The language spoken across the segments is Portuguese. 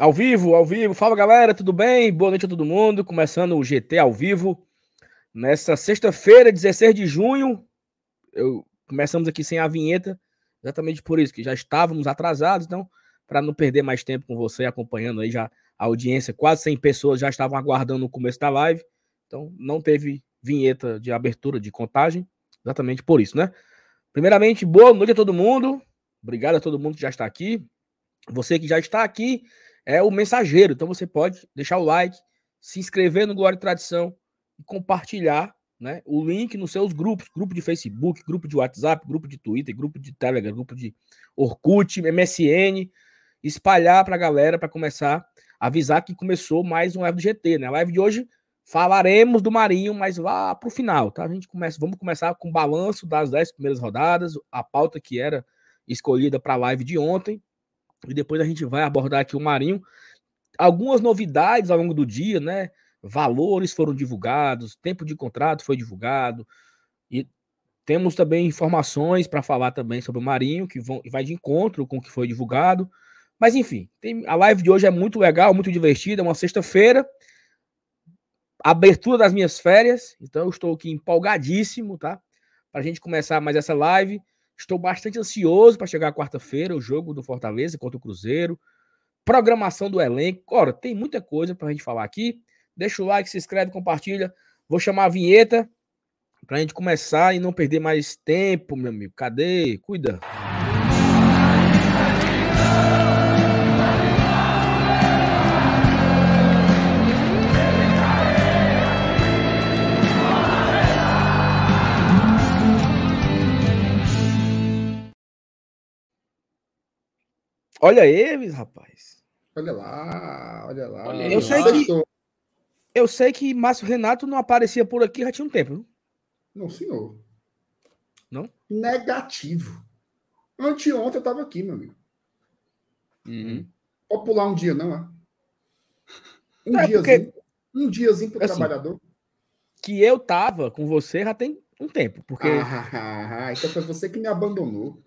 Ao vivo, ao vivo. Fala galera, tudo bem? Boa noite a todo mundo. Começando o GT ao vivo. Nessa sexta-feira, 16 de junho. Eu... Começamos aqui sem a vinheta, exatamente por isso, que já estávamos atrasados. Então, para não perder mais tempo com você, acompanhando aí já a audiência, quase 100 pessoas já estavam aguardando o começo da live. Então, não teve vinheta de abertura de contagem, exatamente por isso, né? Primeiramente, boa noite a todo mundo. Obrigado a todo mundo que já está aqui. Você que já está aqui, é o mensageiro. Então você pode deixar o like, se inscrever no Glória e Tradição e compartilhar né, o link nos seus grupos, grupo de Facebook, grupo de WhatsApp, grupo de Twitter, grupo de Telegram, grupo de Orkut, MSN, espalhar para a galera para começar a avisar que começou mais um live do GT, né? A live de hoje falaremos do Marinho, mas lá para o final, tá? A gente começa, vamos começar com o balanço das 10 primeiras rodadas, a pauta que era escolhida para a live de ontem, e depois a gente vai abordar aqui o Marinho. Algumas novidades ao longo do dia, né? Valores foram divulgados, tempo de contrato foi divulgado. E temos também informações para falar também sobre o Marinho, que vão, vai de encontro com o que foi divulgado. Mas enfim, tem, a live de hoje é muito legal, muito divertida, é uma sexta-feira. Abertura das minhas férias, então eu estou aqui empolgadíssimo, tá? Para a gente começar mais essa live. Estou bastante ansioso para chegar quarta-feira, o jogo do Fortaleza contra o Cruzeiro. Programação do elenco. Ora, tem muita coisa para a gente falar aqui. Deixa o like, se inscreve, compartilha. Vou chamar a vinheta para a gente começar e não perder mais tempo, meu amigo. Cadê? Cuida. Olha eles, rapaz. Olha lá, olha lá. Olha eu, sei que, eu sei que Márcio Renato não aparecia por aqui já tinha um tempo. Não, senhor. Não? Negativo. Anteontem eu tava aqui, meu amigo. Uhum. Pode pular um dia, não, é? Um é diazinho. Porque... Um diazinho pro assim, trabalhador. Que eu tava com você já tem um tempo, porque... Ah, ah, ah, então foi você que me abandonou.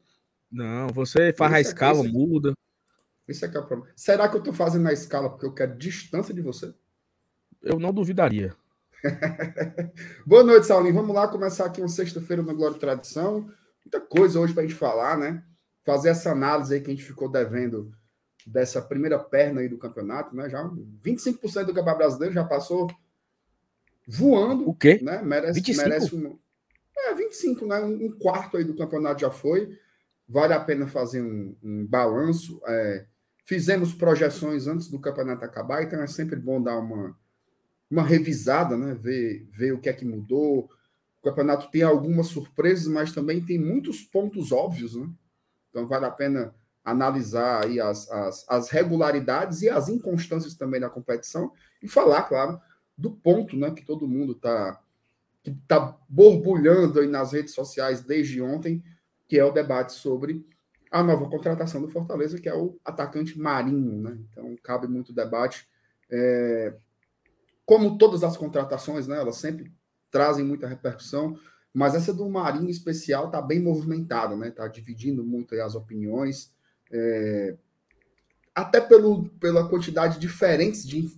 Não, você faz a escala, muda. Isso é que é o problema. Será que eu estou fazendo na escala porque eu quero distância de você? Eu não duvidaria. Boa noite, Saulinho. Vamos lá começar aqui uma sexta-feira na Glória e Tradição. Muita coisa hoje para a gente falar, né? Fazer essa análise aí que a gente ficou devendo dessa primeira perna aí do campeonato, né? Já 25% do Campeonato Brasileiro já passou voando. O quê? Né? Merece, 25? merece um. É, 25, né? Um quarto aí do campeonato já foi. Vale a pena fazer um, um balanço. É, fizemos projeções antes do campeonato acabar, então é sempre bom dar uma, uma revisada, né? ver, ver o que é que mudou. O campeonato tem algumas surpresas, mas também tem muitos pontos óbvios. Né? Então vale a pena analisar aí as, as, as regularidades e as inconstâncias também da competição e falar, claro, do ponto né, que todo mundo está que tá borbulhando aí nas redes sociais desde ontem, que é o debate sobre a nova contratação do Fortaleza, que é o atacante Marinho. Né? Então, cabe muito debate. É... Como todas as contratações, né, elas sempre trazem muita repercussão, mas essa do Marinho especial está bem movimentada, né? Está dividindo muito as opiniões, é... até pelo, pela quantidade diferente de,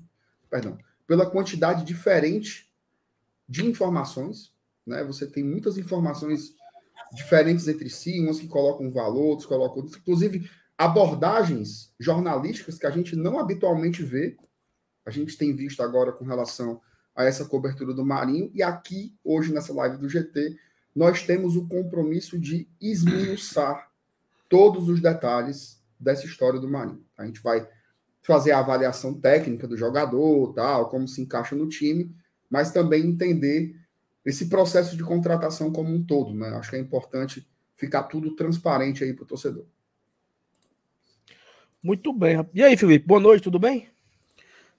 perdão, pela quantidade diferente de informações, né? Você tem muitas informações diferentes entre si, umas que colocam valor, outros colocam outros, inclusive abordagens jornalísticas que a gente não habitualmente vê. A gente tem visto agora com relação a essa cobertura do Marinho, e aqui, hoje, nessa live do GT, nós temos o compromisso de esmiuçar todos os detalhes dessa história do Marinho. A gente vai fazer a avaliação técnica do jogador, tal, como se encaixa no time, mas também entender esse processo de contratação como um todo, né? Acho que é importante ficar tudo transparente aí para o torcedor. Muito bem. E aí, Felipe, boa noite, tudo bem?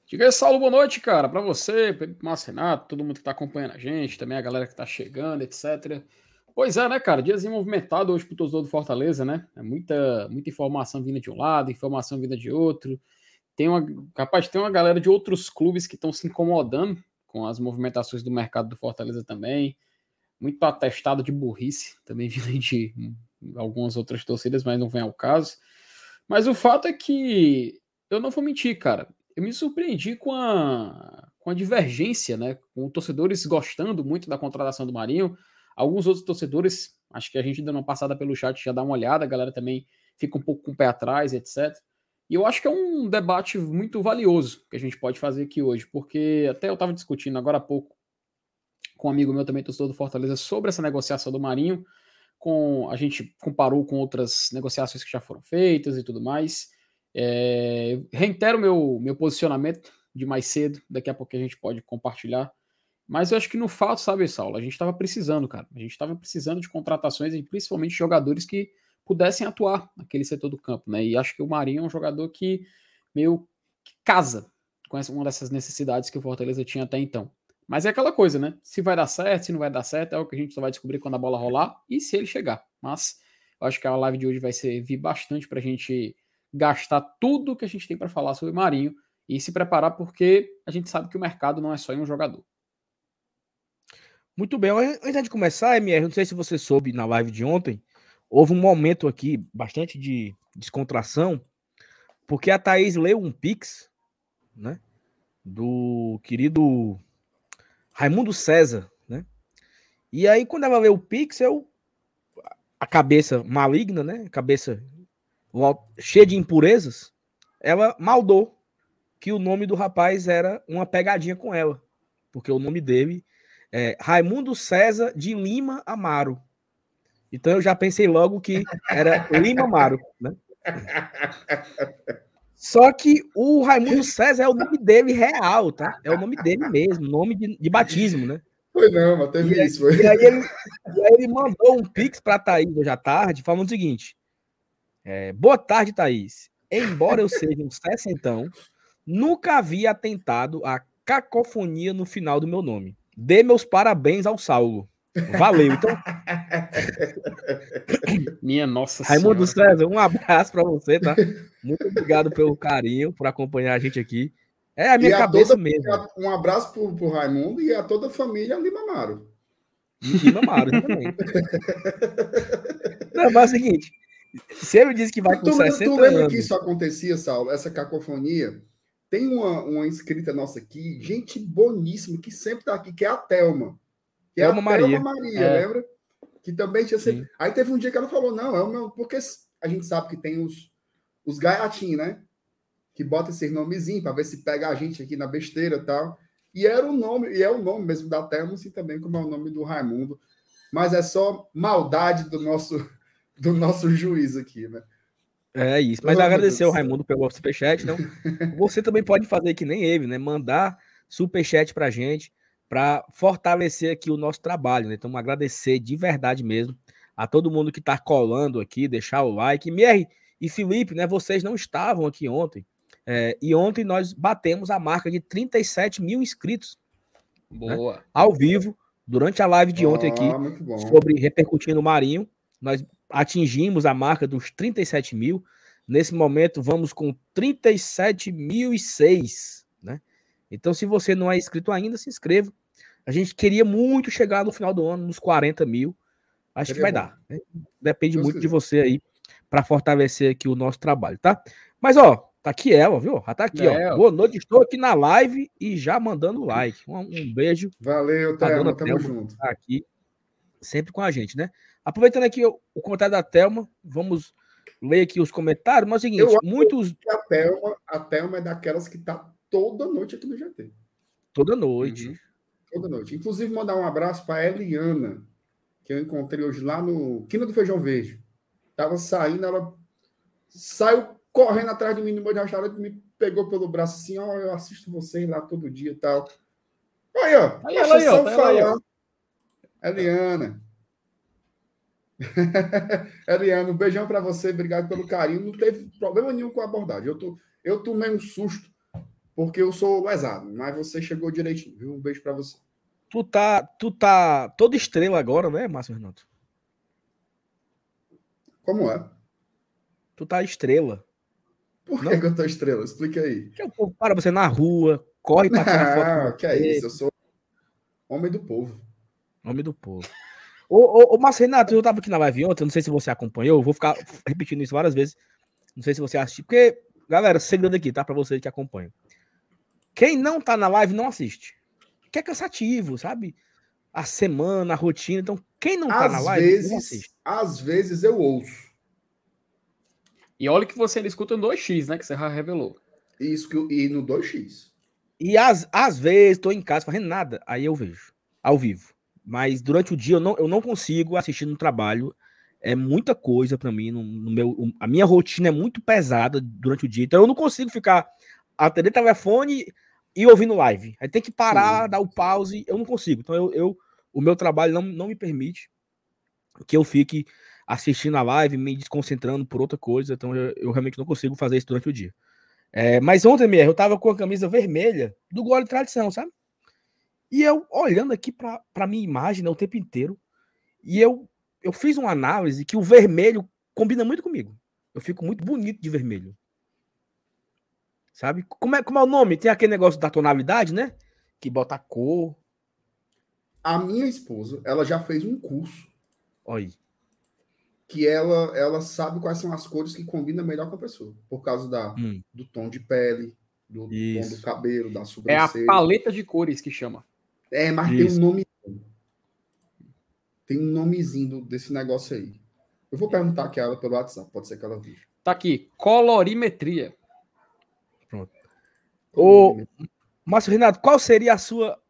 Diga aí, Saulo, boa noite, cara, para você, Márcio Renato, todo mundo que está acompanhando a gente, também a galera que está chegando, etc. Pois é, né, cara, diazinho movimentado hoje para o torcedor do Fortaleza, né? É muita, muita informação vinda de um lado, informação vinda de outro. Tem uma, capaz, tem uma galera de outros clubes que estão se incomodando com as movimentações do mercado do Fortaleza também. Muito atestado de burrice, também vindo de algumas outras torcidas, mas não vem ao caso. Mas o fato é que eu não vou mentir, cara. Eu me surpreendi com a, com a divergência, né? Com torcedores gostando muito da contratação do Marinho. Alguns outros torcedores, acho que a gente dando uma passada pelo chat já dá uma olhada, a galera também fica um pouco com o pé atrás, etc. E eu acho que é um debate muito valioso que a gente pode fazer aqui hoje, porque até eu estava discutindo agora há pouco com um amigo meu também, torcedor do Fortaleza, sobre essa negociação do Marinho. Com, a gente comparou com outras negociações que já foram feitas e tudo mais. É, reitero meu, meu posicionamento de mais cedo, daqui a pouco a gente pode compartilhar. Mas eu acho que no fato, sabe, Saulo, a gente estava precisando, cara. A gente estava precisando de contratações e principalmente jogadores que pudessem atuar naquele setor do campo, né? E acho que o Marinho é um jogador que meio que casa com essa, uma dessas necessidades que o Fortaleza tinha até então. Mas é aquela coisa, né? Se vai dar certo, se não vai dar certo, é o que a gente só vai descobrir quando a bola rolar e se ele chegar. Mas eu acho que a live de hoje vai servir bastante para a gente gastar tudo que a gente tem para falar sobre Marinho e se preparar, porque a gente sabe que o mercado não é só em um jogador. Muito bem. Antes de começar, MR, não sei se você soube na live de ontem, houve um momento aqui bastante de descontração, porque a Thaís leu um pix, né? Do querido Raimundo César, né? E aí, quando ela vê o Pix, eu, a cabeça maligna, né? Cabeça cheia de impurezas, ela maldou que o nome do rapaz era uma pegadinha com ela. Porque o nome dele é Raimundo César de Lima Amaro. Então eu já pensei logo que era Lima Amaro, né? Só que o Raimundo César é o nome dele real, tá? É o nome dele mesmo, nome de, de batismo, né? Foi não, mas teve e, isso. Foi. E, aí ele, e aí ele mandou um pix para Thaís hoje à tarde, falando o seguinte: é, Boa tarde, Thaís. Embora eu seja um sessentão, nunca havia atentado a cacofonia no final do meu nome. Dê meus parabéns ao Saulo. Valeu. Então. Minha nossa Raimundo senhora. César, um abraço para você, tá? Muito obrigado pelo carinho, por acompanhar a gente aqui. É a minha e cabeça a toda, mesmo. Um abraço pro, pro Raimundo e a toda a família Lima Maro. Lima Maro, exatamente. Não, mas é o seguinte: se ele diz que vai com tu, 60 tu lembra anos... que isso acontecia, Saulo? Essa cacofonia? Tem uma, uma inscrita nossa aqui, gente boníssima, que sempre tá aqui, que é a Thelma. Que é a Maria. Maria, é. lembra? Que também tinha sempre. Aí teve um dia que ela falou: não, é o meu. Porque a gente sabe que tem os, os gaiatinhos, né? Que bota esses nomezinhos para ver se pega a gente aqui na besteira e tal. E era o nome, e é o nome mesmo da Thelma, assim também, como é o nome do Raimundo. Mas é só maldade do nosso, do nosso juiz aqui, né? É isso. Mas agradecer ao Raimundo pelo superchat. Então, você também pode fazer que nem ele, né? Mandar superchat pra gente para fortalecer aqui o nosso trabalho. Né? Então, agradecer de verdade mesmo a todo mundo que está colando aqui, deixar o like. Mier e Felipe, né? Vocês não estavam aqui ontem. É, e ontem nós batemos a marca de 37 mil inscritos. Né? Boa. Né? Ao vivo, durante a live de ontem aqui, sobre repercutindo o Marinho. Nós atingimos a marca dos 37 mil. Nesse momento, vamos com 37.006, né? Então, se você não é inscrito ainda, se inscreva. A gente queria muito chegar no final do ano nos 40 mil. Acho que vai bom. dar. Né? Depende muito de você aí para fortalecer aqui o nosso trabalho, tá? Mas, ó, tá aqui ela, viu? Já tá aqui, é, ó. Boa noite, estou aqui na live e já mandando like. Um, um beijo. Valeu, Thelma, tamo junto. Tá aqui, sempre com a gente, né? Aproveitando aqui o, o comentário da Thelma, vamos ler aqui os comentários, mas é o seguinte, Eu muitos... A Thelma, a Thelma é daquelas que tá toda noite aqui no GT. Toda noite. Uhum. Toda noite. Inclusive, mandar um abraço para Eliana, que eu encontrei hoje lá no Quina do Feijão Verde. Tava saindo, ela saiu correndo atrás de mim no meu restaurante, me pegou pelo braço assim, ó, oh, eu assisto vocês lá todo dia e tal. Aí, ó. Aí, ela aí, ó, falar. Aí, Eliana. Eliana, um beijão para você, obrigado pelo carinho. Não teve problema nenhum com a abordagem. Eu, tô, eu tomei um susto, porque eu sou lesado, mas você chegou direitinho, viu? Um beijo para você. Tu tá, tu tá todo estrela agora, né, Márcio Renato? Como é? Tu tá estrela. Por que, que eu tô estrela? Explica aí. Que o povo para você na rua, corre pra tirar foto. que é isso, eu sou homem do povo. Homem do povo. Ô, ô, ô Márcio Renato, eu tava aqui na live ontem, não sei se você acompanhou, vou ficar repetindo isso várias vezes. Não sei se você assistiu, porque galera, segredo aqui, tá? Pra vocês que acompanham. Quem não tá na live não assiste. Que é cansativo, sabe? A semana, a rotina. Então, quem não tá às na live vezes, não assiste. Às vezes eu ouço. E olha que você ainda escuta no 2x, né? Que você já revelou. Isso que eu, e no 2x. E às, às vezes tô em casa fazendo nada, aí eu vejo, ao vivo. Mas durante o dia eu não, eu não consigo assistir no trabalho. É muita coisa para mim. No, no meu, a minha rotina é muito pesada durante o dia. Então eu não consigo ficar atendendo telefone e ouvindo live. Aí tem que parar, Sim. dar o pause. Eu não consigo. Então eu, eu o meu trabalho não, não me permite que eu fique assistindo a live, me desconcentrando por outra coisa. Então eu, eu realmente não consigo fazer isso durante o dia. É, mas ontem, Mier, eu tava com a camisa vermelha do Gole Tradição, sabe? E eu olhando aqui pra, pra minha imagem né, o tempo inteiro, e eu, eu fiz uma análise que o vermelho combina muito comigo. Eu fico muito bonito de vermelho. Sabe? Como é, como é o nome? Tem aquele negócio da tonalidade, né? Que bota a cor. A minha esposa, ela já fez um curso Olha aí. que ela, ela sabe quais são as cores que combinam melhor com a pessoa. Por causa da, Hum, do tom de pele, do tom Isso. do cabelo, da É a sobrancelha. paleta de cores que chama. É, mas Isso. tem um nome. Tem um nomezinho desse negócio aí. Eu vou perguntar aqui a ela pelo WhatsApp, pode ser que ela veja. Tá aqui, colorimetria. Ô, Márcio Renato, qual seria a sua.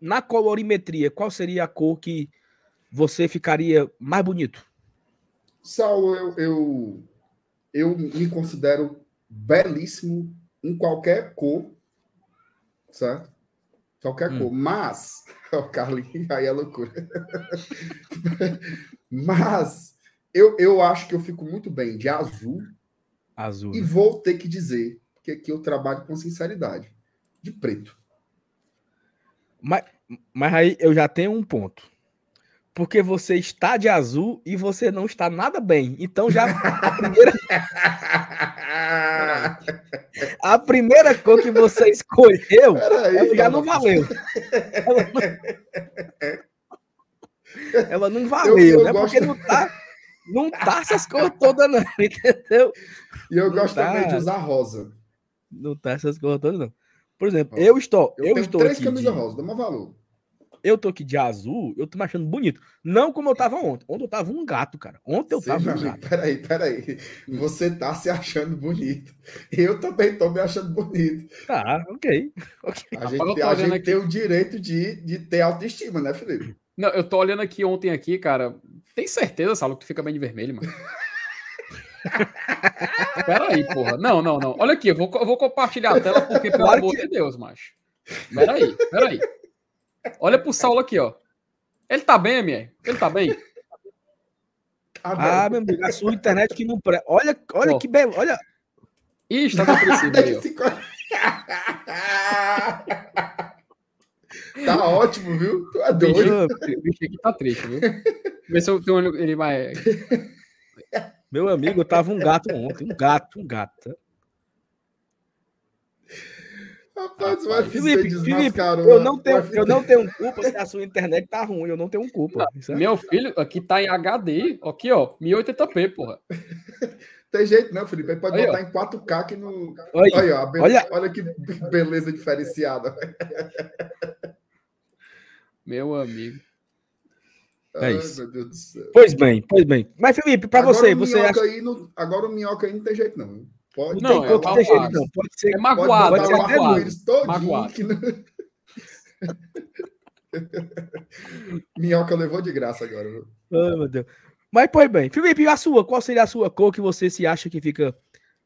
Na colorimetria, qual seria a cor que você ficaria mais bonito? Saulo, eu, eu, eu me considero belíssimo em qualquer cor, certo? Qualquer Hum. cor, mas. O Carlinhos, aí é loucura. mas eu, eu acho que eu fico muito bem de azul Azul. e vou ter que dizer que aqui eu trabalho com sinceridade. De preto. Mas, mas aí eu já tenho um ponto. Porque você está de azul e você não está nada bem. Então já a primeira, a primeira cor que você escolheu Peraí, ela já não valeu. Ela não, ela não valeu, eu né? gosto- Porque não tá, não tá essas cores todas, não, entendeu? E eu Não gosto tá. também de usar rosa. Não tá essas cores todas, não. Por exemplo, eu estou, Eu, eu, estou três aqui camisas de, rosa, dá mais valor. eu tô aqui de azul, eu tô me achando bonito. Não como eu tava ontem. Ontem eu tava um gato, cara. Ontem eu Sim, tava um amigo, gato. peraí, peraí. Você tá se achando bonito. Eu também tô me achando bonito. Tá, ok. ok. A gente, a gente aqui. tem o direito de, de ter autoestima, né, Felipe? Não, eu tô olhando aqui ontem aqui, cara. Tem certeza, Saulo, que tu fica bem de vermelho, mano? Pera aí, porra. Não, não, não. Olha aqui, eu vou, eu vou compartilhar a tela porque, pelo Claro amor de Deus, macho. Pera aí, pera aí. Olha pro Saulo aqui, ó. Ele tá bem, Mier? Ele tá bem? Ah, meu amigo, a sua internet que não presta. Olha, olha que belo. Olha, Ih, está depressivo aí, ó. Tá ótimo, viu? Tu é O bicho, doido. o bicho aqui tá triste, viu? Vê se eu tenho ele vai. meu amigo, eu tava um gato ontem. Um gato, um gato. Rapaz, o UFC Felipe, Felipe, eu né? não tenho, eu não tenho culpa se a sua internet tá ruim. Eu não tenho culpa. Isso é- Meu filho, aqui tá em HD. Aqui, ó. 1080p, porra. Tem jeito, não, Felipe. Ele pode Aí, botar em 4K que no. Olha, Olha, ó, be- olha- olha que beleza diferenciada. Meu amigo. É Ai, isso. meu Deus do céu. Pois bem, pois bem. Mas, Felipe, pra Agora você, o você minhoca acha aí não- Agora o minhoca aí não tem jeito, não. Pode, Não, tem é tem magoado. jeito, não. Pode ser. É magoado, pode botar ser é magoado. todinho Magoado. que não... Minhoca levou de graça agora. viu? Ai, meu Deus. Mas, pois bem. Felipe, a sua? Qual seria a sua cor que você se acha que fica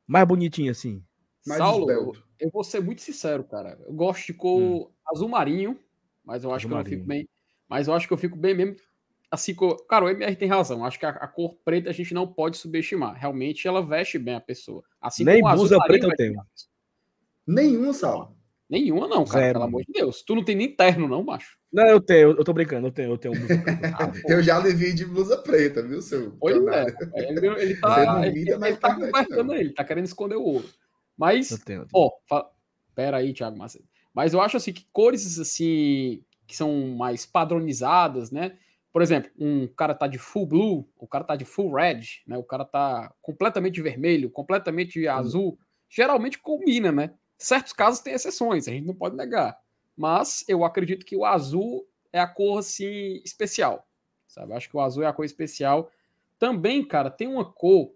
mais bonitinha assim? Mais Saulo, eu, esbelto. eu vou ser muito sincero, cara. Eu gosto de cor azul marinho, mas eu acho Azul que eu não fico bem. Mas eu acho que eu fico bem mesmo. Assim, cara, o MR tem razão. Acho que a, a cor preta a gente não pode subestimar. Realmente ela veste bem a pessoa. Assim Nem como azul blusa marinho preta eu tenho. bem a pessoa. Nenhum, Saulo. Nenhuma, não, cara. Zero. Pelo amor de Deus. Tu não tem nem terno, não, macho. Não, eu tenho, eu tô brincando, eu tenho, eu tenho blusa preta. Ah. Eu já lhe vi de blusa preta, viu, seu Pois é. canalha? Ele, ele tá, ele, na ele tá convertendo não. ele, tá querendo esconder o ouro. Mas Eu tenho. eu tenho. Ó, fa... pera aí, Thiago Macedo. Mas eu acho assim que cores assim que são mais padronizadas, né? Por exemplo, um cara tá de full blue, o cara tá de full red, né? O cara tá completamente vermelho, completamente azul. geralmente combina, né? Certos casos têm exceções, a gente não pode negar. Mas eu acredito que o azul é a cor assim especial, sabe? Acho que o azul é a cor especial. Também, cara, tem uma cor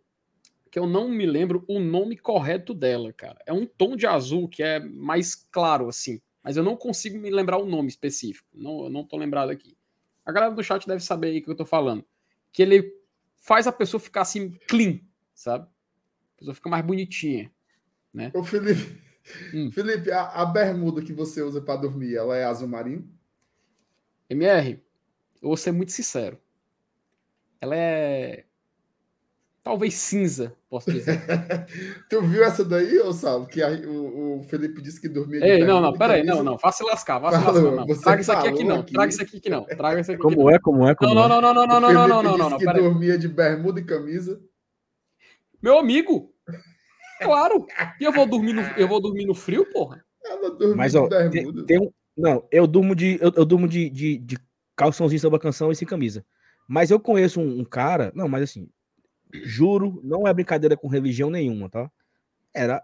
que eu não me lembro o nome correto dela, cara. É um tom de azul que é mais claro assim, mas eu não consigo me lembrar o nome específico. Não, eu não tô lembrado aqui. A galera do chat deve saber aí o que eu tô falando. Que ele faz a pessoa ficar assim clean, sabe? A pessoa fica mais bonitinha, né? Ô, Felipe, hum. Felipe, a, a, bermuda que você usa para dormir, ela é azul marinho? MR, eu vou ser muito sincero. Ela é talvez cinza, posso dizer. tu viu essa daí, ô Saulo? Que a, o, o, Felipe disse que dormia de Ei, não, não, peraí, não, não, faça lascar, faça lascar, não. Traga isso aqui aqui não, aqui. traga isso aqui que não, traga isso aqui Como não. é, como é, como não, não, não, não, não, não, não, não, não, não, não, que dormia de bermuda e camisa. Meu amigo, claro, e eu vou dormir no, eu vou dormir no frio, porra. Mas, ó, tem, tem, um, não, eu durmo de, eu, eu durmo de, de, de calçãozinho sobre a canção e sem camisa. Mas eu conheço um, um cara, não, mas assim, Juro, não é brincadeira com religião nenhuma, tá? Era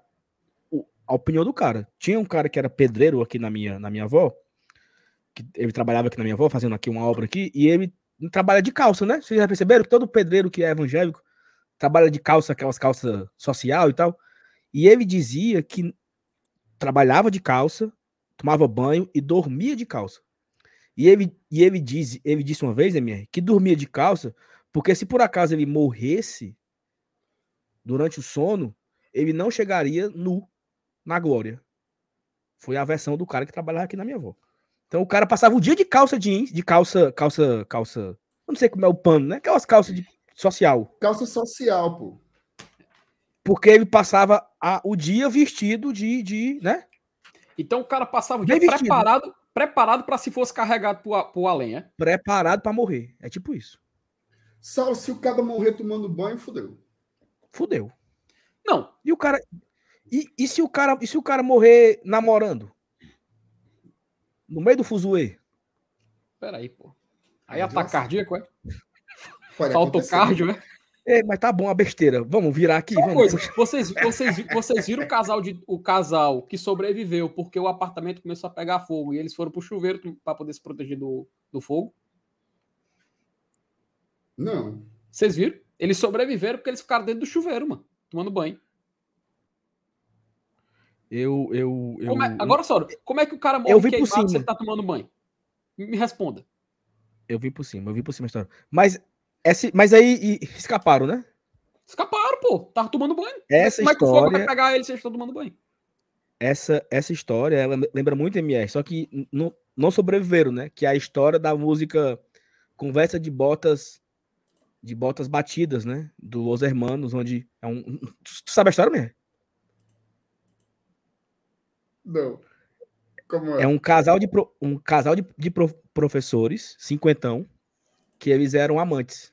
a opinião do cara. Tinha um cara que era pedreiro aqui na minha, na minha avó, que ele trabalhava aqui na minha avó, fazendo aqui uma obra aqui, e ele trabalha de calça, né? Vocês já perceberam que todo pedreiro que é evangélico trabalha de calça, aquelas calças social e tal. E ele dizia que trabalhava de calça, tomava banho e dormia de calça. E ele, e ele, diz, ele disse uma vez, MR, que dormia de calça porque se por acaso ele morresse durante o sono, ele não chegaria nu na glória. Foi a versão do cara que trabalhava aqui na minha avó. Então o cara passava o dia de calça jeans, de calça, calça, calça. Não sei como é o pano, né? Aquelas calças de social. Calça social, pô. Porque ele passava a, o dia vestido de, de, né? Então o cara passava o dia preparado, preparado para se fosse carregado pro, pro além, é? Preparado para morrer. É tipo isso. Só se o cara morrer tomando banho, fudeu. Fudeu. Não. E o cara. E, e, se o cara, e se o cara morrer namorando? No meio do fuzuê? Peraí, pô. Aí ataque cardíaco, é? Falta o cardio, né? É, mas tá bom a besteira. Vamos virar aqui. Vamos. Coisa, vocês, vocês, vocês viram o casal, de, o casal que sobreviveu porque o apartamento começou a pegar fogo e eles foram pro chuveiro para poder se proteger do, do fogo? Não. Vocês viram? Eles sobreviveram porque eles ficaram dentro do chuveiro, mano, tomando banho. Eu, eu, eu... É... Agora, só, como é que o cara morre eu vi por cima. se ele tá tomando banho? Me responda. Eu vi por cima, eu vi por cima a história. Mas, esse, mas aí e, escaparam, né? Escaparam, pô. Tava tomando banho. Essa como história... é que o fogo vai pegar eles se eles estão tomando banho? Essa, essa história, ela lembra muito MR, só que não, não sobreviveram, né? Que é a história da música Conversa de Botas de botas batidas, né? Do Los Hermanos, onde é um. Tu sabe a história mesmo? Não. Como é? É um casal de, pro... um casal de, de pro... professores, cinquentão, que eles eram amantes.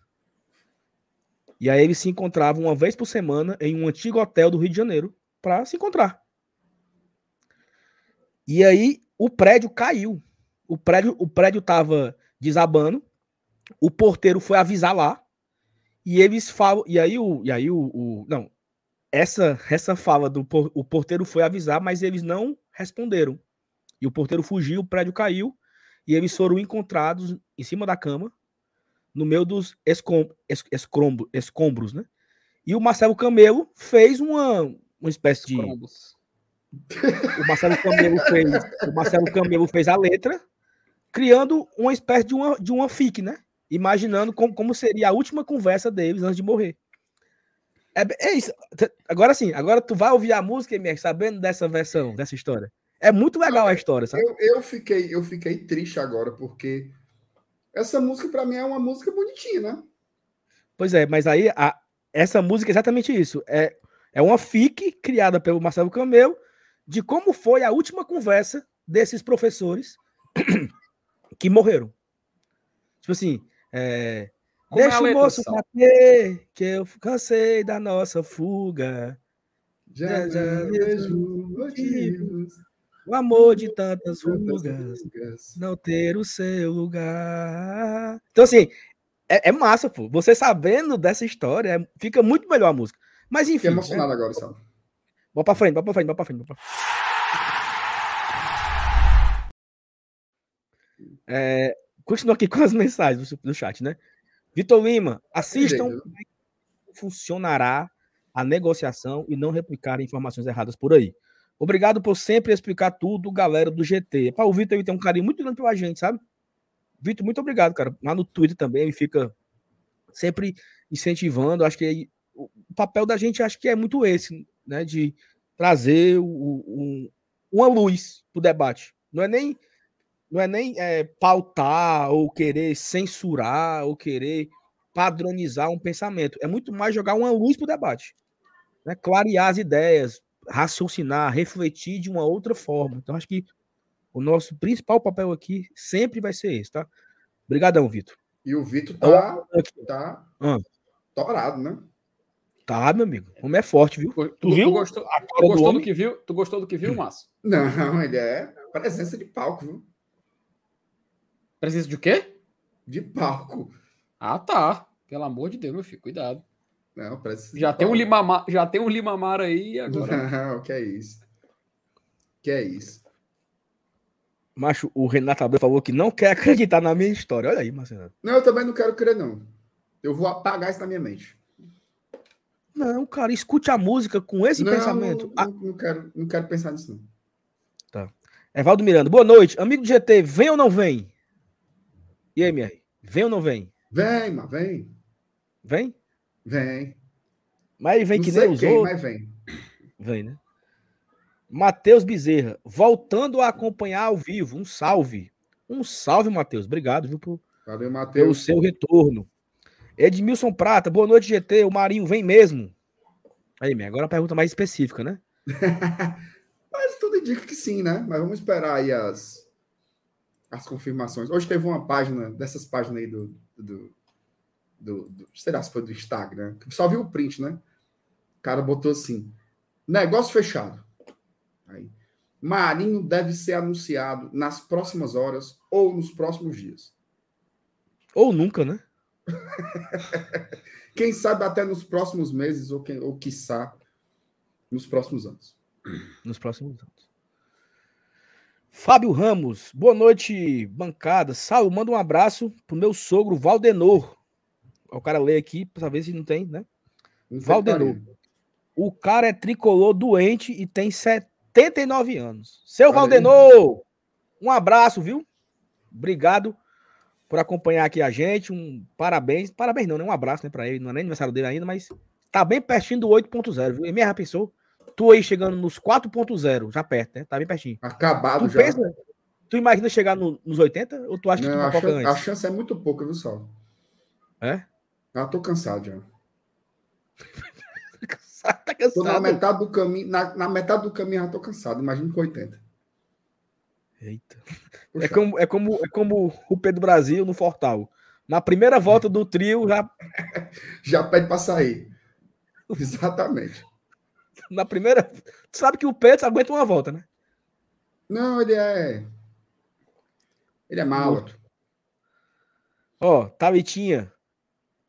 E aí eles se encontravam uma vez por semana em um antigo hotel do Rio de Janeiro para se encontrar. E aí o prédio caiu. O prédio, o prédio tava desabando. O porteiro foi avisar lá e eles falam. E aí o. E aí o, o não. Essa, essa fala do o porteiro foi avisar, mas eles não responderam. E o porteiro fugiu, o prédio caiu, e eles foram encontrados em cima da cama, no meio dos escom, es, escombro, escombros, né? E o Marcelo Camelo fez uma, uma espécie de. O Marcelo Camelo fez. O Marcelo Camelo fez a letra, criando uma espécie de uma, de uma fic, né? Imaginando como, como seria a última conversa deles antes de morrer. É, é isso. Agora sim, agora tu vai ouvir a música, MR, sabendo dessa versão, dessa história. É muito legal a história, sabe? Eu, eu fiquei, eu fiquei triste agora, porque essa música, para mim, é uma música bonitinha, né? Pois é, mas aí a, essa música é exatamente isso. É, é uma fic criada pelo Marcelo Camelo de como foi a última conversa desses professores que morreram. Tipo assim, é, Deixa é o moço bater, que eu cansei da nossa fuga. Já, já vejo motivos. O amor de tantas rugas, não ter o seu lugar. Então, assim, é, é massa, pô. Você sabendo dessa história, é, fica muito melhor a música. Mas enfim. Fiquei emocionado né? agora, sabe? Bora pra frente, bora pra frente, bora pra frente. Bora pra frente. É, continua aqui com as mensagens do, chat, né? Vitor Lima, assistam como funcionará a negociação e não replicar informações erradas por aí. Obrigado por sempre explicar tudo, galera do GT. Para o Vitor tem um carinho muito grande pela gente, sabe? Vitor, muito obrigado, cara. Lá no Twitter também ele fica sempre incentivando. Acho que o papel da gente acho que é muito esse, né? De trazer o, o, uma luz para o debate. Não é nem não é nem é, pautar ou querer censurar ou querer padronizar um pensamento. É muito mais jogar uma luz para o debate. Né? Clarear as ideias, raciocinar, refletir de uma outra forma. Então, acho que o nosso principal papel aqui sempre vai ser esse, tá? Obrigadão, Vitor. E o Vitor tá, tá ah. torado, né? Tá, meu amigo. O homem é forte, viu? Tu, tu viu? Tu gostou, tu gostou do, do, que viu? Tu gostou do que viu, Márcio? Não, ele é presença de palco, viu? Presença de quê? De palco. Ah, tá. Pelo amor de Deus, meu filho, cuidado. Não, parece já tem um Limamar, já tem um Limamar aí agora. Não, que é isso. Que é isso. Macho, o Renato Abreu falou que não quer acreditar na minha história. Olha aí, Marcelo. Não, eu também não quero crer, não. Eu vou apagar isso na minha mente. Não, cara, escute a música com esse não, pensamento. Não, não, não, quero, não quero pensar nisso, não. Tá. Evaldo Miranda, boa noite. Amigo do GT, vem ou não vem? E aí, minha Vem ou não vem? Vem, mas vem. Vem? Vem. Mas vem não que nem os quem, outros. Mas vem. Vem, né? Matheus Bezerra, voltando a acompanhar ao vivo. Um salve. Um salve, Matheus. Obrigado, viu, por, Valeu, Matheus. pelo seu retorno. Edmilson Prata, boa noite, GT. O Marinho vem mesmo. Aí, minha, agora a pergunta mais específica, né? mas tudo indica que sim, né? Mas vamos esperar aí as, as confirmações. Hoje teve uma página, dessas páginas aí do, do do, do será se foi do Instagram, só viu o print, né? O cara botou assim: negócio fechado. Aí, Marinho deve ser anunciado nas próximas horas ou nos próximos dias. Ou nunca, né? quem sabe até nos próximos meses, ou, quem, ou quiçá, nos próximos anos. Nos próximos anos. Fábio Ramos, boa noite, bancada. Saulo, manda um abraço pro meu sogro Valdenor, o cara lê aqui para ver se não tem, né? Valdenor. O cara é tricolor doente e tem 79 anos. Seu Valdenor, um abraço, viu? Obrigado por acompanhar aqui a gente. Um parabéns. Parabéns não, né? Um abraço né, para ele. Não é nem aniversário dele ainda, mas tá bem pertinho do 8.0, viu? E minha já pensou? Tu aí chegando nos 4.0, já perto, né? Tá bem pertinho. Acabado tu já. Pensa, tu imagina chegar no, nos 80 ou tu acha não, que tu a, chance, a chance é muito pouca, viu, Sal? É? Ah, tô cansado já. tá cansado. Tô na metade do caminho, na, na metade do caminho já tô cansado. Imagina com 80. Eita. É como, é, como, é como o Pedro Brasil no Fortal. Na primeira volta do trio já. já pede para sair. Exatamente. Na primeira. Tu sabe que o Pedro aguenta uma volta, né? Não, ele é. Ele é malo. Ó, Talitinha.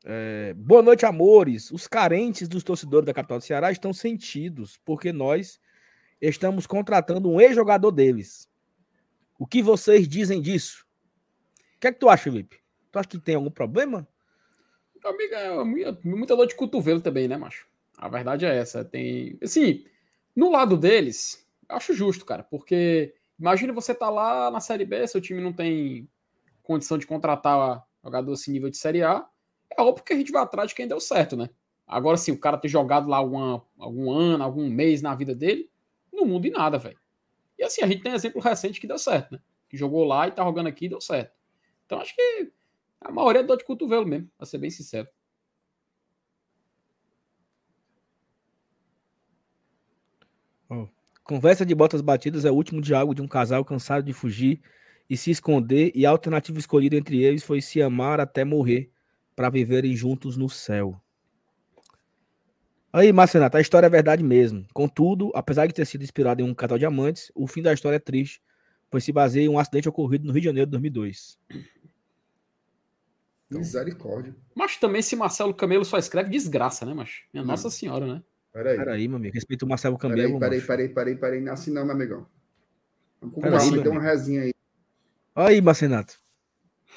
É, boa noite, amores. Os carentes dos torcedores da capital do Ceará estão sentidos, porque nós estamos contratando um ex-jogador deles. O que vocês dizem disso? O que é que tu acha, Felipe? Tu acha que tem algum problema? Amiga, é muita dor de cotovelo também, né, macho? A verdade é essa. Tem. Assim, no lado deles, acho justo, cara, porque imagina você tá lá na Série B, seu time não tem condição de contratar jogador assim nível de Série A é óbvio que a gente vai atrás de quem deu certo, né? Agora, sim, o cara ter jogado lá alguma, algum ano, algum mês na vida dele, não muda em nada, velho. E assim, a gente tem exemplo recente que deu certo, né? Que jogou lá e tá jogando aqui e deu certo. Então acho que a maioria é dor de cotovelo mesmo, pra ser bem sincero. Oh. Conversa de botas batidas é o último diálogo de um casal cansado de fugir e se esconder, e a alternativa escolhida entre eles foi se amar até morrer para viverem juntos no céu. Aí, Marcenato, a história é verdade mesmo. Contudo, apesar de ter sido inspirado em um casal de amantes, o fim da história é triste, pois se baseia em um acidente ocorrido no Rio de Janeiro de 2002. Então, Misericórdia. Mas também se Marcelo Camelo só escreve desgraça, né, mas Minha Nossa Senhora, né? Peraí. Peraí, meu amigo. Respeita o Marcelo Peraí, Camelo. peraí, macho. peraí, peraí, peraí. Não é assim não, meu amigão. Vamos com Peraí, calma, meu dê uma resinha aí. Aí, Marcenato.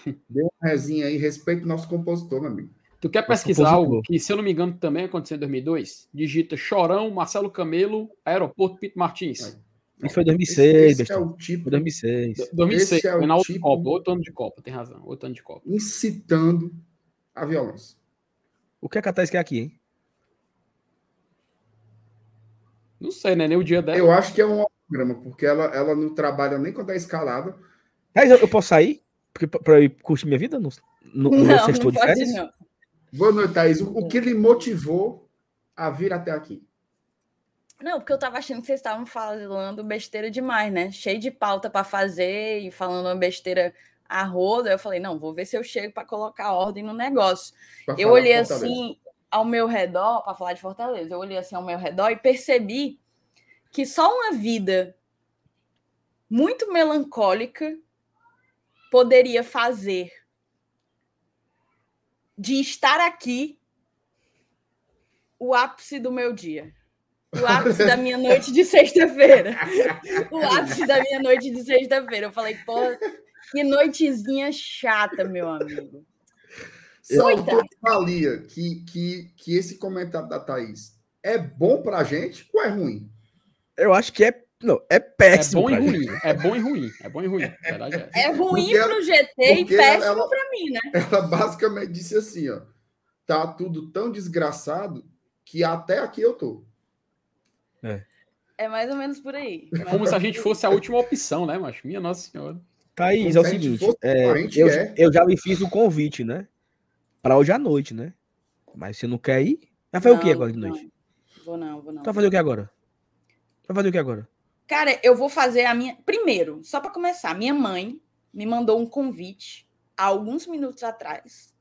Dê uma resinha aí. Respeita o nosso compositor, meu amigo. Tu quer pesquisar algo que, se eu não me engano, também aconteceu em 2002? Digita Chorão, Marcelo Camelo, Aeroporto Pito Martins. Isso foi Esse, 2006, esse é bestou. o tipo Foi 2006. Do- 2006, Esse é o tipo- Copa, outro ano de Copa, tem razão, outro ano de Copa. incitando a violência. O que a Catais quer aqui, hein? Não sei, né? Nem o dia dela. Eu acho que é um programa, porque ela, ela não trabalha nem quando é escalada. Mas eu, eu posso sair? Porque, eu ir curtir minha vida no, no, no meu Não, sexto não de pode férias? não. Boa noite, Thaís. O, o que lhe motivou a vir até aqui? Não, porque eu tava achando que vocês estavam falando besteira demais, né? Cheio de pauta para fazer e falando uma besteira a roda. Eu falei, não, vou ver se eu chego para colocar ordem no negócio. Pra Eu olhei assim ao meu redor, para falar de Fortaleza, eu olhei assim ao meu redor e percebi que só uma vida muito melancólica poderia fazer de estar aqui o ápice do meu dia. O ápice da minha noite de sexta-feira. O ápice da minha noite de sexta-feira. Eu falei, pô, que noitezinha chata, meu amigo. Tu Coitado. avalia que, que, que esse comentário da Thaís é bom pra gente ou é ruim? Eu acho que é. Não, é É péssimo. bom e gente. ruim. É bom e ruim. É bom e ruim. Verdade é. É ruim Porque pro GT e péssimo ela- pra mim, né? Ela basicamente disse assim, ó. Tá tudo tão desgraçado que até aqui eu tô. É mais ou menos por aí. É como se a gente fosse a última opção, né, macho? Minha Nossa Senhora. Thaís, é o se a gente seguinte. é, eu, é. eu já lhe fiz o convite, né? Pra hoje à noite, né? Mas você não quer ir? Vai fazer o que Não, agora de não. noite? Vou não, vou não. Tu vai fazer o que agora? Vai fazer o que agora? Cara, eu vou fazer a minha. Primeiro, só para começar, minha mãe me mandou um convite há alguns minutos atrás,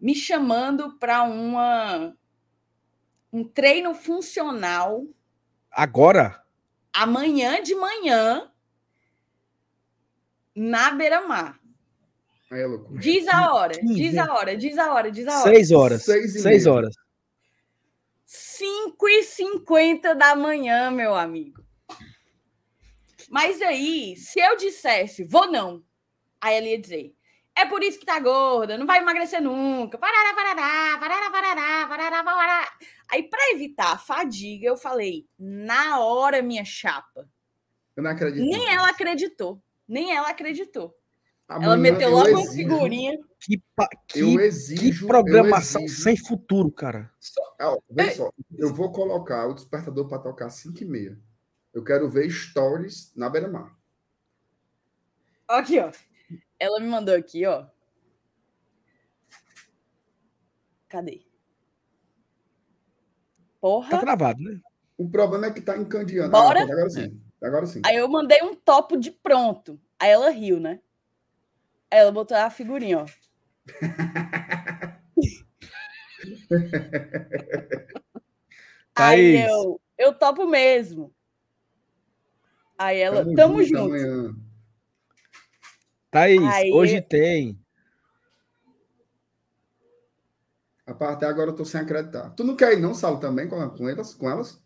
me chamando para uma um treino funcional Agora? amanhã de manhã na beira-mar. Aí é loucura. Diz a hora, diz a hora, diz a hora, diz a hora. Seis horas. Seis e Seis meia. horas. 5 e 50 da manhã, meu amigo. Mas aí, se eu dissesse, vou não, aí ela ia dizer, é por isso que tá gorda, não vai emagrecer nunca. Parará, parará, parará, parará, parará, parará. Aí, para evitar a fadiga, eu falei, na hora, minha chapa. Eu não acredito. Nem ela acreditou. Nem ela acreditou. Amanhã ela meteu eu logo uma figurinha. Que, que, Eu que exijo. eu programação exijo- sem futuro, cara. Ó, vê só, eu vou colocar o despertador para tocar 5 e meia. Eu quero ver stories na beira-mar. Aqui, ó. Ela me mandou aqui, ó. Cadê? Tá Porra. travado, né? O problema é que tá encandeando. Bora? Ah, agora sim. Agora sim. Aí eu mandei um topo de pronto. Aí ela riu, né? Aí ela botou a figurinha, ó. Aí Thaís. eu, eu topo mesmo. Aí ela, tamo, Tamo junto. amanhã. Thaís, Aí- hoje tem. Rapaz, até agora eu tô sem acreditar. Tu não quer ir, não, Salo, também com, com elas? Com elas?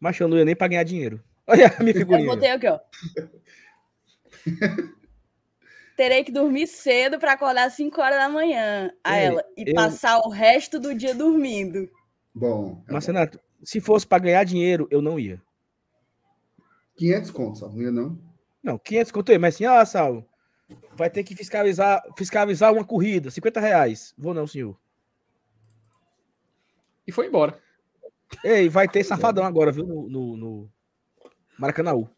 Mas eu não ia nem pra ganhar dinheiro. Olha a minha Eu figurinha. botei aqui, ó. Terei que dormir cedo para acordar às 5 horas da manhã. A Ei, ela. E eu- passar o resto do dia dormindo. Bom. é Mas. Renato, se fosse pra ganhar dinheiro, eu não ia. 500 contos, Salo. Não ia, não? Não, 500 conto eu ia, mas assim, ah, Saulo, vai ter que fiscalizar, fiscalizar uma corrida, 50 reais. Vou não, senhor. E foi embora. Ei, vai ter safadão agora, viu, no, no, no Maracanãú.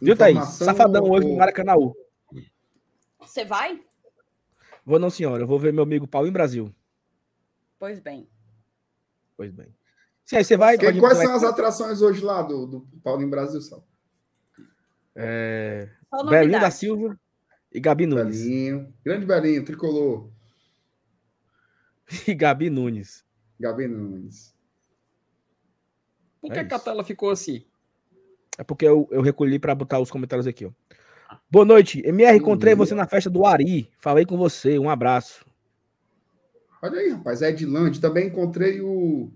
Viu, Thaís? Safadão hoje no ou- Maracanãú. Você vai? Vou não, senhora. Eu vou ver meu amigo Paulinho Brasil. Pois bem. Pois bem. Sim, aí você vai. Que- quais pro são as atrações hoje lá do, do Paulinho Brasil, Salo? É, Belinho da. Silva e Gabi Nunes. Belinho. Grande Belinho, tricolor. E Gabi Nunes. Gabi Nunes. Por É que, que a tela ficou assim? É porque eu, eu recolhi para botar os comentários aqui, ó. Boa noite. MR, encontrei Uhum. você na festa do Ari. Falei com você. Um abraço. Olha aí, rapaz, é Edilande. Também encontrei o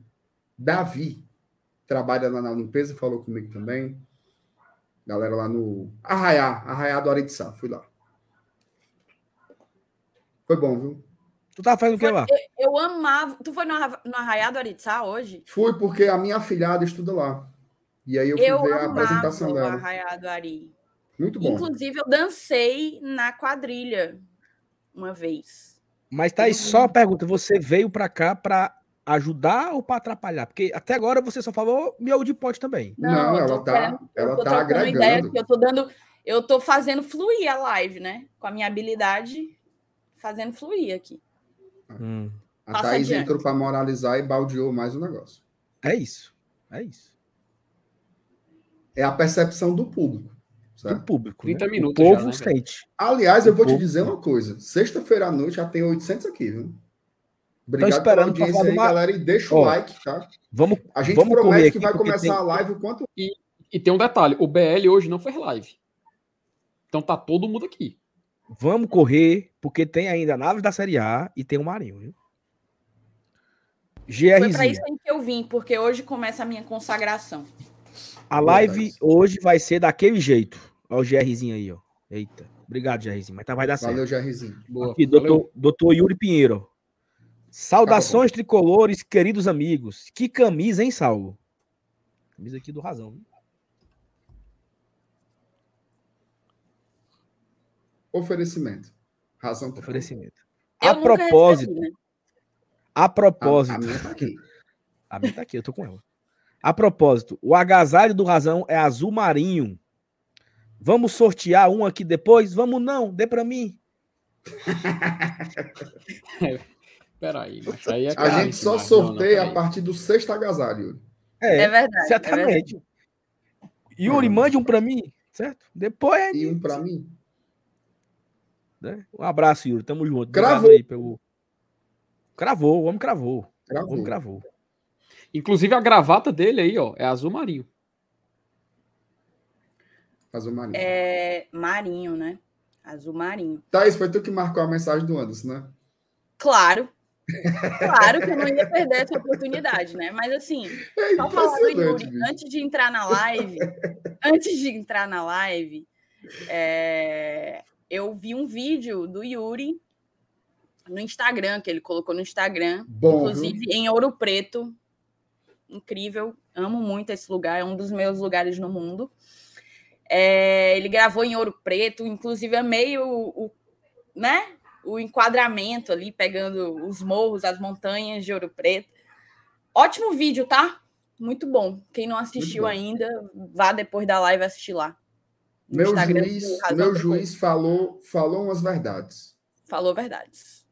Davi, trabalha lá na limpeza, falou comigo também. Galera lá no Arraiá, Arraiá do Aritzá, fui lá. Foi bom, viu? Tu tava fazendo o que lá? Eu, eu amava. Tu foi no, Arra- no Arraiá do Aritzá hoje? Fui porque a minha afilhada estuda lá. E aí eu fui Eu ver a apresentação o dela. Arraiá do Ari. Muito bom. Inclusive, eu dancei na quadrilha uma vez. Mas tá aí só uma pergunta. Você veio pra cá pra ajudar ou pra atrapalhar? Porque até agora você só falou miolo de pote também. Não, eu tô ela tá- eu ela tô tá trocando ideia agregando. aqui, eu tô dando, eu tô fazendo fluir a live, né? Com a minha habilidade, fazendo fluir aqui. Hum, A Passa Thaís adiante. entrou para moralizar e baldeou mais o negócio. é isso. É isso. É a percepção do público. Do certo? público. 30 né? minutos O já, povo né, velho? sente. Aliás, eu vou te povo- dizer uma coisa. Sexta-feira à noite já tem 800 aqui, viu? Obrigado pela esperando pra audiência aí, uma- galera. E deixa o like, tá? Vamos, A gente vamos promete que vai começar tem- a live o quanto E tem um detalhe: o BL hoje não fez live. Então tá todo mundo aqui. vamos correr, porque tem ainda naves da Série A e tem o Marinho, viu? Foi pra isso aí que eu vim, porque hoje começa a minha consagração. A live Verdade. hoje vai ser daquele jeito. Olha o GRzinho aí, ó. Eita. Obrigado, GRzinho. Mas tá, vai dar certo. Valeu, Jairzinho. Boa. Aqui, Valeu. doutor, doutor Yuri Pinheiro. Saudações tricolores, queridos amigos. Que camisa, hein, Saulo? Camisa aqui do Razão. viu? Oferecimento. Razão tricolor. Oferecimento. A propósito, recebi, né? a A, propósito. a minha tá aqui. A minha tá aqui, eu tô com ela. A propósito, o agasalho do Razão é azul marinho. Vamos sortear um aqui depois? Vamos não, dê pra mim. Peraí, mas aí é A gente só demais. Não, não, sorteia a partir do sexto agasalho. Yuri. É, É verdade. É verdade. exatamente. Yuri, mande um pra mim, certo? Depois, E um para mim. né? Um abraço, Yuri, tamo junto. Cravou. Pelo... Cravou, o homem cravou. O Gravou. homem cravou. Inclusive a gravata dele aí, ó, é azul marinho. Azul marinho. É marinho, né? Azul marinho. Thaís, foi tu que marcou a mensagem do Anderson, né? Claro. Claro que eu não ia perder essa oportunidade, né? Mas assim, É Só falar do Yuri, antes de entrar na live, antes de entrar na live, é, eu vi um vídeo do Yuri no Instagram, que ele colocou no Instagram, Bom, inclusive em Ouro Preto. Incrível, amo muito esse lugar, é um dos meus lugares no mundo. É, ele gravou em Ouro Preto, inclusive amei o, o, né, o enquadramento ali, pegando os morros, as montanhas de Ouro Preto. Ótimo vídeo, tá? Muito bom. Quem não assistiu ainda, vá depois da live assistir lá. No Meu Instagram, juiz, meu juiz falou, falou umas verdades. Falou verdades.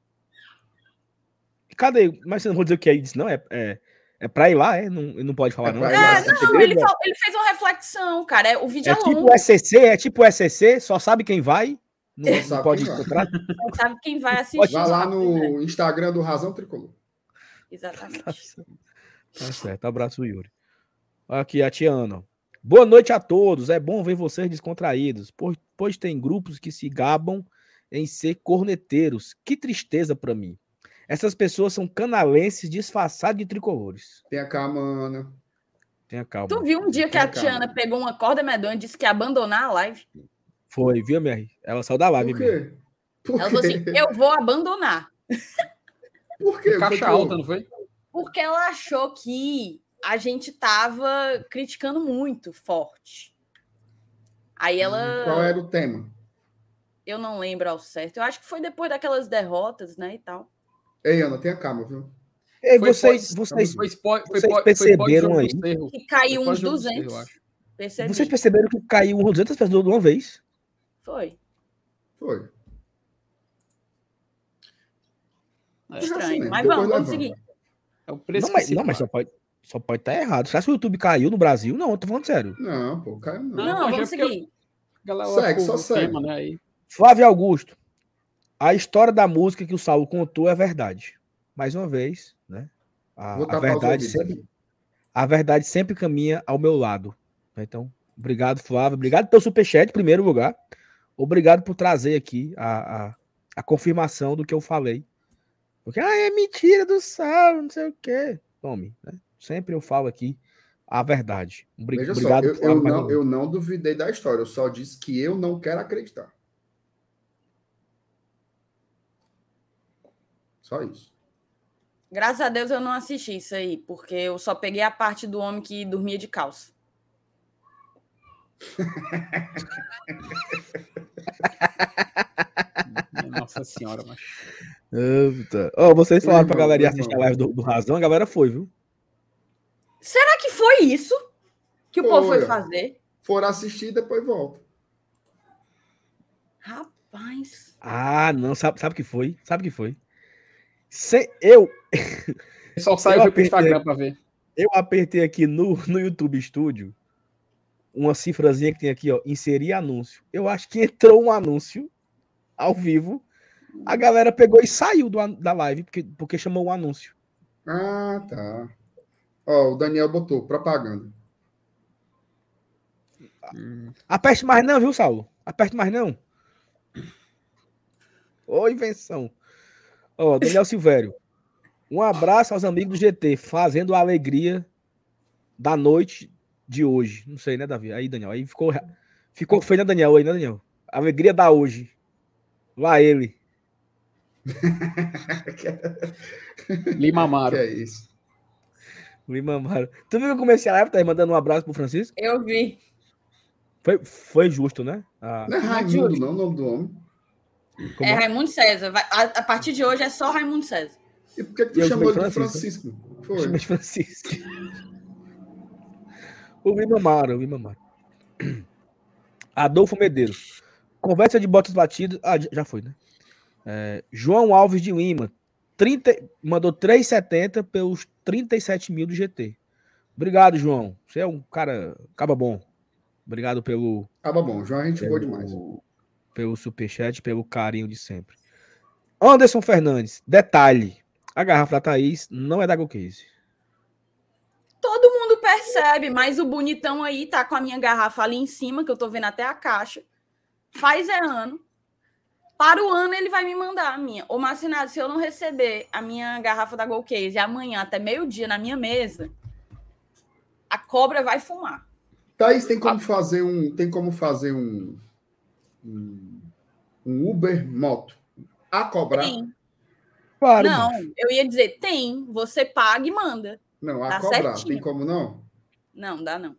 Cadê? Mas você não vou dizer o que aí disse, não? É, é, é pra ir lá, é? Não, não pode falar, É não. É, lá, é. Não, segredo, ele, é? ele fez uma reflexão, cara. é- O vídeo é, É tipo longo. SCC, é tipo SCC, só sabe quem vai. Não, não sabe pode quem vai. encontrar. Não sabe quem vai assistir. Vai lá no Instagram do Razão Tricolor. Exatamente. Tá certo, abraço, Yuri. Aqui, a Tiana. Boa noite a todos. É bom ver vocês descontraídos, pois, pois tem grupos que se gabam em ser corneteiros. Que tristeza pra mim. Essas pessoas são canalenses disfarçados de tricolores. Tenha calma, Ana. Tenha calma. Tu viu um dia que a Tenha calma. Tiana pegou uma corda medonha e disse que ia abandonar a live? Foi, viu, MR? Ela saiu da live, Por quê? Por Ela falou assim: quê? eu vou abandonar. Por quê? Caixa alta, não foi? Porque ela achou que a gente tava criticando muito forte. Aí ela. Qual era o tema? Eu não lembro ao certo. Eu acho que foi depois daquelas derrotas, né? E tal. Ei, Ana, tenha calma, viu? Ei, Foi vocês, pós- vocês, Foi foi Vocês perceberam aí? Que caiu uns pós-jogo do Cerro, 200. eu acho. Percebi. vocês perceberam que caiu uns 200 pessoas de uma vez? Foi. Foi. É. Estranho. mesmo, Mas depois vamos, vamos seguir. É o preço Não, mas, não, mas só pode, só pode estar errado. Você acha que o YouTube caiu no Brasil? Não, eu tô falando sério. Não, pô, caiu não. Não, Não, mas vamos é seguir. Galera, Segue, o- só segue. tema, né? Aí. Flávio Augusto. A história da música que o Saulo contou é verdade. Mais uma vez, né? A, a verdade sempre, a verdade sempre caminha ao meu lado. Então, obrigado, Flávio. Obrigado pelo superchat, em primeiro lugar. Obrigado por trazer aqui a, a, a confirmação do que eu falei Porque ah, é mentira do sal, não sei o quê. Tome, né? Sempre eu falo aqui a verdade. Obri- Veja só, Obrigado eu, eu não, eu não duvidei da história, eu só disse que eu não quero acreditar. Só isso. Graças a Deus eu não assisti isso aí, porque eu só peguei a parte do homem que dormia de calça. Nossa senhora, mas. Ó, vocês falaram pra galera assistir a live do, do Razão, a galera foi, viu? Será que foi isso que o povo foi fazer? For assistir, depois volta. Rapaz. Ah, não, sabe, sabe o que foi? Sabe o que foi? Se- eu, Só saiu foi pro apertei. Instagram pra ver. eu apertei aqui no, no YouTube Studio uma cifrazinha que tem aqui, ó, inserir anúncio. Eu acho que entrou um anúncio ao vivo. A galera pegou e saiu do da live porque, porque chamou o anúncio. Ah, tá. Ó, o Daniel botou propaganda. Aperte mais não, viu, Saulo? Aperte mais não. Ô, invenção. Ó, Daniel Silvério. Um abraço aos amigos do GT, fazendo a alegria da noite de hoje. Não sei, né, Davi? Aí, Daniel. Aí ficou, ficou feio, né, Daniel? Aí, né, Daniel? Alegria da hoje. Lá ele. Lima que Amaro. é isso? Lima Amaro. Tu viu que eu comecei a live, tá aí mandando um abraço pro Francisco? Eu vi. Foi, foi justo, né? Ah, Não é Raimundo, não, o nome do homem. Como É é? Raimundo César. Vai- a, a partir de hoje é só Raimundo César. E por que, que tu chamou de Francisco. Francisco? Foi. Chama de Francisco. o Lima Amaro, o Lima Amaro. Adolfo Medeiros. Conversa de botas batidas. Ah, já- foi, né? É, João Alves de Lima. 30, mandou 3,70 pelos 37 mil do GT. Obrigado, João. Você é um cara. Acaba bom. Obrigado pelo. Tava bom, João, a gente boa pelo, demais. Pelo superchat, pelo carinho de sempre. Anderson Fernandes. Detalhe: a garrafa da Thaís não é da Go Case. Todo mundo percebe, mas o bonitão aí tá com a minha garrafa ali em cima, que eu tô vendo até a caixa. Faz é ano. Para o ano ele vai me mandar a minha. Ô, Marcinado, se eu não receber a minha garrafa da Gold Case amanhã até meio-dia na minha mesa, a cobra vai fumar. Thaís, tem como fazer um. Tem como fazer um. Um, um Uber moto a cobrar? Tem. Claro, Não, eu ia dizer, tem. Você paga e manda. Não, a Tá cobrar. certinho. Tem como não? Não, dá não.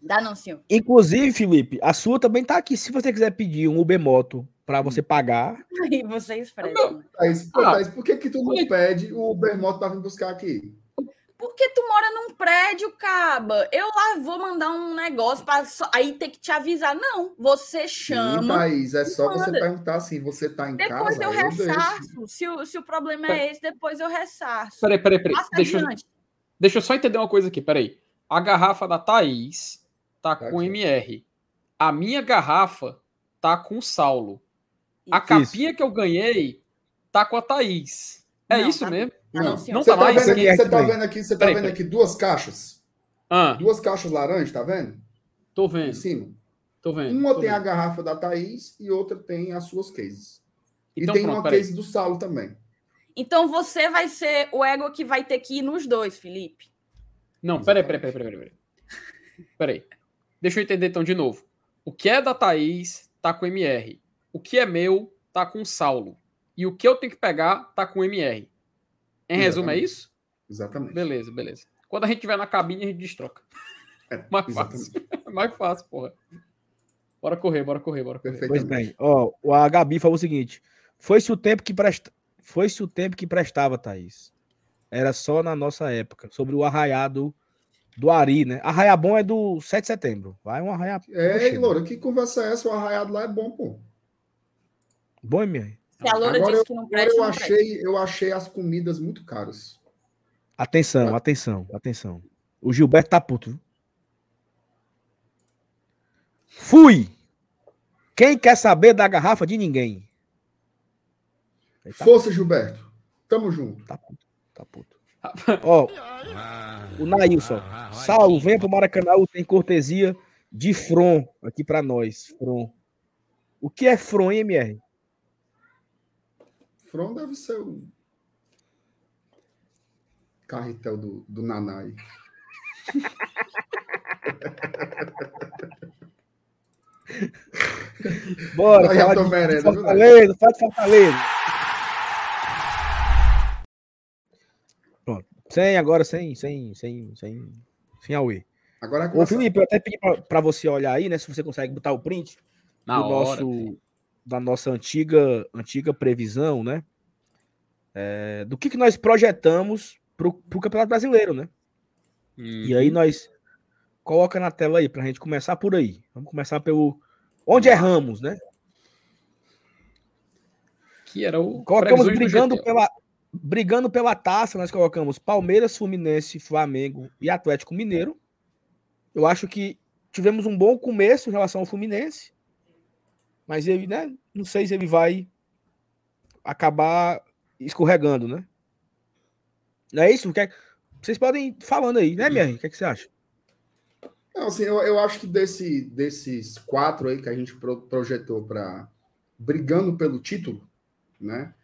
Dá não, senhor. Inclusive, Felipe, a sua também tá aqui. Se você quiser pedir um Uber Moto para você pagar, Aí prestam. Thaís, pô, Ah. Thaís, por que, que tu não pede o Uber moto pra vir buscar aqui? Porque tu mora num prédio, caba. Eu lá vou mandar um negócio para aí ter que te avisar. Não, você Sim, chama. Thaís, é só você manda. perguntar assim: você tá em depois casa? eu deixo. ressarço. Se o, se o problema é esse, depois eu ressarço. Peraí, peraí, peraí. Passa Deixa, eu- adiante. deixa eu só entender uma coisa aqui, peraí. A garrafa da Thaís tá Tá com aqui. MR. A minha garrafa tá com o Saulo. A Isso. capinha que eu ganhei tá com a Thaís. É Não, isso tá- mesmo? Não, Não, tá tá, mais vendo aqui, aqui, você tá aqui. vendo aqui, você tá vendo aqui duas caixas? Ah, Duas caixas laranja, tá vendo? tô Em vendo, cima. tô vendo. Uma tô tem a vendo. garrafa da Thaís e outra tem as suas cases. Então e tem pronto, uma case do Saulo também. Então você vai ser o ego que vai ter que ir nos dois, Felipe. Não, peraí, peraí, peraí, peraí, peraí. Peraí. Deixa eu entender então de novo. O que é da Thaís tá com MR. O que é meu tá com o Saulo. E o que eu tenho que pegar tá com MR. Em resumo, é isso? Exatamente. Beleza, beleza. Quando a gente tiver na cabine, a gente destroca. É, Mais exatamente. fácil. Mais fácil, porra. Bora correr, bora correr, bora correr. Perfeito. pois bem. Ó, o- a Gabi falou o seguinte: foi-se o tempo que presta... foi-se o tempo que prestava, Thaís. Era só na nossa época, sobre o arraiado do Ari, né? Arraia bom é do 7 de setembro. Vai um arraia. É, Loura, que conversa é essa? O arraiado lá é bom, pô. Bom, MR. Se a Loura Agora disse eu, que não presta, eu não presta. achei, eu achei as comidas muito caras. Atenção, atenção, atenção. O Gilberto tá puto. Fui! Quem quer saber da garrafa de ninguém? Tá, Força, Gilberto. Tamo junto. tá puto, tá puto. Ó, o Nailson. Saulo, venha pro Maracanã, tem cortesia de From aqui pra nós. From. O que é From, hein, MR? From deve ser o carretel do, do Nanai. Bora, Aí, fala Alto de Merenda, Fortaleza, fala de Fortaleza. Pronto. Sem, agora sem, sem, sem, sem, sem Aue. Agora Ô, Felipe, eu até pedi pra, pra você olhar aí, né, se você consegue botar o print Na do hora. nosso, da nossa antiga, antiga previsão, né? É, do que, que nós projetamos pro, pro Campeonato Brasileiro, né? E Uhum. aí nós coloca na tela aí pra gente começar por aí. Vamos começar pelo onde erramos, né? Que era o. Colocamos brigando pela brigando pela taça, nós colocamos Palmeiras, Fluminense, Flamengo e Atlético Mineiro. Eu acho que tivemos um bom começo em relação ao Fluminense, mas ele, né, não sei se ele vai acabar escorregando, né? Não é isso? Quer- Vocês podem ir falando aí, né, Mier? O que, é que você acha? Não, assim, eu, eu acho que desse, desses quatro aí que a gente pro- projetou para brigando pelo título, né?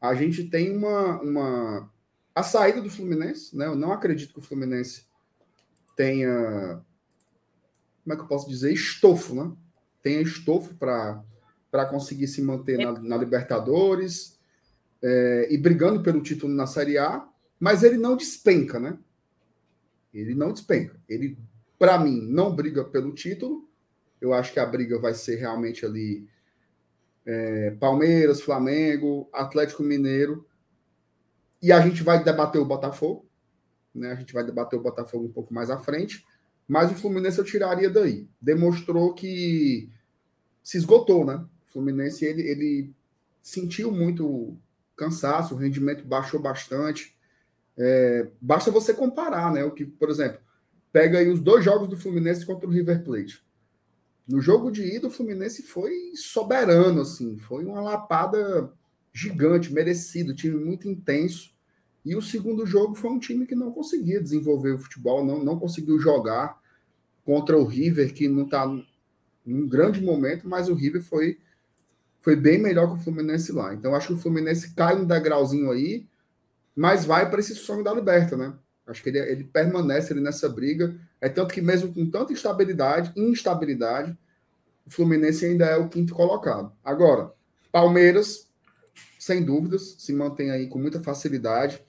A gente tem uma, uma a saída do Fluminense, né? Eu não acredito que o Fluminense tenha como é que eu posso dizer estofo, né? Tenha estofo para conseguir se manter na, na Libertadores é, e brigando pelo título na Série A, mas ele não despenca, né? Ele não despenca. Ele para mim, não briga pelo título. Eu acho que a briga vai ser realmente ali é, Palmeiras, Flamengo, Atlético Mineiro. E a gente vai debater o Botafogo. Né? A gente vai debater o Botafogo um pouco mais à frente. Mas o Fluminense eu tiraria daí. Demonstrou que se esgotou, né? O Fluminense ele, ele sentiu muito cansaço, o rendimento baixou bastante. É, basta você comparar, né? O que, por exemplo, pega aí os dois jogos do Fluminense contra o River Plate. No jogo de ida, o Fluminense foi soberano, assim, foi uma lapada gigante, merecido, time muito intenso. E o segundo jogo foi um time que não conseguia desenvolver o futebol, não, não conseguiu jogar contra o River, que não está num grande momento, mas o River foi, foi bem melhor que o Fluminense lá. Então, acho que o Fluminense cai um degrauzinho aí, mas vai para esse sonho da Liberta, né? Acho que ele, ele permanece ali nessa briga. É tanto que, mesmo com tanta instabilidade, instabilidade, o Fluminense ainda é o quinto colocado. Agora, Palmeiras, sem dúvidas, se mantém aí com muita facilidade.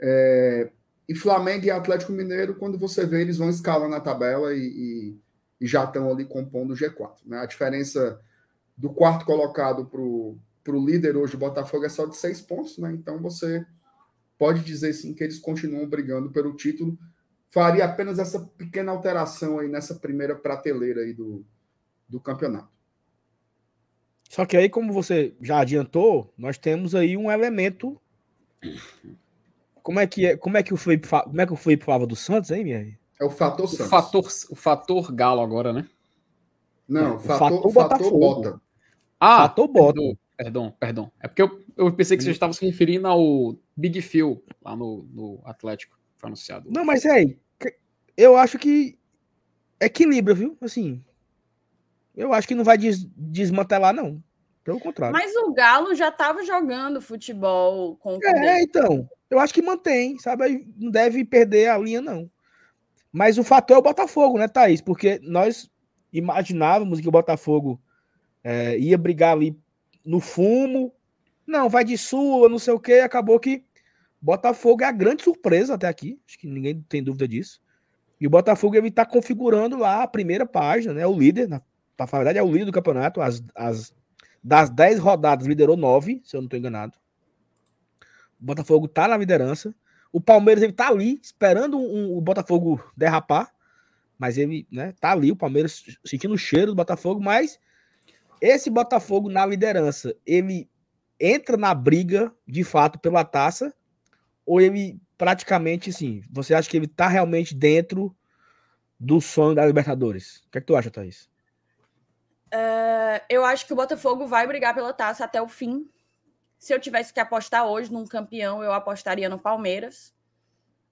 É, e Flamengo e Atlético Mineiro, quando você vê, eles vão escalando a tabela e, e, e já estão ali compondo o G4. Né? A diferença do quarto colocado para o líder hoje, Botafogo, é só de seis pontos, né? Então você pode dizer sim que eles continuam brigando pelo título. Faria apenas essa pequena alteração aí nessa primeira prateleira aí do, do campeonato. Só que aí, como você já adiantou, nós temos aí um elemento. Como é que é? Como é que o Felipe, fa- como é que o Felipe falava do Santos, hein, minha? É o fator O Santos. fator, o fator Galo agora, né? Não, o fator, fator fator, Botafogo. Bota. Ah, Fator bota. perdão, perdão, perdão. É porque eu, eu pensei que você estava se referindo ao Big Phil lá no, no Atlético, que foi anunciado. Não, mas é aí. Eu acho que equilibra, viu? Assim, eu acho que não vai des- desmantelar, não. Pelo contrário. Mas o Galo já estava jogando futebol com o É, então. Eu acho que mantém, sabe? Não deve perder a linha, não. Mas o fator é o Botafogo, né, Thaís? Porque nós imaginávamos que o Botafogo é, ia brigar ali no fumo. Não, vai de Sula, não sei o quê. Acabou que Botafogo é a grande surpresa até aqui. Acho que ninguém tem dúvida disso. E o Botafogo ele tá configurando lá a primeira página, né? O líder, na, pra falar a verdade, é o líder do campeonato. As, as, das 10 rodadas, liderou 9, se eu não estou enganado. O Botafogo tá na liderança. O Palmeiras ele tá ali, esperando um- o Botafogo derrapar. Mas ele, né, tá ali, o Palmeiras sentindo o cheiro do Botafogo, mas esse Botafogo na liderança, ele entra na briga, de fato, pela taça, ou ele praticamente, assim, você acha que ele tá realmente dentro do sonho da Libertadores? O que é que tu acha, Thaís? É, Eu acho que o Botafogo vai brigar pela taça até o fim. Se eu tivesse que apostar hoje num campeão, eu apostaria no Palmeiras.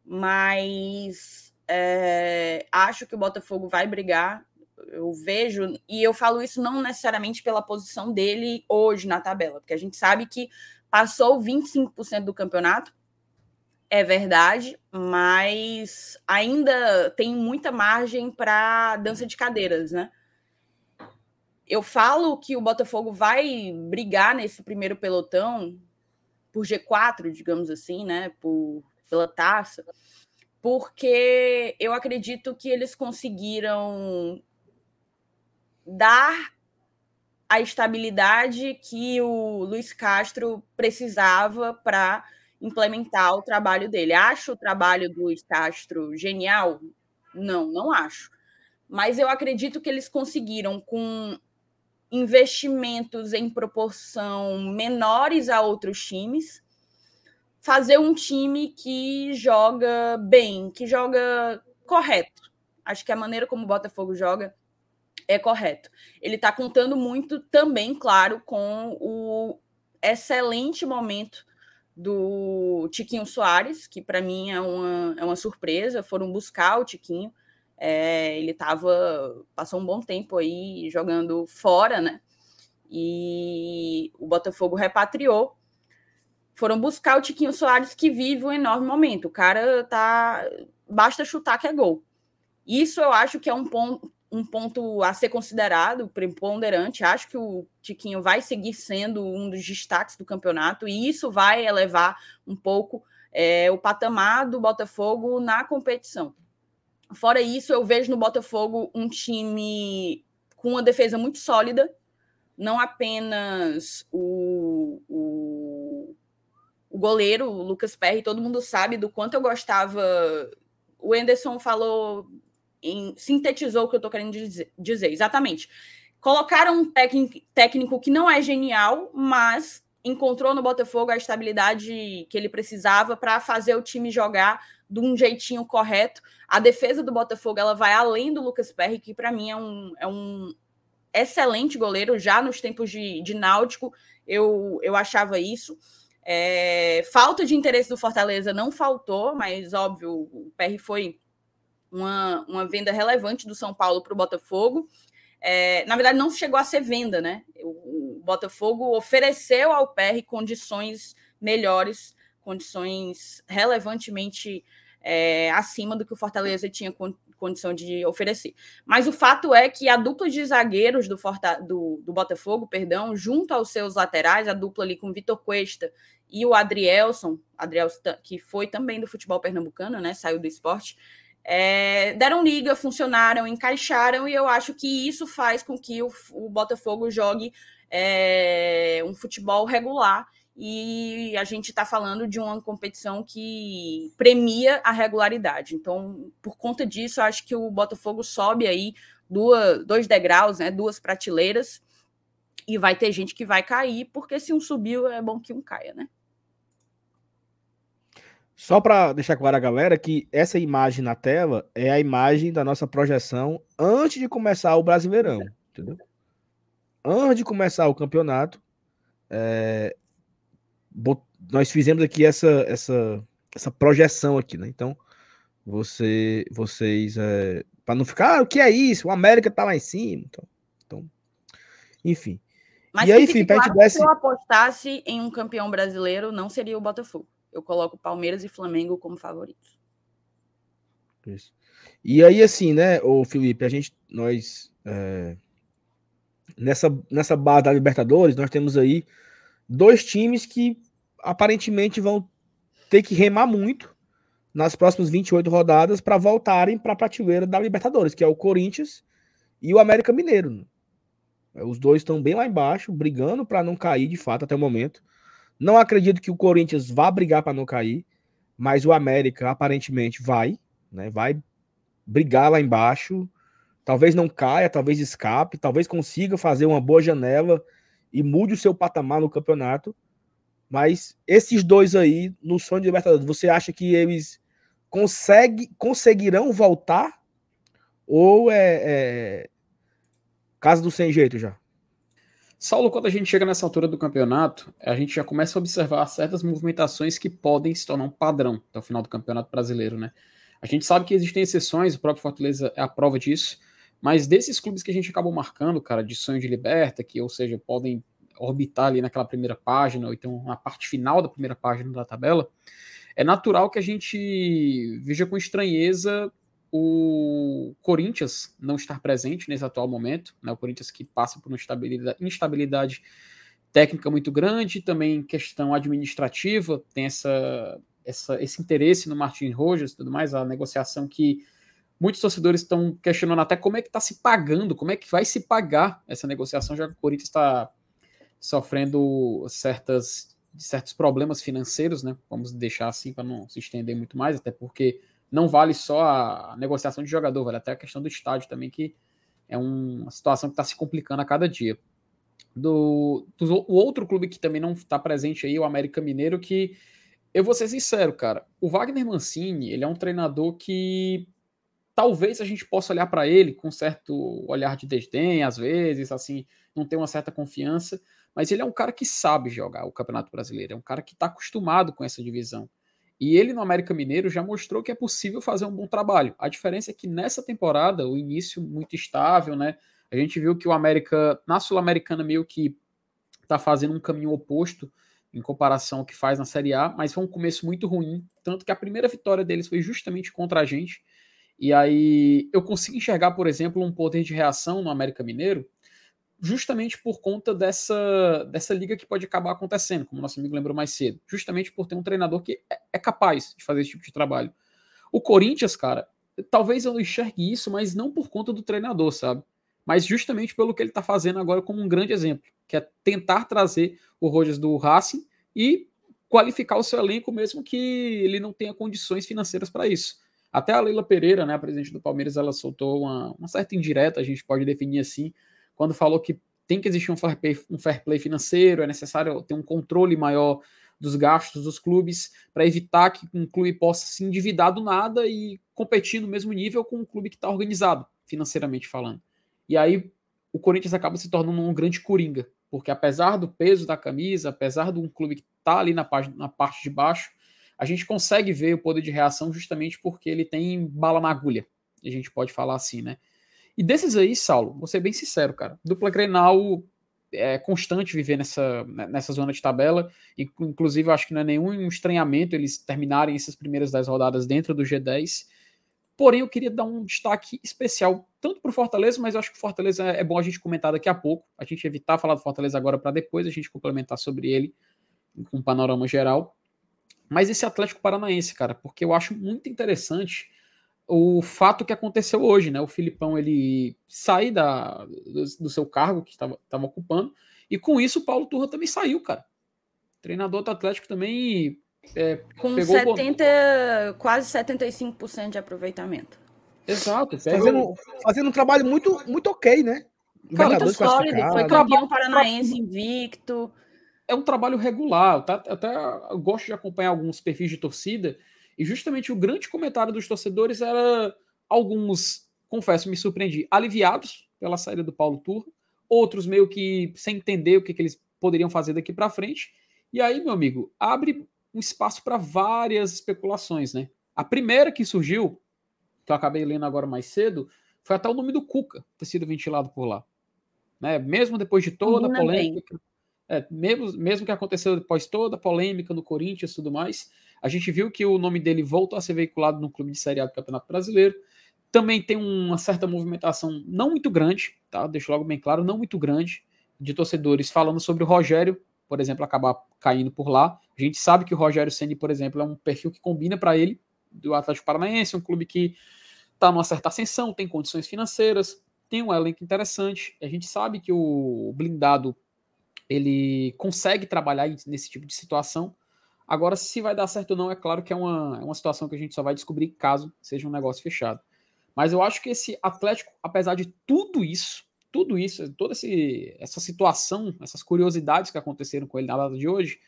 Mas é, acho que o Botafogo vai brigar. Eu vejo, e eu falo isso não necessariamente pela posição dele hoje na tabela, porque a gente sabe que passou 25% do campeonato, É verdade, mas ainda tem muita margem para dança de cadeiras, né? Eu falo que o Botafogo vai brigar nesse primeiro pelotão por G4, digamos assim, né? Por, pela taça, porque eu acredito que eles conseguiram dar a estabilidade que o Luiz Castro precisava para implementar o trabalho dele. Acho o trabalho do Luiz Castro genial? Não, não acho. Mas eu acredito que eles conseguiram, com investimentos em proporção menores a outros times, fazer um time que joga bem, que joga correto. Acho que a maneira como o Botafogo joga é correto. Ele está contando muito também, claro, com o excelente momento do Tiquinho Soares, que para mim é uma, é uma surpresa. Foram buscar o Tiquinho. É, ele tava, passou um bom tempo aí jogando fora, né? E o Botafogo repatriou. Foram buscar o Tiquinho Soares, que vive um enorme momento. O cara tá. Basta chutar que é gol. Isso eu acho que é um ponto, um ponto a ser considerado, preponderante. Acho que o Tiquinho vai seguir sendo um dos destaques do campeonato e isso vai elevar um pouco é, o patamar do Botafogo na competição. Fora isso, eu vejo no Botafogo um time com uma defesa muito sólida, não apenas o, o, o goleiro, o Lucas Perry, todo mundo sabe do quanto eu gostava. O Enderson falou em, sintetizou o que eu estou querendo dizer, dizer. Exatamente. Colocaram um técnico, técnico que não é genial, mas encontrou no Botafogo a estabilidade que ele precisava para fazer o time jogar de um jeitinho correto. A defesa do Botafogo ela vai além do Lucas Perry, que para mim é um, é um excelente goleiro. Já nos tempos de, de Náutico, eu, eu achava isso. É, falta de interesse do Fortaleza não faltou, mas óbvio, o Perry foi uma, uma venda relevante do São Paulo para o Botafogo. É, na verdade, não chegou a ser venda, né? O Botafogo ofereceu ao PR condições melhores, condições relevantemente é, acima do que o Fortaleza tinha con condição de oferecer. Mas o fato é que a dupla de zagueiros do, Forta do, do Botafogo, perdão, junto aos seus laterais, a dupla ali com o Vitor Cuesta e o Adrielson, Adrielson que foi também do futebol pernambucano, né? Saiu do esporte é, deram liga, funcionaram, encaixaram, e eu acho que isso faz com que o, o Botafogo jogue é, um futebol regular. E a gente está falando de uma competição que premia a regularidade. Então, por conta disso, acho que o Botafogo sobe aí duas, dois degraus, né, duas prateleiras, e vai ter gente que vai cair, porque se um subiu, é bom que um caia, né? Só para deixar claro a galera que essa imagem na tela é a imagem da nossa projeção antes de começar o Brasileirão, entendeu? Antes de começar o campeonato, é, nós fizemos aqui essa, essa, essa projeção aqui, né? Então, você, vocês, é, para não ficar, ah, o que é isso? O América tá lá em cima, então, então enfim. Mas e aí, enfim, claro, desse... se eu apostasse em um campeão brasileiro, não seria o Botafogo eu coloco Palmeiras e Flamengo como favoritos. Isso. E aí, assim, né, o Felipe, a gente, nós, é, nessa, nessa base da Libertadores, nós temos aí dois times que aparentemente vão ter que remar muito nas próximas 28 rodadas para voltarem para a prateleira da Libertadores, que é o Corinthians e o América Mineiro. Os dois estão bem lá embaixo, brigando para não cair de fato até o momento. Não acredito que o Corinthians vá brigar para não cair, mas o América aparentemente vai, né? Vai brigar lá embaixo. Talvez não caia, talvez escape, talvez consiga fazer uma boa janela e mude o seu patamar no campeonato. Mas esses dois aí, no sonho de Libertadores, você acha que eles consegue, conseguirão voltar? Ou é, é caso do sem jeito já? Saulo, quando a gente chega nessa altura do campeonato, a gente já começa a observar certas movimentações que podem se tornar um padrão até o final do campeonato brasileiro, né? A gente sabe que existem exceções, o próprio Fortaleza é a prova disso, mas desses clubes que a gente acabou marcando, cara, de sonho de liberta, que, ou seja, podem orbitar ali naquela primeira página, ou então na parte final da primeira página da tabela, é natural que a gente veja com estranheza o Corinthians não estar presente nesse atual momento, né? O Corinthians que passa por uma instabilidade, instabilidade técnica muito grande, também questão administrativa, tem essa, essa, esse interesse no Martin Rojas tudo mais, a negociação que muitos torcedores estão questionando até como é que está se pagando, como é que vai se pagar essa negociação, já que o Corinthians está sofrendo certas, certos problemas financeiros, né? Vamos deixar assim para não se estender muito mais, até porque não vale só a negociação de jogador, vale até a questão do estádio também, que é uma situação que está se complicando a cada dia. Do, do, o outro clube que também não está presente aí, o América Mineiro, que eu vou ser sincero, cara, o Wagner Mancini, ele é um treinador que talvez a gente possa olhar para ele com certo olhar de desdém, às vezes, assim, não ter uma certa confiança, mas ele é um cara que sabe jogar o Campeonato Brasileiro, é um cara que está acostumado com essa divisão. E ele no América Mineiro já mostrou que é possível fazer um bom trabalho. A diferença é que nessa temporada, o início muito estável, né? A gente viu que o América, na Sul-Americana, meio que está fazendo um caminho oposto em comparação ao que faz na Série A, mas foi um começo muito ruim. Tanto que a primeira vitória deles foi justamente contra a gente. E aí eu consigo enxergar, por exemplo, um poder de reação no América Mineiro justamente por conta dessa, dessa liga que pode acabar acontecendo, como nosso amigo lembrou mais cedo, justamente por ter um treinador que é, é capaz de fazer esse tipo de trabalho. O Corinthians, cara, talvez eu não enxergue isso, mas não por conta do treinador, sabe? Mas justamente pelo que ele está fazendo agora como um grande exemplo, que é tentar trazer o Rogers do Racing e qualificar o seu elenco, mesmo que ele não tenha condições financeiras para isso. Até a Leila Pereira, né, a presidente do Palmeiras, ela soltou uma, uma certa indireta, a gente pode definir assim, quando falou que tem que existir um fair play, um fair play financeiro, é necessário ter um controle maior dos gastos dos clubes para evitar que um clube possa se endividar do nada e competir no mesmo nível com um clube que está organizado, financeiramente falando. E aí o Corinthians acaba se tornando um grande coringa, porque apesar do peso da camisa, apesar de um clube que está ali na, na parte de baixo, a gente consegue ver o poder de reação justamente porque ele tem bala na agulha. A gente pode falar assim, né? E desses aí, Saulo, vou ser bem sincero, cara. Dupla Grenal é constante viver nessa, né, nessa zona de tabela. Inclusive, eu acho que não é nenhum estranhamento eles terminarem essas primeiras 10 rodadas dentro do G10. Porém, eu queria dar um destaque especial, tanto para o Fortaleza, mas eu acho que o Fortaleza é bom a gente comentar daqui a pouco. A gente evitar falar do Fortaleza agora para depois a gente complementar sobre ele com um panorama geral. Mas esse Atlético Paranaense, cara, porque eu acho muito interessante o fato que aconteceu hoje, né? O Filipão ele sair da, do, do seu cargo que estava ocupando, e com isso o Paulo Turra também saiu, cara. O treinador do Atlético também. É, com 70, quase 75% de aproveitamento. Exato, fazendo, fazendo um trabalho muito, muito ok, né? Cara, muito sólido, foi campeão paranaense invicto. É um trabalho regular, tá? até eu gosto de acompanhar alguns perfis de torcida e justamente o grande comentário dos torcedores era alguns, confesso, me surpreendi, aliviados pela saída do Paulo Turra, outros meio que sem entender o que, que eles poderiam fazer daqui para frente. E aí, meu amigo, abre um espaço para várias especulações, né? A primeira que surgiu, que eu acabei lendo agora mais cedo, foi até o nome do Cuca ter sido ventilado por lá. Né? Mesmo depois de toda a polêmica, é, mesmo, mesmo que aconteceu depois toda a polêmica no Corinthians e tudo mais, a gente viu que o nome dele voltou a ser veiculado no clube de Série A do Campeonato Brasileiro. Também tem uma certa movimentação não muito grande, tá? Deixo logo bem claro, não muito grande, de torcedores falando sobre o Rogério, por exemplo, acabar caindo por lá. A gente sabe que o Rogério Ceni, por exemplo, é um perfil que combina para ele, do Atlético Paranaense, um clube que está numa certa ascensão, tem condições financeiras, tem um elenco interessante. A gente sabe que o blindado ele consegue trabalhar nesse tipo de situação. Agora, se vai dar certo ou não, é claro que é uma, é uma situação que a gente só vai descobrir caso seja um negócio fechado. Mas eu acho que esse Atlético, apesar de tudo isso, tudo isso, toda esse, essa situação, essas curiosidades que aconteceram com ele na data de hoje,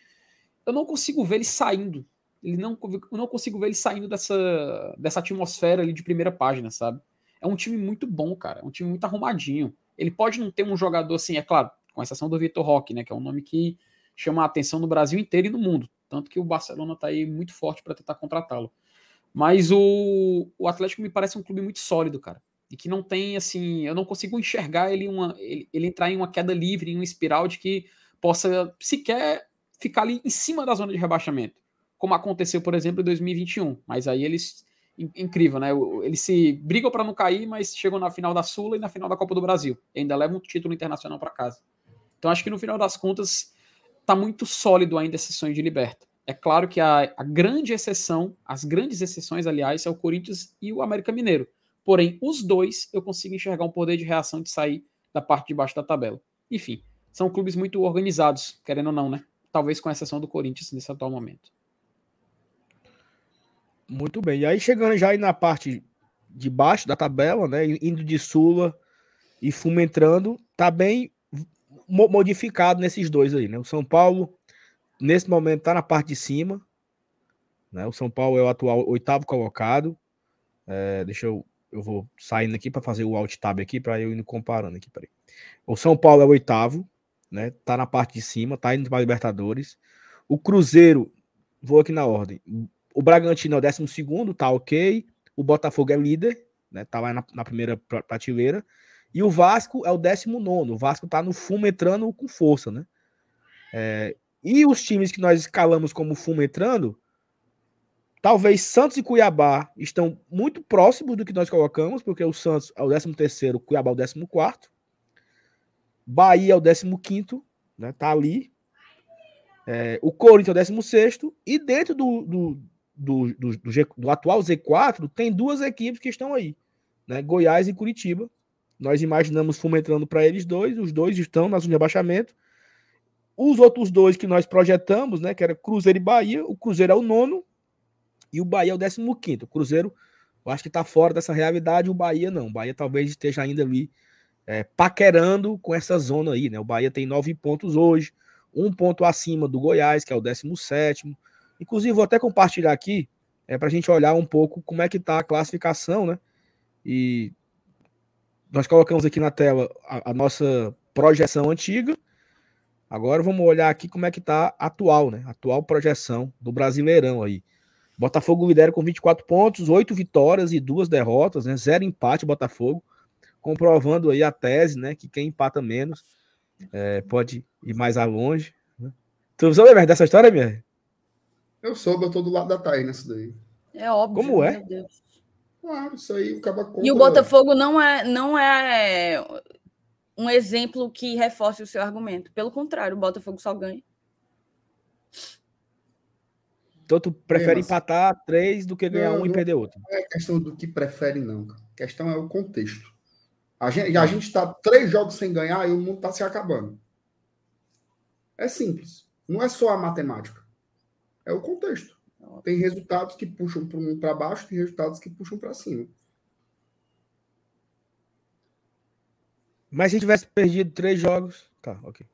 eu não consigo ver ele saindo. Ele não, eu não consigo ver ele saindo dessa, dessa atmosfera ali de primeira página, sabe? É um time muito bom, cara. É um time muito arrumadinho. Ele pode não ter um jogador assim, é claro, com exceção do Vitor Roque, né? Que é um nome que chama a atenção no Brasil inteiro e no mundo. Tanto que o Barcelona está aí muito forte para tentar contratá-lo. Mas o, o Atlético me parece um clube muito sólido, cara. E que não tem, assim, eu não consigo enxergar ele, uma, ele, ele entrar em uma queda livre, em uma espiral de que possa sequer ficar ali em cima da zona de rebaixamento. como aconteceu, por exemplo, em 2021. Mas aí eles incrível, né? Eles se brigam para não cair, mas chegam na final da Sula e na final da Copa do Brasil. E ainda levam um título internacional para casa. Então acho que no final das contas tá muito sólido ainda esse sonho de liberta. É claro que a, a grande exceção, as grandes exceções, aliás, é o Corinthians e o América Mineiro. Porém, os dois eu consigo enxergar um poder de reação de sair da parte de baixo da tabela. Enfim, são clubes muito organizados, querendo ou não, né? Talvez com exceção do Corinthians nesse atual momento. Muito bem. E aí, chegando já aí na parte de baixo da tabela, né? Indo de Sula e Fumo entrando, tá bem modificado nesses dois aí, né? O São Paulo, nesse momento, tá na parte de cima. Né? O São Paulo é o atual oitavo colocado. É, deixa eu. Eu vou saindo aqui para fazer o alt tab aqui para eu ir comparando aqui. Peraí. O São Paulo é o oitavo, né? Tá na parte de cima, tá indo para Libertadores. O Cruzeiro, vou aqui na ordem. O Bragantino é o décimo segundo, tá ok. O Botafogo é líder, né? Tá lá na, na primeira prateleira. E o Vasco é o décimo nono. O Vasco tá no fumo entrando com força, né? É, e os times que nós escalamos como fumo entrando, talvez Santos e Cuiabá estão muito próximos do que nós colocamos, porque o Santos é o décimo terceiro, o Cuiabá é o décimo quarto. Bahia é o décimo quinto, né? Tá ali. É, o Corinthians é o décimo sexto. E dentro do, do, do, do, do, G, do, atual Z4, tem duas equipes que estão aí, né? Goiás e Curitiba. Nós imaginamos Fumo entrando para eles dois, os dois estão na zona de abaixamento. Os outros dois que nós projetamos, né? Que era Cruzeiro e Bahia. O Cruzeiro é o nono e o Bahia é o décimo quinto. O Cruzeiro, eu acho que está fora dessa realidade, o Bahia não. O Bahia talvez esteja ainda ali é, paquerando com essa zona aí, né? O Bahia tem nove pontos hoje, um ponto acima do Goiás, que é o décimo sétimo. Inclusive, vou até compartilhar aqui é, para a gente olhar um pouco como é que está a classificação, né? E nós colocamos aqui na tela a, a, nossa projeção antiga. Agora vamos olhar aqui como é que está atual, né? Atual projeção do Brasileirão aí. Botafogo lidera com 24 pontos, 8 vitórias e duas derrotas, né? Zero empate Botafogo, comprovando aí a tese, né? Que quem empata menos é, pode ir mais longe. Né? Tu sabe dessa história, minha? Eu soube, eu tô do lado da Thaís nessa daí. É óbvio. Como é? Claro, isso aí. E o Botafogo não é, não é um exemplo que reforce o seu argumento. Pelo contrário, o Botafogo só ganha. Então tu prefere é, mas... empatar três do que ganhar não, um e perder outro? Não é questão do que prefere, não. A questão é o contexto. A gente, a gente tá três jogos sem ganhar e o mundo tá se acabando. É simples. Não é só a matemática. É o contexto. Tem resultados que puxam para baixo, tem resultados que puxam para cima. Mas se tivesse perdido três jogos. Tá, ok.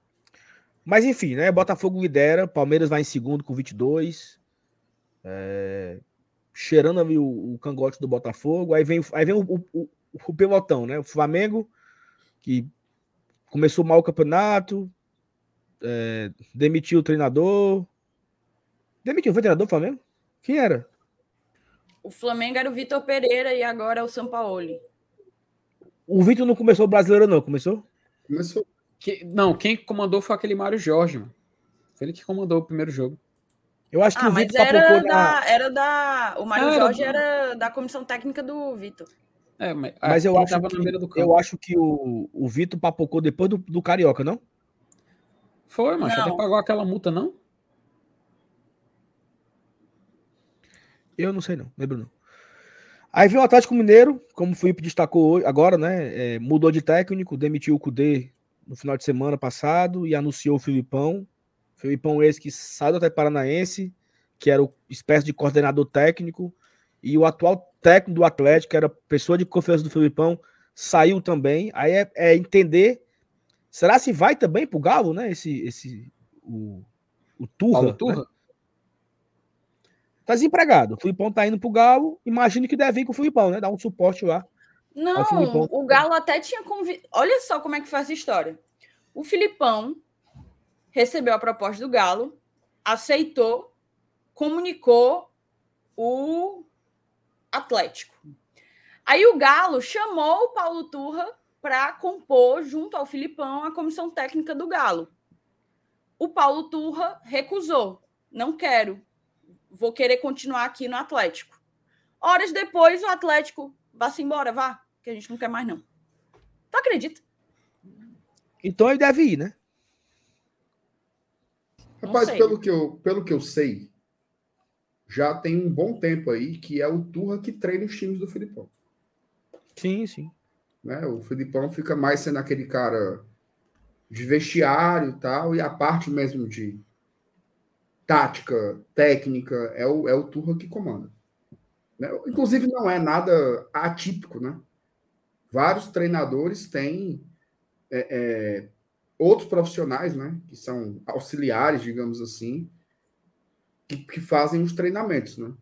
Mas enfim, né? Botafogo lidera, Palmeiras vai em segundo com 22. É... Cheirando ali o, o, cangote do Botafogo. Aí vem, aí vem o, o, o, pelotão, né? O Flamengo, que começou mal o campeonato, é... demitiu o treinador, Demitiu, foi treinador do Flamengo? Quem era? O Flamengo era o Vitor Pereira e agora é o São Paulo. O Vitor não começou brasileiro, não, começou? Começou. Que, não, quem comandou foi aquele Mário Jorge, mano. Foi ele que comandou o primeiro jogo. Eu acho que ah, o Vitor era da, na... era da. O Mário ah, Jorge era... era da comissão técnica do Vitor. É, mas, mas eu, acho que, eu acho que o, o Vitor papocou depois do, do Carioca, não? Foi, mas até pagou aquela multa, não? Eu não sei não, lembro não. Aí vem o Atlético Mineiro, como o Felipe destacou agora, né? É, mudou de técnico, demitiu o Cudê no final de semana passado e anunciou o Filipão. Filipão esse que saiu do Atlético Paranaense, que era o espécie de coordenador técnico, e o atual técnico do Atlético, que era pessoa de confiança do Filipão, saiu também. Aí é, é entender, será se vai também pro Galo, né? Esse, esse o, o Turra, Turra? Né? Tá desempregado. O Filipão tá indo pro Galo. Imagino que deve ir com o Filipão, né? Dar um suporte lá. Não, o Galo até tinha convidado. Olha só como é que foi essa história. O Filipão recebeu a proposta do Galo, aceitou, comunicou o Atlético. Aí o Galo chamou o Paulo Turra para compor, junto ao Filipão, a comissão técnica do Galo. O Paulo Turra recusou. Não quero vou querer continuar aqui no Atlético. Horas depois, o Atlético vá-se embora, vá, que a gente não quer mais, não. Tu acredita? Então ele deve ir, né? Rapaz, pelo que, eu, pelo que eu sei, já tem um bom tempo aí que é o Turra que treina os times do Filipão. Sim, sim. Né? O Filipão fica mais sendo aquele cara de vestiário e tal, e a parte mesmo de tática, técnica, é o, é o Turra que comanda. Né? Inclusive, não é nada atípico, né? Vários treinadores têm é, é, outros profissionais, né? Que são auxiliares, digamos assim, que, que fazem os treinamentos, né?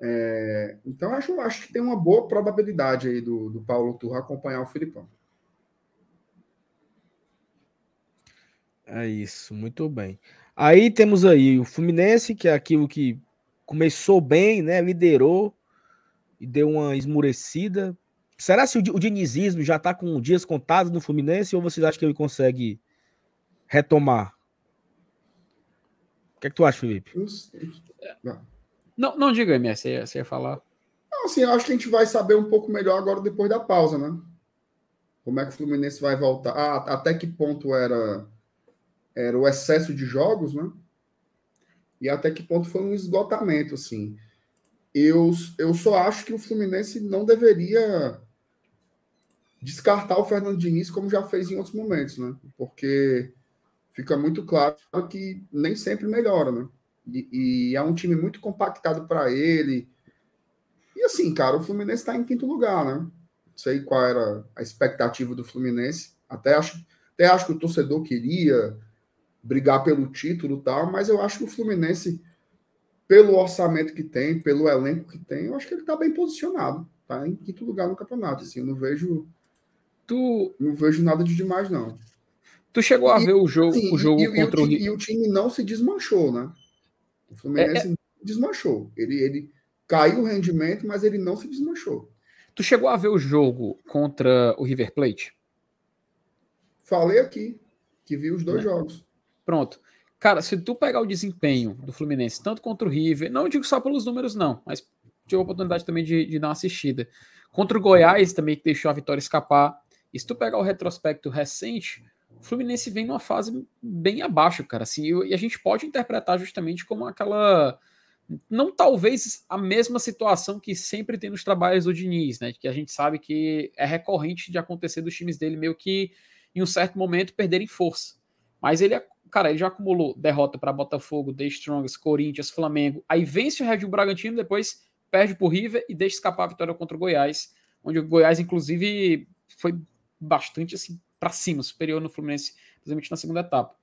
É, então, acho, acho que tem uma boa probabilidade aí do, do Paulo Turra acompanhar o Filipão. É isso, muito bem. Aí temos aí o Fluminense, que é aquilo que começou bem, né? Liderou e deu uma esmurecida. Será se o, dinizismo já está com dias contados no Fluminense ou vocês acham que ele consegue retomar? O que é que tu acha, Felipe? Não, não diga, MS, você ia, você ia falar. Não, assim, eu acho que a gente vai saber um pouco melhor agora depois da pausa, né? Como é que o Fluminense vai voltar? Ah, até que ponto era, era o excesso de jogos, né? E até que ponto foi um esgotamento, assim. Eu, eu só acho que o Fluminense não deveria descartar o Fernando Diniz como já fez em outros momentos, né? Porque fica muito claro que nem sempre melhora, né? E, e é um time muito compactado para ele. E assim, cara, o Fluminense está em quinto lugar, né? Não sei qual era a expectativa do Fluminense. Até acho, até acho que o torcedor queria brigar pelo título e tal, mas eu acho que o Fluminense, pelo orçamento que tem, pelo elenco que tem, eu acho que ele está bem posicionado. Tá em quinto lugar no campeonato. Assim, eu não vejo. Tu... Não vejo nada de demais, não. Tu chegou a ver o jogo, assim, o jogo e, contra e o Rio. E o time não se desmanchou, né? O Fluminense é, é... desmanchou. Ele, ele caiu o rendimento, mas ele não se desmanchou. Tu chegou a ver o jogo contra o River Plate? Falei aqui que vi os dois é. jogos. Pronto. Cara, se tu pegar o desempenho do Fluminense, tanto contra o River, não digo só pelos números, não, mas tive a oportunidade também de, de dar uma assistida. Contra o Goiás também, que deixou a vitória escapar. E se tu pegar o retrospecto recente, o Fluminense vem numa fase bem abaixo, cara. Assim, e a gente pode interpretar justamente como aquela. Não talvez a mesma situação que sempre tem nos trabalhos do Diniz, né? Que a gente sabe que é recorrente de acontecer dos times dele meio que em um certo momento perderem força. Mas ele, cara, ele já acumulou derrota para Botafogo, The Strongest, Corinthians, Flamengo. Aí vence o Red Bull Bragantino, depois perde por River e deixa escapar a vitória contra o Goiás, onde o Goiás, inclusive, foi bastante assim para cima, superior no Fluminense, principalmente na segunda etapa.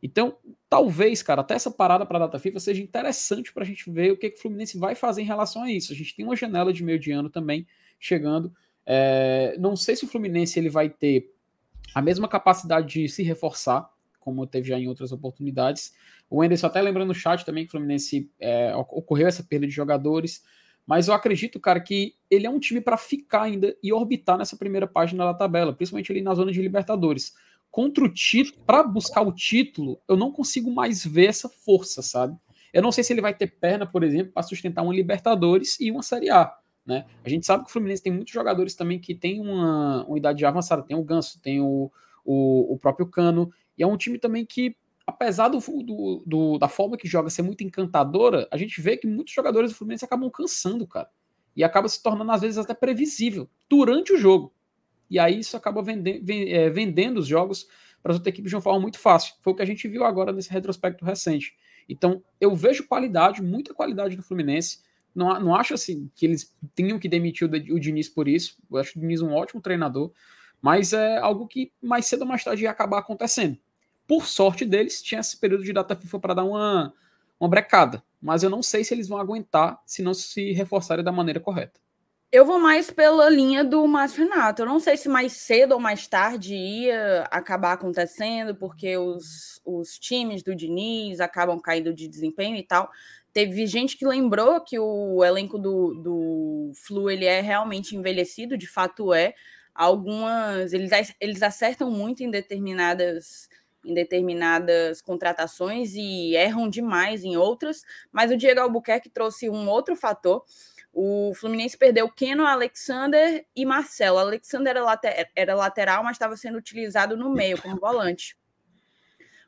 Então, talvez, cara, até essa parada para a data FIFA seja interessante para a gente ver o que, que o Fluminense vai fazer em relação a isso. A gente tem uma janela de meio de ano também chegando. É, não sei se o Fluminense ele vai ter a mesma capacidade de se reforçar, como teve já em outras oportunidades. O Anderson até lembrando no chat também que o Fluminense é, ocorreu essa perda de jogadores. Mas eu acredito, cara, que ele é um time para ficar ainda e orbitar nessa primeira página da tabela, principalmente ali na zona de Libertadores. Contra o título, para buscar o título, eu não consigo mais ver essa força, sabe? Eu não sei se ele vai ter perna, por exemplo, para sustentar uma Libertadores e uma Série A. Né? A gente sabe que o Fluminense tem muitos jogadores também que tem uma, uma idade avançada. Tem o Ganso, tem o, o, o próprio Cano. E é um time também que apesar do, do, do, da forma que joga ser muito encantadora, a gente vê que muitos jogadores do Fluminense acabam cansando, cara. E acaba se tornando, às vezes, até previsível durante o jogo. E aí isso acaba vendendo, é, vendendo os jogos para as outras equipes de uma forma muito fácil. Foi o que a gente viu agora nesse retrospecto recente. Então, eu vejo qualidade, muita qualidade no Fluminense. Não, não acho assim que eles tenham que demitir o, o Diniz por isso. Eu acho o Diniz um ótimo treinador. Mas é algo que mais cedo ou mais tarde ia acabar acontecendo. Por sorte deles, tinha esse período de data FIFA para dar uma, uma brecada. Mas eu não sei se eles vão aguentar se não se reforçarem da maneira correta. Eu vou mais pela linha do Márcio Renato. Eu não sei se mais cedo ou mais tarde ia acabar acontecendo, porque os, os times do Diniz acabam caindo de desempenho e tal. Teve gente que lembrou que o elenco do, do Flu ele é realmente envelhecido, de fato é. Algumas. Eles, eles acertam muito em determinadas em determinadas contratações e erram demais em outras, mas o Diego Albuquerque trouxe um outro fator. O Fluminense perdeu Keno, Alexander e Marcelo. O Alexander era, later, era lateral, mas estava sendo utilizado no meio como volante.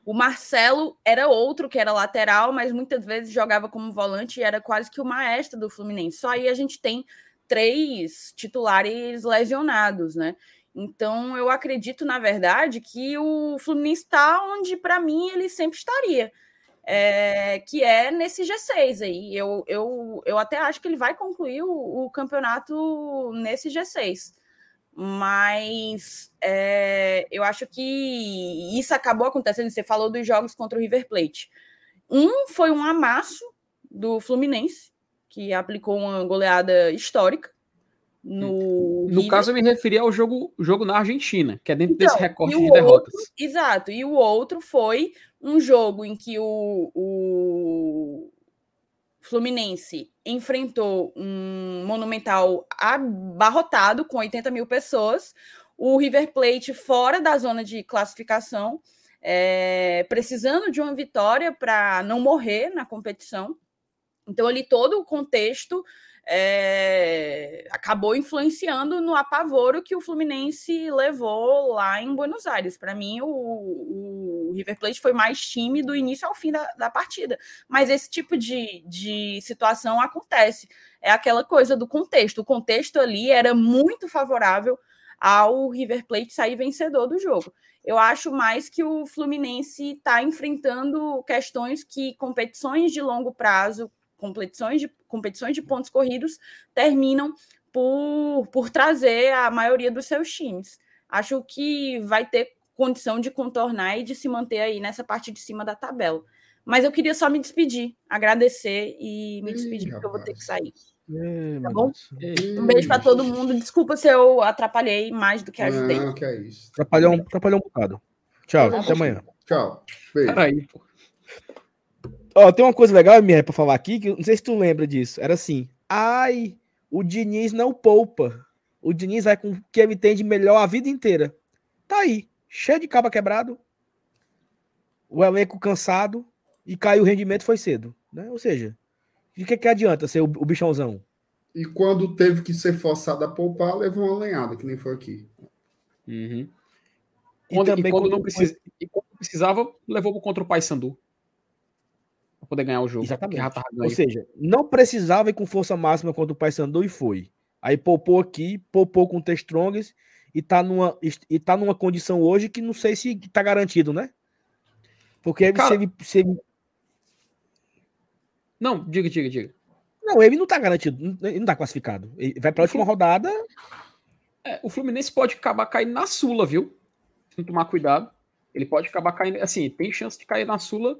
O Marcelo era outro que era lateral, mas muitas vezes jogava como volante e era quase que o maestro do Fluminense. Só aí a gente tem três titulares lesionados, né? Então eu acredito, na verdade, que o Fluminense está onde, para mim, ele sempre estaria. É, que é nesse G6 aí. Eu, eu, eu até acho que ele vai concluir o, o campeonato nesse G6 mas é, eu acho que isso acabou acontecendo. Você falou dos jogos contra o River Plate. Um foi um amasso do Fluminense, que aplicou uma goleada histórica. No, no caso, eu me referi ao jogo, jogo na Argentina, que é dentro então, desse recorte de derrotas. Outro, exato. E o outro foi um jogo em que o, o Fluminense enfrentou um Monumental abarrotado, com 80 mil pessoas, o River Plate fora da zona de classificação, é, precisando de uma vitória para não morrer na competição. Então, ali todo o contexto é, acabou influenciando no apavoro que o Fluminense levou lá em Buenos Aires. Para mim, o, o, River Plate foi mais time do início ao fim da, da partida. Mas esse tipo de, de situação acontece. É aquela coisa do contexto. O contexto ali era muito favorável ao River Plate sair vencedor do jogo. Eu acho mais que o Fluminense está enfrentando questões que competições de longo prazo competições de, competições de pontos corridos terminam por, por trazer a maioria dos seus times. Acho que vai ter condição de contornar e de se manter aí nessa parte de cima da tabela. Mas eu queria só me despedir, agradecer e me despedir, Ih, porque eu vou ter que sair. tá bom? um beijo para todo mundo. Desculpa se eu atrapalhei mais do que ajudei. Não, que é isso. Atrapalhou, atrapalhou um bocado. Tchau, tá até amanhã. Tchau. Beijo. Peraí, pô. Ó, tem uma coisa legal, minha, pra falar aqui, que não sei se tu lembra disso. Era assim: ai, o Diniz não poupa. O Diniz vai com o que ele tem de melhor a vida inteira. Tá aí, cheio de caba quebrado, o elenco cansado e caiu o rendimento foi cedo. Né? Ou seja, de que, que adianta ser o, o bichãozão? E quando teve que ser forçado a poupar, levou uma lenhada, que nem foi aqui. Uhum. E, quando, também, e quando, quando não precisa, e quando precisava, levou contra o Paysandu poder ganhar o jogo. Exatamente. Ou seja, não precisava ir com força máxima contra o Paysandu e foi. Aí poupou aqui, poupou com o T-Strongs e tá numa, e tá numa condição hoje que não sei se tá garantido, né? Porque Cara... ele, se ele... Não, diga, diga, diga. Não, ele não tá garantido, ele não tá classificado. Ele vai pra última rodada. É, o Fluminense pode acabar caindo na Sula, viu? Se não tomar cuidado. Ele pode acabar caindo. Assim, tem chance de cair na Sula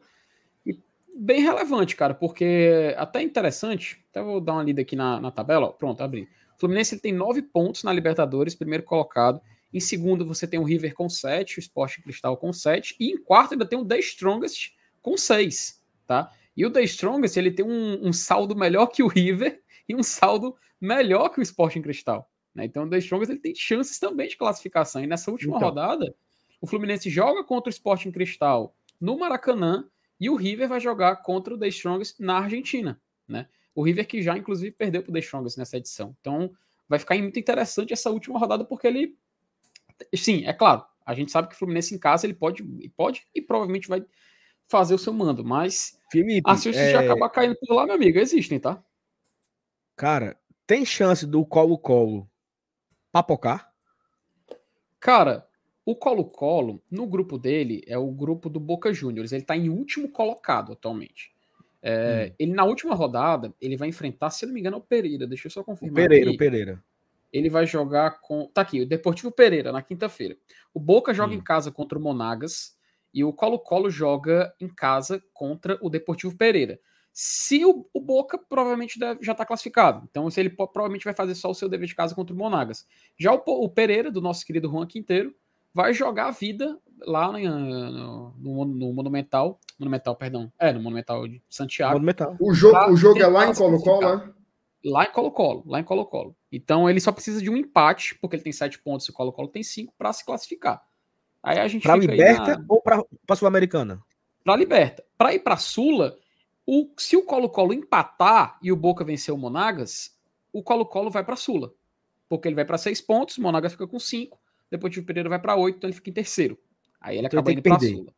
bem relevante, cara, porque até interessante, até vou dar uma lida aqui na, na tabela, ó, pronto, abri. O Fluminense ele tem nove pontos na Libertadores, primeiro colocado. Em segundo, você tem o River com sete, o Sport Cristal com sete, e em quarto ainda tem o The Strongest com seis, tá? E o The Strongest ele tem um, um saldo melhor que o River e um saldo melhor que o Sporting Cristal. Né? Então o The Strongest ele tem chances também de classificação. E nessa última então. rodada, o Fluminense joga contra o Sporting Cristal no Maracanã e o River vai jogar contra o The Strongest na Argentina, né? O River que já, inclusive, perdeu para o The Strongest nessa edição. Então, vai ficar muito interessante essa última rodada, porque ele... Sim, é claro, a gente sabe que o Fluminense em casa ele pode, pode e provavelmente vai fazer o seu mando, mas Felipe, as chances é... de acabar caindo por lá, meu amigo, existem, tá? Cara, tem chance do Colo-Colo papocar? Cara, o Colo-Colo, no grupo dele, é o grupo do Boca Juniors. Ele está em último colocado atualmente. É, hum. Ele, na última rodada, ele vai enfrentar, se não me engano, o Pereira. Deixa eu só confirmar. O Pereira, aqui. o Pereira. Ele vai jogar com. Tá aqui, o Deportivo Pereira, na quinta-feira. O Boca joga hum. em casa contra o Monagas. E o Colo-Colo joga em casa contra o Deportivo Pereira. Se o, o Boca provavelmente deve, já está classificado. Então, se ele provavelmente vai fazer só o seu dever de casa contra o Monagas. Já o, o Pereira, do nosso querido Juan Quinteiro, vai jogar a vida lá no, no, no, Monumental. Monumental, perdão. É, no Monumental de Santiago. Monumental. O jogo, o jogo é lá em Colo-Colo, é? Lá em Colo-Colo, lá em Colo-Colo. Então ele só precisa de um empate, porque ele tem sete pontos e o Colo-Colo tem cinco, para se classificar. Aí a gente Pra Liberta na... ou pra, pra Sul-Americana? Pra Liberta. Pra ir pra Sula, o, se o Colo-Colo empatar e o Boca vencer o Monagas, o Colo-Colo vai pra Sula. Porque ele vai para seis pontos, o Monagas fica com cinco, depois o Pereira vai para oito, então ele fica em terceiro. Aí ele então acaba indo pra Sula.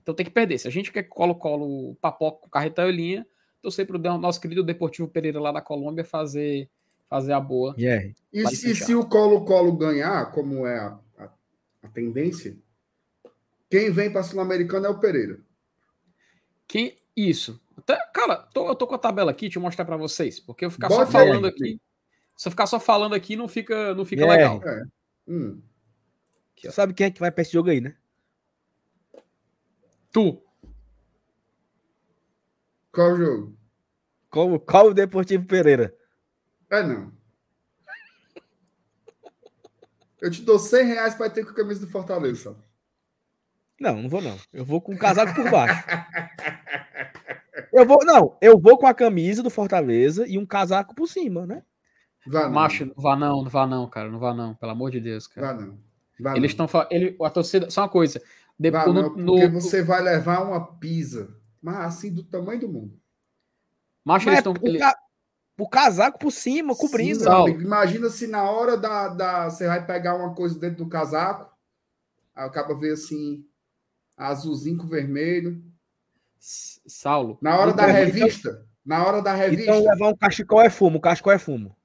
Então tem que perder. Se a gente quer Colo-Colo papoca com carretão e linha, torcer pro nosso querido Deportivo Pereira lá da Colômbia fazer, fazer a boa. Yeah. E, se, se o Colo-Colo ganhar, como é a, a, a tendência, quem vem para Sul-Americana é o Pereira. Quem, isso. Até, cara, tô, eu tô com a tabela aqui, deixa eu mostrar para vocês, porque eu ficar só falando aí. aqui, se eu ficar só falando aqui não fica, não fica é. legal. É. Hum. Você sabe quem é que vai para esse jogo aí, né? Tu. Qual jogo? Como, qual o Deportivo Pereira? É não. Eu te dou 100 reais para ter com a camisa do Fortaleza. Não, não vou não. Eu vou com o casaco por baixo. Eu vou, não, eu vou com a camisa do Fortaleza e um casaco por cima, né? Vá não. Macho, não vá não, não vá não, cara, não vá não, pelo amor de Deus, cara. Vá não. Eles estão ele, a torcida, só uma coisa, depois não, no, porque no... você vai levar uma pisa, mas assim do tamanho do mundo. Macho, eles estão ele... ca... o casaco por cima, cobrindo. Sim, imagina se na hora da, da você vai pegar uma coisa dentro do casaco, aí acaba ver assim azulzinho com vermelho. Saulo. Na hora da revista, na hora da revista. Então levar um cachecol é fumo, cachecol é fumo.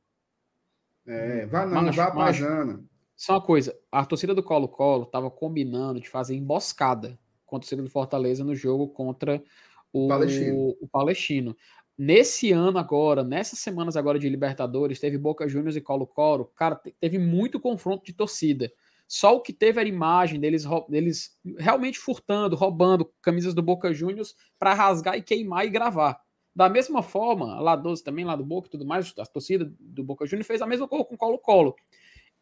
É, vá não, macho, vá paisana. Só uma coisa, a torcida do Colo-Colo estava combinando de fazer emboscada com a torcida do Fortaleza no jogo contra o Palestino. o Palestino. Nesse ano agora, nessas semanas agora de Libertadores, teve Boca Juniors e Colo-Colo, cara, teve muito confronto de torcida. Só o que teve era imagem deles, deles realmente furtando, roubando camisas do Boca Juniors para rasgar e queimar e gravar. Da mesma forma, lá 12 também, lá do Boca e tudo mais, a torcida do Boca Juniors fez a mesma coisa com o Colo-Colo.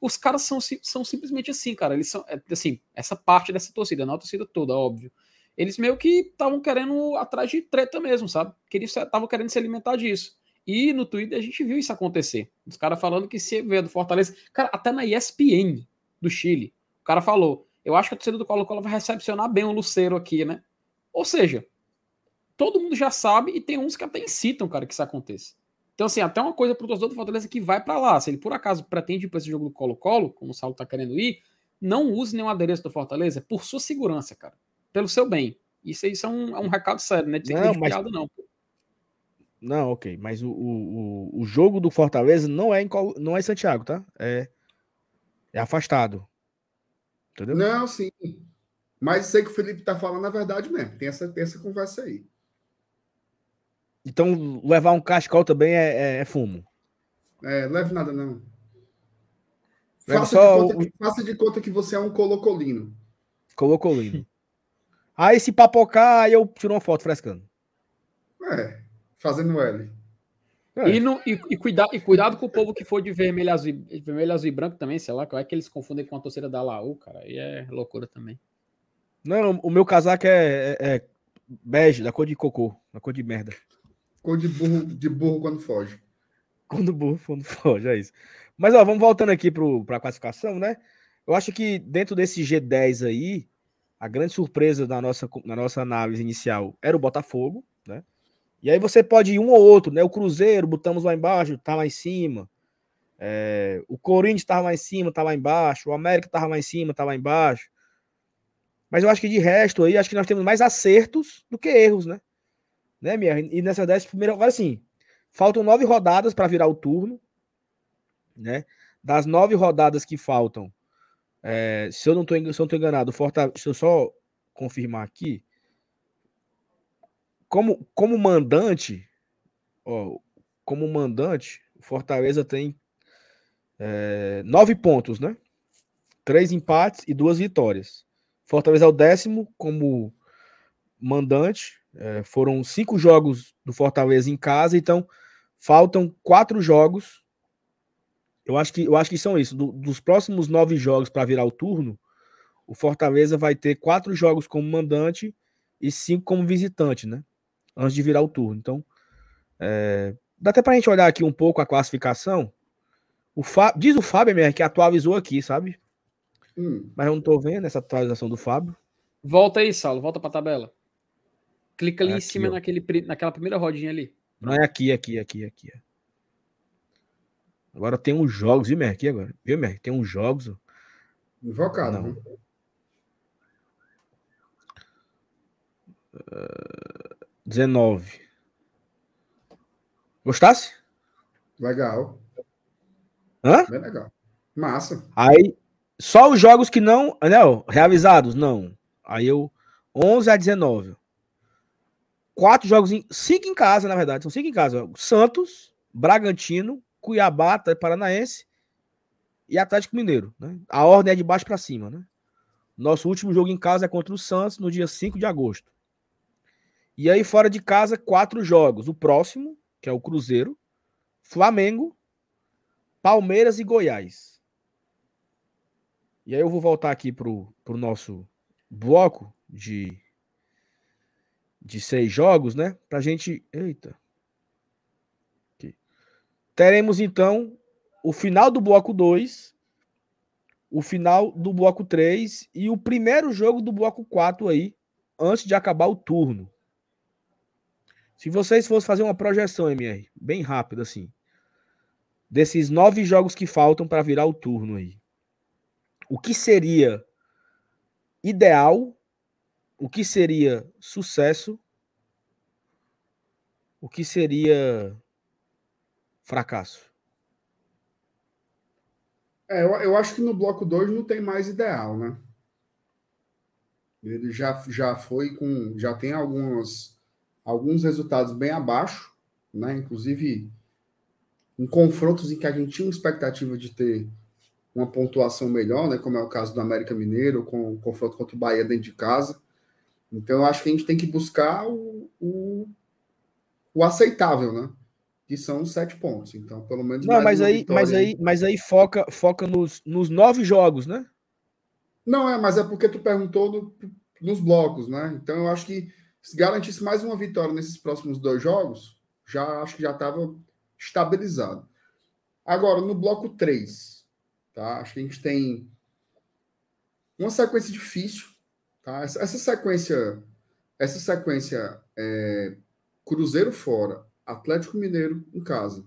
Os caras são, são simplesmente assim, cara. Eles são, é, assim, essa parte dessa torcida, não a torcida toda, óbvio. Eles meio que estavam querendo atrás de treta mesmo, sabe? Que eles estavam querendo se alimentar disso. E no Twitter a gente viu isso acontecer. Os caras falando que se veio do Fortaleza. Cara, até na ESPN do Chile, o cara falou: Eu acho que a torcida do Colo-Colo vai recepcionar bem o Luceiro aqui, né? Ou seja, todo mundo já sabe e tem uns que até incitam, cara, que isso aconteça. Então, assim, até uma coisa pro torcedor do Fortaleza que vai para lá. Se ele por acaso pretende ir pra esse jogo do Colo-Colo, como o Saulo tá querendo ir, não use nenhum adereço do Fortaleza por sua segurança, cara. Pelo seu bem. Isso, isso é, um, é um recado sério, né? De não, mas... não. Não, ok. Mas o, o, o jogo do Fortaleza não é em, não é em Santiago, tá? É, é afastado. Entendeu? Não, sim. Mas sei que o Felipe tá falando a verdade mesmo. Tem essa, tem essa conversa aí. Então, levar um cascal também é, é, é fumo. É, leve nada, não. Faça, só de que, faça, de conta que, você é um colocolino. Colocolino. aí se papocar, aí eu tiro uma foto frescando. É, fazendo L. É. E, no, e, e, cuidado, e cuidado com o povo que for de vermelho, azul, vermelho, azul e branco também, sei lá, que é que eles confundem com a torcida da Laú, cara. Aí é loucura também. Não, o meu casaco é, é, é bege, da cor de cocô, da cor de merda. Cor de burro, de burro quando foge. Quando burro quando foge, é isso. Mas ó, vamos voltando aqui para a classificação, né? Eu acho que dentro desse G10 aí, a grande surpresa da nossa, na nossa análise inicial era o Botafogo, né? E aí você pode ir um ou outro, né? O Cruzeiro, botamos lá embaixo, tá lá em cima. É, o Corinthians estava lá em cima, tá lá embaixo. O América estava lá em cima, tá lá embaixo. Mas eu acho que de resto aí, acho que nós temos mais acertos do que erros, né? Né, minha? E nessa 10 primeiro, agora sim, faltam nove rodadas para virar o turno, né? Das nove rodadas que faltam, é, se eu não estou enganado, Fortaleza, deixa eu só confirmar aqui como, como mandante, ó, como mandante, o Fortaleza tem é, nove pontos, né? Três empates e duas vitórias. Fortaleza é o décimo como mandante. É, foram cinco jogos do Fortaleza em casa, então faltam quatro jogos. Eu acho que, eu acho que são isso. Do, dos próximos nove jogos para virar o turno, o Fortaleza vai ter quatro jogos como mandante e cinco como visitante, né? antes de virar o turno. Então, é, dá até para a gente olhar aqui um pouco a classificação. O Fá, diz o Fábio MR que atualizou aqui, sabe? Hum. Mas eu não tô vendo essa atualização do Fábio. Volta aí, Saulo, volta pra tabela. Clica ali é em cima naquele, naquela primeira rodinha ali. Não é aqui, aqui, aqui, aqui. Agora tem uns jogos, viu, Mer? Aqui agora. Viu, Mer? Tem uns jogos. Invocado. Não. Uh, 19. Gostasse? Legal. Hã? Bem legal. Massa. Aí, só os jogos que não. Não, realizados, não. Aí eu. 11 a 19. Quatro jogos. Em, cinco em casa, na verdade. São cinco em casa. Santos, Bragantino, Cuiabá, Paranaense e Atlético Mineiro. Né? A ordem é de baixo para cima. Né? Nosso último jogo em casa é contra o Santos no dia 5 de agosto. E aí, fora de casa, quatro jogos. O próximo, que é o Cruzeiro, Flamengo, Palmeiras e Goiás. E aí eu vou voltar aqui pro, pro nosso bloco de, de seis jogos, né? Pra gente. Eita. Aqui. Teremos então o final do bloco 2, o final do bloco 3 e o primeiro jogo do bloco 4 aí, antes de acabar o turno. Se vocês fossem fazer uma projeção, MR, bem rápido assim, desses nove jogos que faltam para virar o turno aí, o que seria ideal, o que seria sucesso, o que seria fracasso? É, eu, eu acho que no bloco 2 não tem mais ideal, né? Ele já, já foi com. Já tem algumas alguns resultados bem abaixo, né? Inclusive em confrontos em que a gente tinha expectativa de ter uma pontuação melhor, né? Como é o caso do América Mineiro, com o confronto contra o Bahia dentro de casa. Então, eu acho que a gente tem que buscar o, o, o aceitável, né? Que são os sete pontos. Então, pelo menos. Não, mas aí, mas aí, mas aí foca, foca nos, nos nove jogos, né? Não, é, mas é porque tu perguntou no, nos blocos, né? Então, eu acho que se garantisse mais uma vitória nesses próximos dois jogos, já acho que já estava estabilizado. Agora, no bloco 3, tá? Acho que a gente tem uma sequência difícil, tá? Essa, essa sequência, essa sequência é, Cruzeiro fora, Atlético Mineiro em casa,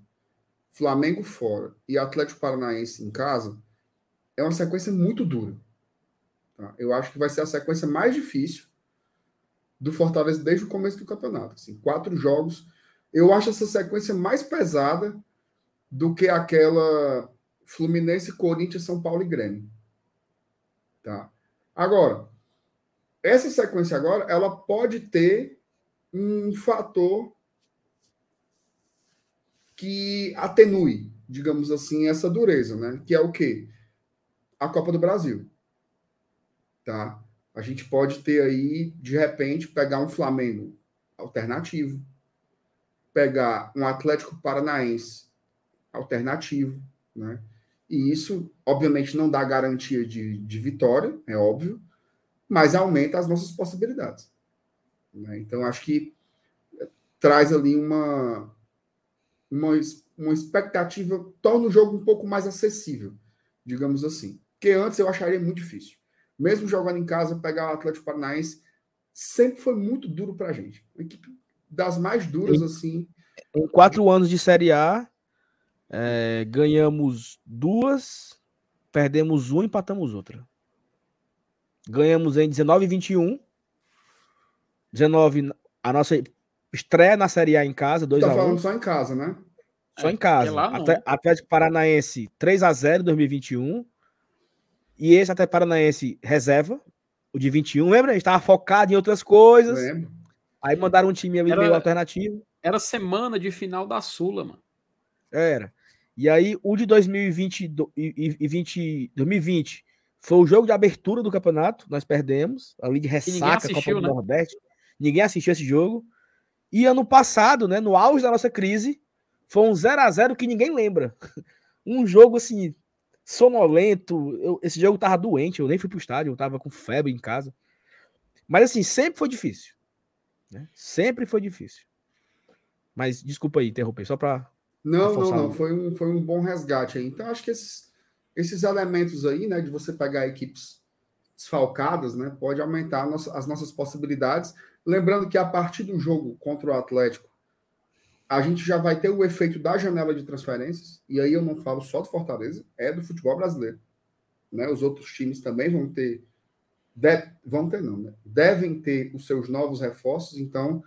Flamengo fora e Atlético Paranaense em casa, é uma sequência muito dura. Tá? Eu acho que vai ser a sequência mais difícil do Fortaleza desde o começo do campeonato. Assim, quatro jogos. Eu acho essa sequência mais pesada do que aquela Fluminense, Corinthians, São Paulo e Grêmio. Tá? Agora, essa sequência agora, ela pode ter um fator que atenue, digamos assim, essa dureza, né? Que é o quê? A Copa do Brasil. Tá? a gente pode ter aí, de repente, pegar um Flamengo alternativo, pegar um Atlético Paranaense alternativo, né? E isso, obviamente, não dá garantia de, de vitória, é óbvio, mas aumenta as nossas possibilidades. Né? Então, acho que traz ali uma, uma, uma expectativa, torna o jogo um pouco mais acessível, digamos assim. Porque antes eu acharia muito difícil mesmo jogando em casa, pegar o Atlético Paranaense sempre foi muito duro para a gente. Uma equipe das mais duras, em, assim. Em quatro anos de Série A, é, ganhamos duas, perdemos uma, empatamos outra. Ganhamos em 19 e 21. 19, a nossa estreia na Série A em casa, 2 tá a 1 falando só em casa, né? Só é, em casa. Lá, Atlético Paranaense 3 a 0 em 2021. E esse até Paranaense reserva, o de 21, lembra? A gente estava focado em outras coisas. Lembro. Aí mandaram um time era, meio alternativo. Era semana de final da Sula, mano. Era. E aí, o de 2020, e 20, 2020 foi o jogo de abertura do campeonato. Nós perdemos, ali de ressaca, assistiu, Copa do né? Nordeste. Ninguém assistiu esse jogo. E ano passado, né, no auge da nossa crise, foi um 0 a 0 que ninguém lembra. Um jogo assim, sonolento. Eu, esse jogo tava doente, eu nem fui pro estádio, eu tava com febre em casa. Mas assim, sempre foi difícil. Né? Sempre foi difícil. Mas desculpa aí interromper, só para. Não, não, não. Foi um, foi um bom resgate aí. Então, acho que esses, esses elementos aí, né, de você pegar equipes desfalcadas, né, pode aumentar as nossas possibilidades. Lembrando que a partir do jogo contra o Atlético, a gente já vai ter o efeito da janela de transferências, e aí eu não falo só do Fortaleza, é do futebol brasileiro. Né? Os outros times também vão ter, de, vão ter não, né? devem ter os seus novos reforços, então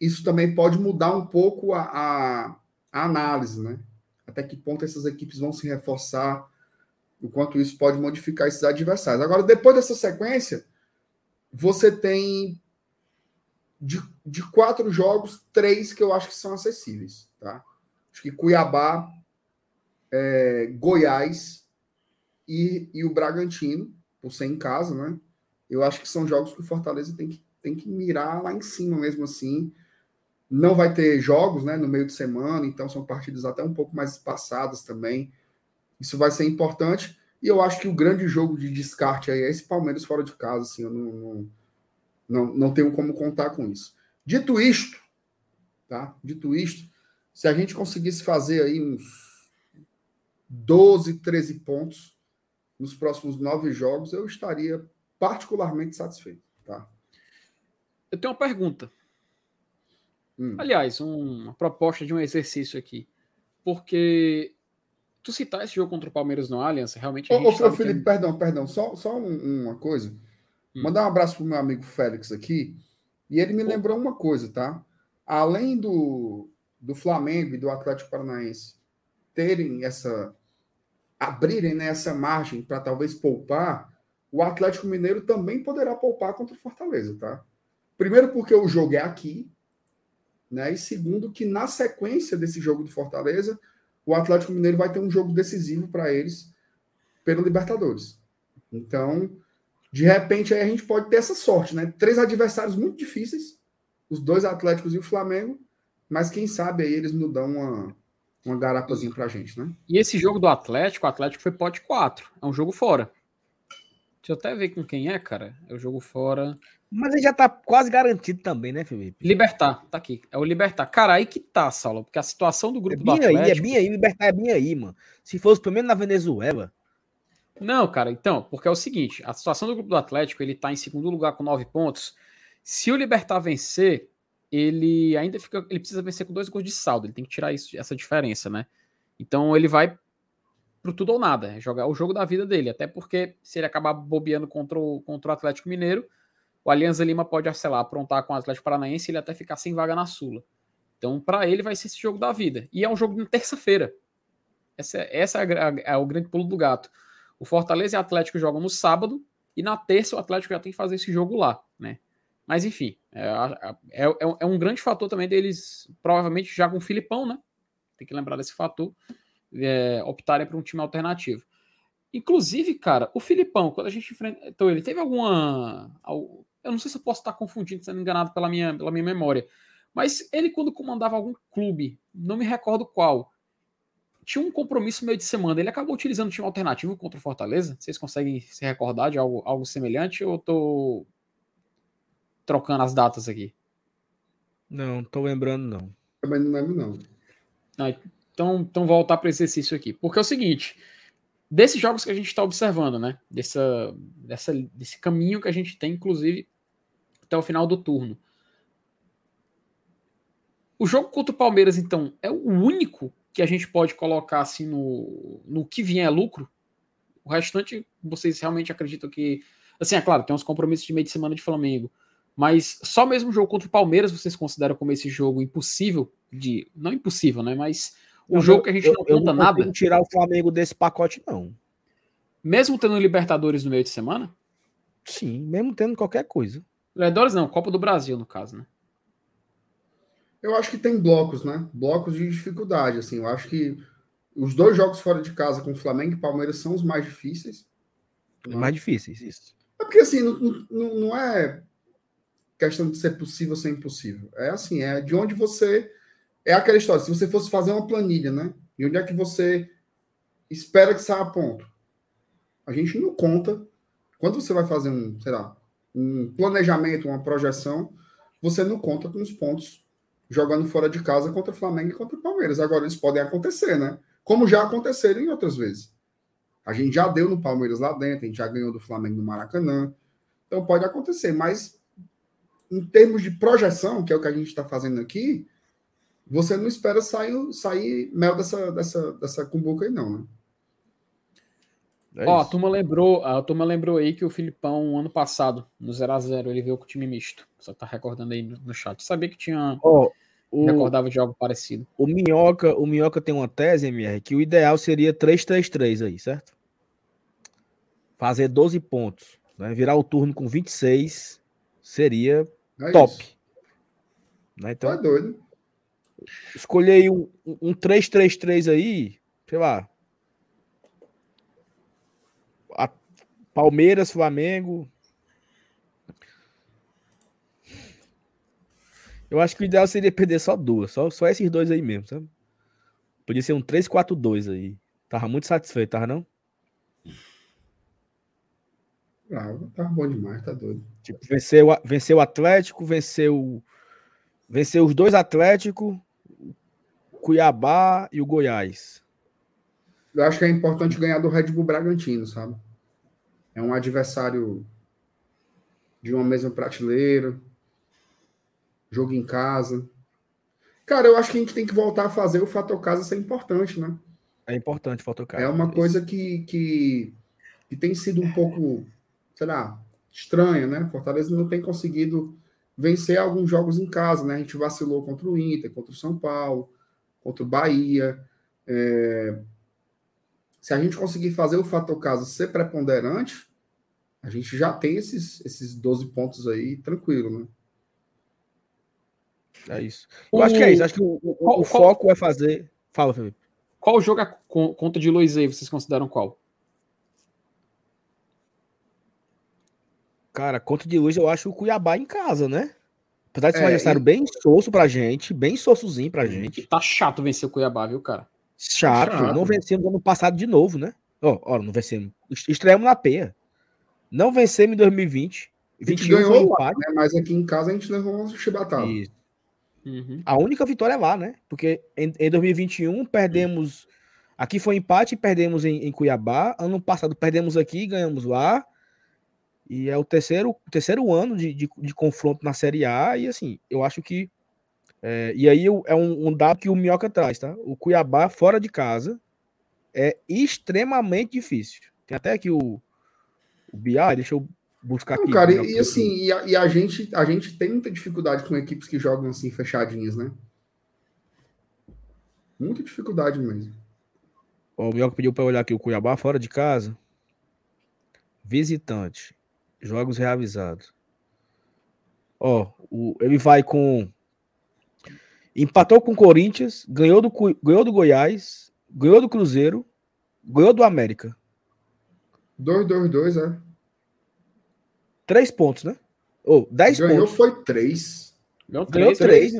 isso também pode mudar um pouco a, a, a análise, né? Até que ponto essas equipes vão se reforçar, o quanto isso pode modificar esses adversários. Agora, depois dessa sequência, você tem de, de quatro jogos, três que eu acho que são acessíveis. Tá? Acho que Cuiabá, é, Goiás e, e o Bragantino, por ser em casa, né? Eu acho que são jogos que o Fortaleza tem que, tem que mirar lá em cima mesmo assim. Não vai ter jogos né, no meio de semana, então são partidas até um pouco mais espaçadas também. Isso vai ser importante. E eu acho que o grande jogo de descarte aí é esse Palmeiras fora de casa. Assim, eu não, não, não, não tenho como contar com isso. Dito isto, tá? Dito isto, se a gente conseguisse fazer aí uns 12, 13 pontos nos próximos nove jogos, eu estaria particularmente satisfeito, tá? Eu tenho uma pergunta. Hum. Aliás, um, uma proposta de um exercício aqui. Porque tu citar esse jogo contra o Palmeiras no Allianz, realmente. Ô, ô Felipe, que... perdão, perdão, só, só um, uma coisa. Hum. Mandar um abraço pro meu amigo Félix aqui. E ele me lembrou uma coisa, tá? Além do, do Flamengo e do Atlético Paranaense terem essa. abrirem né, essa margem para talvez poupar, o Atlético Mineiro também poderá poupar contra o Fortaleza, tá? Primeiro, porque o jogo é aqui, né? E segundo, que na sequência desse jogo do Fortaleza, o Atlético Mineiro vai ter um jogo decisivo para eles pelo Libertadores. Então, de repente, aí a gente pode ter essa sorte, né? Três adversários muito difíceis, os dois Atléticos e o Flamengo, mas quem sabe aí eles não dão uma, uma garapazinha pra gente, né? E esse jogo do Atlético, o Atlético foi pote 4, é um jogo fora. Deixa eu até ver com quem é, cara. É o jogo fora. Mas ele já tá quase garantido também, né, Felipe? Libertar, tá aqui. É o Libertar. Cara, aí que tá, Saulo, porque a situação do grupo é do Atlético... Aí, é bem aí, Libertar é bem aí, mano. Se fosse pelo menos na Venezuela... Não, cara, então, porque é o seguinte, a situação do grupo do Atlético, ele tá em segundo lugar com nove pontos. Se o Libertar vencer, ele ainda fica... Ele precisa vencer com dois gols de saldo, ele tem que tirar isso, essa diferença, né? Então ele vai pro tudo ou nada, é jogar o jogo da vida dele, até porque se ele acabar bobeando contra o, contra o Atlético Mineiro, o Alianza Lima pode, sei lá, aprontar com o Atlético Paranaense e ele até ficar sem vaga na Sula. Então, para ele vai ser esse jogo da vida. E é um jogo de terça-feira. Essa, essa é, a, é, o grande pulo do gato. O Fortaleza e o Atlético jogam no sábado e na terça o Atlético já tem que fazer esse jogo lá, né? Mas enfim, é, é, é, é um grande fator também deles, provavelmente já com o Filipão, né? Tem que lembrar desse fator é, optarem por um time alternativo. Inclusive, cara, o Filipão, quando a gente enfrentou ele, teve alguma. Eu não sei se eu posso estar confundindo, sendo enganado pela minha, pela minha memória. Mas ele, quando comandava algum clube, não me recordo qual, tinha um compromisso meio de semana. Ele acabou utilizando um time alternativo contra o Fortaleza. Vocês conseguem se recordar de algo, algo semelhante ou eu tô trocando as datas aqui? Não, tô lembrando, não. Também não lembro, não. não então, então voltar para o exercício aqui. Porque é o seguinte: desses jogos que a gente está observando, né? Dessa, dessa, desse caminho que a gente tem, inclusive, até o final do turno. O jogo contra o Palmeiras, então, é o único que a gente pode colocar assim no, no que vier é lucro. O restante, vocês realmente acreditam que. Assim, é claro, tem uns compromissos de meio de semana de Flamengo. Mas só mesmo o jogo contra o Palmeiras vocês consideram como esse jogo impossível de. Não impossível, né? Mas um jogo que a gente eu, não conta eu não nada. tirar o Flamengo desse pacote, não. Mesmo tendo Libertadores no meio de semana? Sim, mesmo tendo qualquer coisa. Libertadores não, Copa do Brasil, no caso, né? Eu acho que tem blocos, né? Blocos de dificuldade, assim. Eu acho que os dois jogos fora de casa com Flamengo e Palmeiras são os mais difíceis. Os mais difíceis, isso. É porque, assim, não, não, não é questão de ser possível ou ser impossível. É assim, é de onde você é aquela história, se você fosse fazer uma planilha, né? E onde é que você espera que saia ponto? A gente não conta. Quando você vai fazer um, sei lá, um planejamento, uma projeção, você não conta com os pontos jogando fora de casa contra o Flamengo e contra o Palmeiras. Agora, eles podem acontecer, né? Como já aconteceram em outras vezes. A gente já deu no Palmeiras lá dentro, a gente já ganhou do Flamengo no Maracanã. Então pode acontecer, mas em termos de projeção, que é o que a gente está fazendo aqui, você não espera sair, sair mel dessa, dessa, dessa cumbuca aí, não, né? É Ó, a turma, lembrou, a turma lembrou aí que o Filipão, ano passado, no 0x0, ele veio com o time misto. Só tá recordando aí no, chat. Sabia que tinha. Oh, o, recordava de algo parecido. O Minhoca, o Minhoca tem uma tese, MR, que o ideal seria 3-3-3 aí, certo? Fazer 12 pontos. Né? Virar o turno com 26 seria é top. Né? Então, tá doido. Escolher um, um 3-3-3 aí, sei lá, Palmeiras, Flamengo. Eu acho que o ideal seria perder só duas, só, só esses dois aí mesmo, sabe? Podia ser um 3-4-2 aí. Tava muito satisfeito, tava não? Ah, tá bom demais, tá doido. Tipo, venceu, venceu o Atlético, venceu, venceu os dois Atléticos, Cuiabá e o Goiás. Eu acho que é importante ganhar do Red Bull Bragantino, sabe? é um adversário de uma mesma prateleira, jogo em casa. Cara, eu acho que a gente tem que voltar a fazer o fator casa ser importante, né? É importante o fator casa. É uma coisa que, que, que tem sido um pouco, sei lá, estranha, né? Fortaleza não tem conseguido vencer alguns jogos em casa, né? A gente vacilou contra o Inter, contra o São Paulo, contra o Bahia. É... Se a gente conseguir fazer o fator casa ser preponderante, a gente já tem esses, esses 12 pontos aí tranquilo, né? É isso. Eu o... acho que é isso. Acho que o, o, qual, o foco qual... é fazer. Fala, Felipe. Qual jogo a conta de Luiz aí vocês consideram qual? Cara, conta de luz eu acho o Cuiabá em casa, né? Apesar de ser um é, adversário e... bem soço pra gente, bem soçozinho pra gente. Tá chato vencer o Cuiabá, viu, cara? Chato. chato. Não vencemos ano passado de novo, né? Ó, oh, oh, não vencemos. Estreamos na peia. Não vencemos em 2020. 21 ganhou foi empate. Né? Mas aqui em casa a gente levou uma chibatada. Uhum. A única vitória é lá, né? Porque em, em 2021 perdemos. Aqui foi empate e perdemos em, em, Cuiabá. Ano passado perdemos aqui e ganhamos lá. E é o terceiro, terceiro ano de, de, de confronto na Série A. E assim, eu acho que. É, e aí é um, um dado que o Minhoca traz, tá? O Cuiabá fora de casa é extremamente difícil. Tem até aqui o, o BI, deixa eu buscar Não, aqui. Cara, e, e assim, e, a, e a, gente, a gente tem muita dificuldade com equipes que jogam assim fechadinhas, né? Muita dificuldade mesmo. Ó, o Mioca pediu para olhar aqui o Cuiabá fora de casa. Visitante. Jogos reavisados. Ó, o, ele vai com. Empatou com o Corinthians, ganhou do, ganhou do Goiás, ganhou do Cruzeiro, ganhou do América. 2-2-2, é. Três pontos, né? Ou oh, 10 Ganhou pontos. foi três. Ganhou três. três,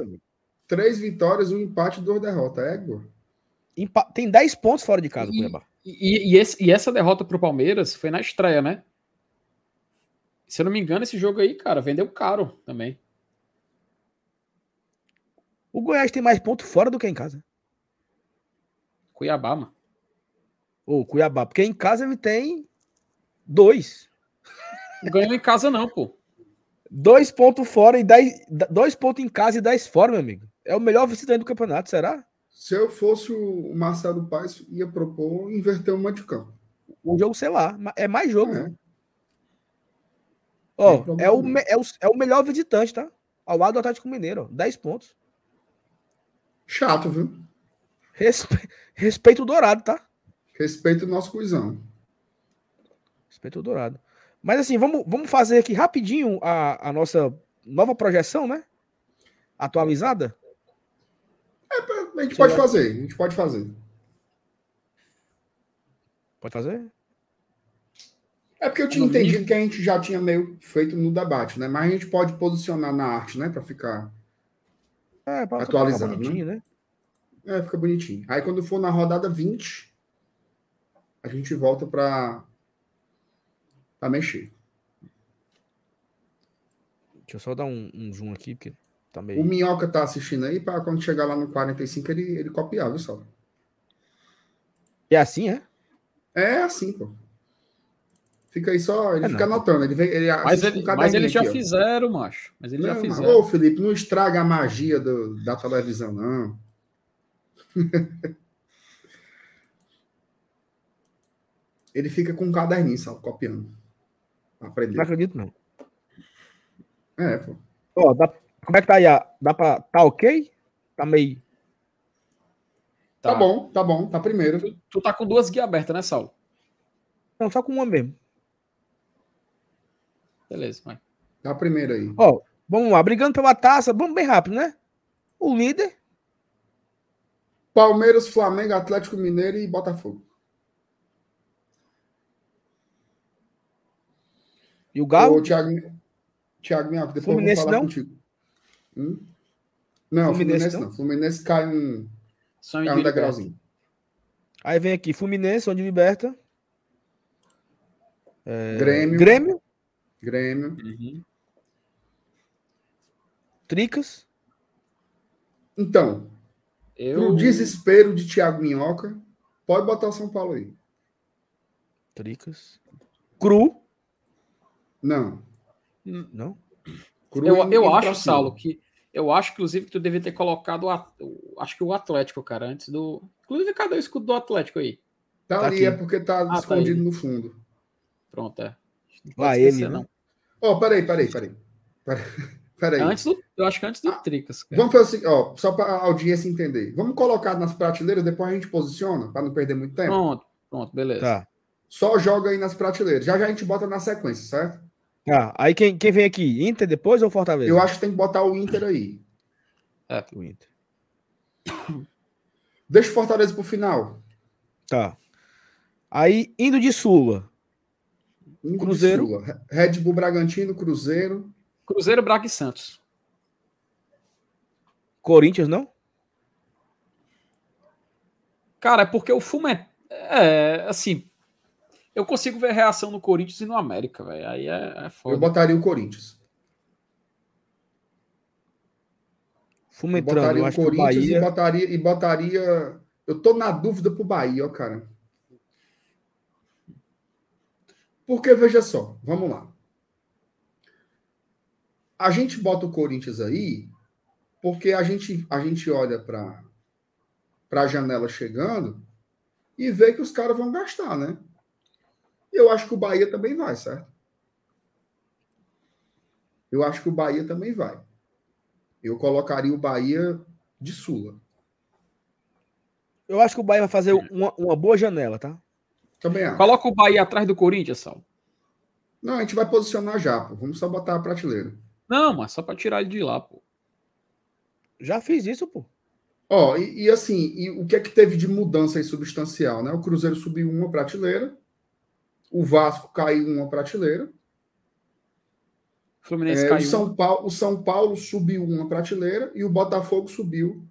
três vitórias, um empate, duas derrotas. É, Igor. Tem 10 pontos fora de casa, e, e, e, esse, e essa derrota pro Palmeiras foi na estreia, né? Se eu não me engano, esse jogo aí, cara, vendeu caro também. O Goiás tem mais pontos fora do que em casa. Cuiabá, mano. O Cuiabá, porque em casa ele tem Dois. Ganhou em casa, não, pô. Dois pontos fora e dez. Dois pontos em casa e dez fora, meu amigo. É o melhor visitante do campeonato, será? Se eu fosse o Marcelo Paes, ia propor inverter de campo. Um jogo, sei lá. É mais jogo. É. Ó, é, o, é, o, é o melhor visitante, tá? Ao lado do Atlético Mineiro, ó, 10 pontos. Chato, viu? Respe... Respeito o Dourado, tá? Respeito o nosso cuzão. Respeito Dourado. Mas assim, vamos, vamos fazer aqui rapidinho a, a nossa nova projeção, né? Atualizada. É, a gente pode fazer, a gente pode fazer. Pode fazer? É porque eu tinha entendido que a gente já tinha meio feito no debate, né? Mas a gente pode posicionar na arte, né? Para ficar é, atualizado. Ficar bonitinho, né? né? É, fica bonitinho. Aí quando for na rodada 20, a gente volta para para mexer. Deixa eu só dar um, um zoom aqui, porque tá meio... O Minhoca tá assistindo aí, para quando chegar lá no 45 ele, ele copiar, viu, só? É assim, é? É assim, pô. Fica aí só, ele É, fica não. anotando. Ele, vem- ele Mas, ele, um mas eles já aqui, ó. fizeram, macho. Mas eles já Não, mas- fizeram. Ô, Felipe, não estraga a magia do- da televisão, não. Ele fica com um caderninho, sabe, copiando. Pra Não acredito, não. É, pô. Ó, dá- como é que tá aí? a- Dá pra. Tá ok? Tá meio. Tá. bom, tá bom, tá primeiro. Tu, tu tá com duas guias abertas, né, Saulo? Não, só com uma mesmo. Beleza, vai. Tá primeiro aí. Ó, vamos lá, brigando pela taça, vamos bem rápido, né? O líder, Palmeiras, Flamengo, Atlético Mineiro e Botafogo. e o Galo. Ô, Thiago, Thiago Minhoca, depois Fluminense eu vou falar não? contigo. Hum? Não, Fluminense Fluminense, não? não. Fluminense cai um, cai um degrauzinho. Aí vem aqui Fluminense, onde liberta. Grêmio, Grêmio, Grêmio. Uhum. Tricas. Então, Eu... pro desespero de Thiago Minhoca, pode botar o São Paulo aí. Tricas. Cru. Não. Não. Cru Eu, eu acho. Saulo, que. Eu acho, inclusive, que tu devia ter colocado o, o- acho que o Atlético, cara, antes do. Inclusive, cadê o escudo do Atlético aí? Tá, Tá ali, aqui. é porque tá tá escondido aí. no fundo. Pronto, é. Lá ele, esquecer, né? não. Ó, peraí, peraí, peraí. Peraí. peraí. Antes do, eu acho que antes do Ah, Tricas. cara. Vamos fazer assim, ó, só para a audiência entender. Vamos colocar nas prateleiras, depois a gente posiciona, para não perder muito tempo. Pronto, pronto, beleza. Tá. Só joga aí nas prateleiras. Já já a gente bota na sequência, certo? Tá. Aí quem, quem vem aqui? Inter depois ou Fortaleza? Eu acho que tem que botar o Inter aí. O Inter. Deixa o Fortaleza pro final. Tá. Aí, indo de Sula. Cruzeiro. Red Bull Bragantino, Cruzeiro. Cruzeiro, Braga e Santos. Corinthians, não? Cara, é porque o Fluminense. É, assim. Eu consigo ver reação no Corinthians e no América, velho. Aí é, é foda. Eu botaria o Corinthians. Fumo Eu entrando, botaria eu acho que o Corinthians e Bahia. botaria, e botaria. Eu tô na dúvida pro Bahia, ó, cara. Porque, veja só, vamos lá. A gente bota o Corinthians aí porque a gente, a gente olha para a janela chegando e vê que os caras vão gastar, né? E eu acho que o Bahia também vai, certo? Eu acho que o Bahia também vai. Eu colocaria o Bahia de Sula. Eu acho que o Bahia vai fazer uma, uma boa janela, tá? Também acho. Coloca o Bahia atrás do Corinthians, Saulo. Não, a gente vai posicionar já, pô. Vamos só botar a prateleira. Não, mas só pra tirar ele de lá, pô. Já fiz isso, pô. Ó, e, e assim, e o que é que teve de mudança aí substancial, né? O Cruzeiro subiu uma prateleira, o Vasco caiu uma prateleira, O Fluminense é, o, caiu. São Paulo, o São Paulo subiu uma prateleira e o Botafogo subiu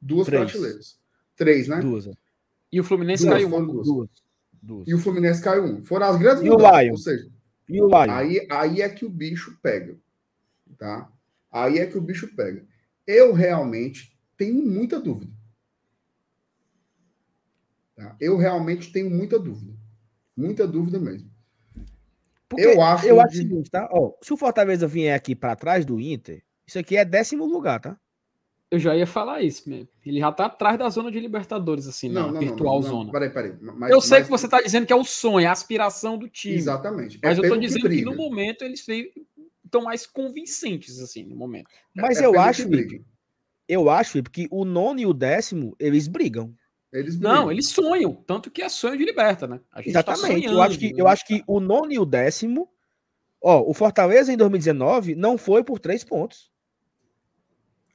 duas Três. prateleiras. Três, né? Duas. é. E o Fluminense Duas, caiu. foram duas. Duas. Duas. E o Fluminense caiu um. Foram as grandes E o mudanças. Lion? Ou seja, E o Lion? Aí, aí é que o bicho pega, tá? Aí é que o bicho pega. Eu realmente tenho muita dúvida. Tá? Eu realmente tenho muita dúvida. Muita dúvida mesmo. Porque eu acho eu acho o seguinte, tá? Ó, se o Fortaleza vier aqui pra trás do Inter, isso aqui é décimo lugar, tá? Eu já ia falar isso mesmo. Ele já tá atrás da zona de Libertadores, assim, Não, na não, virtual não, não, zona. Peraí, peraí. Mas, eu sei mas- que você tá dizendo que é o sonho, a aspiração do time. Exatamente. É Mas eu tô que dizendo que, briga. no momento eles estão mais convincentes, assim, no momento. Mas É eu que acho, eu acho, Ipe, que o nono e o décimo, eles brigam. Eles brigam. Não, eles sonham, tanto que é sonho de liberta, né? A gente tá Exatamente. eu sonhando, acho que eu acho que o nono e o décimo, ó, o Fortaleza em 2019 não foi por três pontos.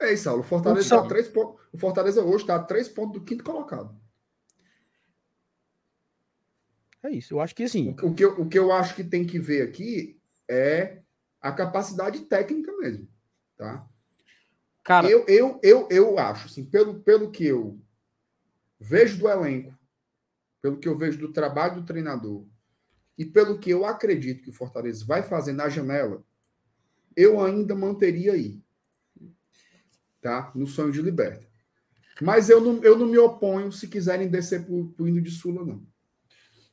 É isso, Saulo. O Fortaleza, tá três pontos. o Fortaleza hoje está a três pontos do quinto colocado. É isso. Eu acho que assim, O, o que eu, o que eu acho que tem que ver aqui é a capacidade técnica mesmo. Tá? Cara, Eu, eu, eu, eu acho, assim, pelo, pelo que eu vejo do elenco, pelo que eu vejo do trabalho do treinador e pelo que eu acredito que o Fortaleza vai fazer na janela, eu ainda manteria aí. Tá? No sonho de liberta. Mas eu não, eu não me oponho se quiserem descer pro, pro hino de Sula, não.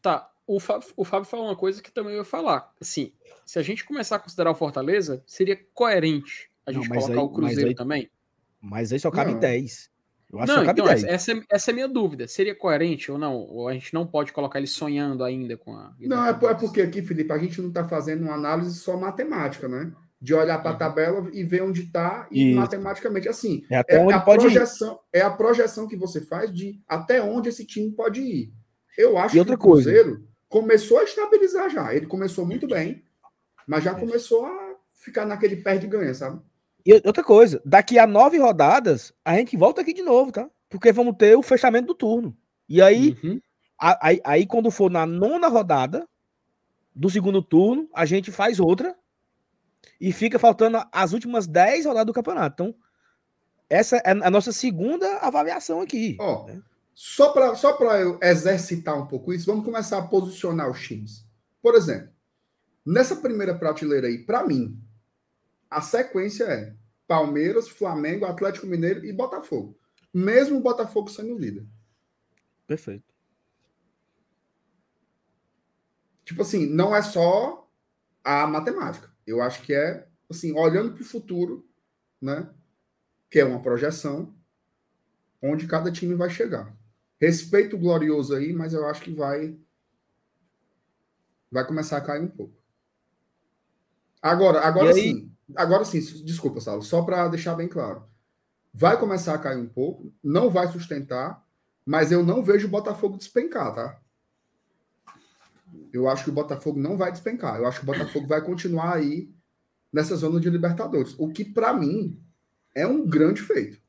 Tá, o Fábio, o Fábio falou uma coisa que também eu ia falar. Assim, se a gente começar a considerar o Fortaleza, seria coerente a gente não, colocar aí, o Cruzeiro aí, também. Mas aí só cabe não. 10. Eu acho não, que só cabe então, 10. Essa, é, essa é a minha dúvida. Seria coerente ou não? Ou a gente não pode colocar ele sonhando ainda com a. Não, é, é porque aqui, Felipe, a gente não está fazendo uma análise só matemática, né? De olhar para a uhum. tabela e ver onde está e Isso. matematicamente assim. É, até é onde a pode projeção, ir. é a projeção que você faz de até onde esse time pode ir. Eu acho e outra que o Cruzeiro coisa. começou a estabilizar já. Ele começou muito bem, mas já começou a ficar naquele pé de ganha, sabe? E outra coisa, daqui a nove rodadas, a gente volta aqui de novo, tá? Porque vamos ter o fechamento do turno. E aí, uhum. a, aí, aí, quando for na nona rodada do segundo turno, a gente faz outra e fica faltando as últimas dez rodadas do campeonato. Então, essa é a nossa segunda avaliação aqui. Ó, né? Só para só eu exercitar um pouco isso, vamos começar a posicionar os times. Por exemplo, nessa primeira prateleira aí, para mim, a sequência é Palmeiras, Flamengo, Atlético Mineiro e Botafogo. Mesmo o Botafogo sendo líder. Perfeito. Tipo assim, não é só a matemática. Eu acho que é, assim, olhando para o futuro, né? Que é uma projeção onde cada time vai chegar. Respeito o glorioso aí, mas eu acho que vai vai começar a cair um pouco. Agora, agora sim. Agora sim, desculpa, Saulo, só para deixar bem claro. Vai começar a cair um pouco, não vai sustentar, mas eu não vejo o Botafogo despencar, tá? Eu acho que o Botafogo não vai despencar. Eu acho que o Botafogo vai continuar aí nessa zona de Libertadores. O que, para mim, é um grande feito.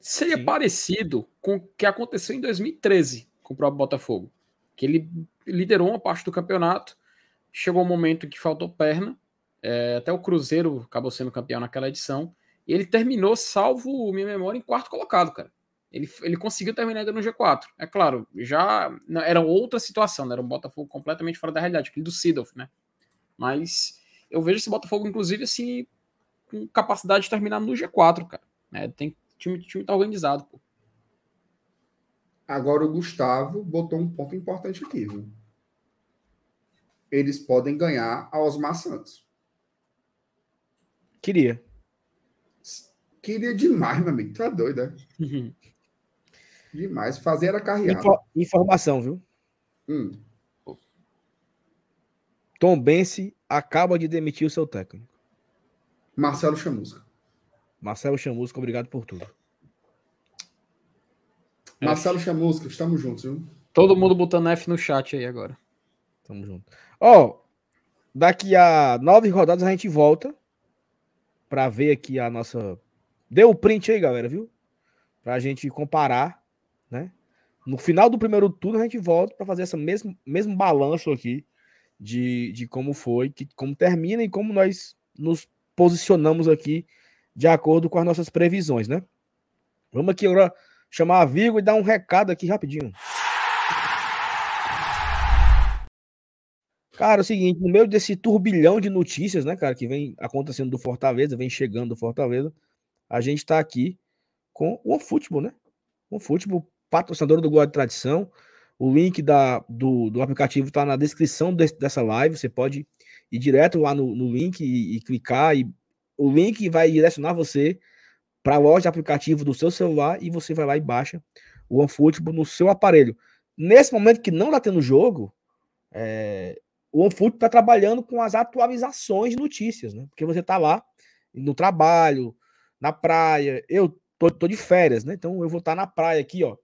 Seria Sim. parecido com o que aconteceu em 2013 com o próprio Botafogo. Que ele liderou uma parte do campeonato, chegou um momento que faltou perna, é, até o Cruzeiro acabou sendo campeão naquela edição, e ele terminou, salvo minha memória, em quarto colocado, cara. Ele, ele conseguiu terminar ainda no G4. É claro, já não, era outra situação, né? era um Botafogo completamente fora da realidade, aquele do Sidolf, né? Mas eu vejo esse Botafogo, inclusive, assim, com capacidade de terminar no G4, cara. É, tem time, time tá organizado, pô. Agora o Gustavo botou um ponto importante aqui, viu? Eles podem ganhar a Osmar Santos. Queria. Queria demais, meu amigo. Tá doido, né? Demais. Fazer a carreira. Info informação, viu? Hum. Tom Bense acaba de demitir o seu técnico. Marcelo Chamusca. Marcelo Chamusca, obrigado por tudo. Marcelo Chamusca, estamos juntos, viu? Todo mundo botando F no chat aí agora. Tamo junto. Ó, oh, daqui a nove rodadas a gente volta para ver aqui a nossa. Deu o print aí, galera, viu? Pra gente comparar, né? No final do primeiro turno a gente volta para fazer esse mesmo, mesmo balanço aqui de, de como foi, que, como termina e como nós nos posicionamos aqui de acordo com as nossas previsões, né? Vamos aqui agora chamar a Vigo e dar um recado aqui rapidinho. Cara, é o seguinte, no meio desse turbilhão de notícias, né, cara, que vem acontecendo do Fortaleza, vem chegando do Fortaleza, a gente tá aqui com o OneFootball, né? O OneFootball, patrocinador do Gol de Tradição. O link da, do, do aplicativo tá na descrição dessa live, você pode ir direto lá no, no link e, e clicar, e o link vai direcionar você para a loja de aplicativo do seu celular e você vai lá e baixa o OneFootball no seu aparelho. Nesse momento que não tá tendo jogo, é, o OneFoot está trabalhando com as atualizações de notícias, né? Porque você está lá no trabalho, na praia. Eu tô, tô de férias, né? Então eu vou estar tá na praia aqui, ó.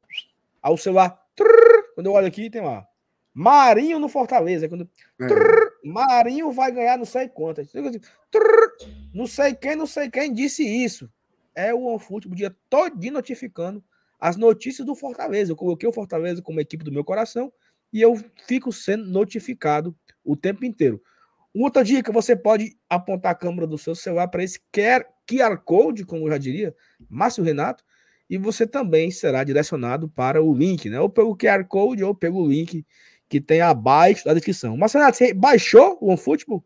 Ao celular, trrr, quando eu olho aqui, tem lá. Marinho no Fortaleza. Quando, é. trrr, Marinho vai ganhar não sei quantas. Trrr, não sei quem, não sei quem disse isso. É o OneFoot o dia todo notificando as notícias do Fortaleza. Eu coloquei o Fortaleza como equipe do meu coração e eu fico sendo notificado o tempo inteiro. Outra dica, você pode apontar a câmera do seu celular para esse QR Code, como eu já diria, Márcio Renato, e você também será direcionado para o link, né? Ou pelo QR Code ou pelo link que tem abaixo da descrição. Márcio Renato, você baixou o OneFootball?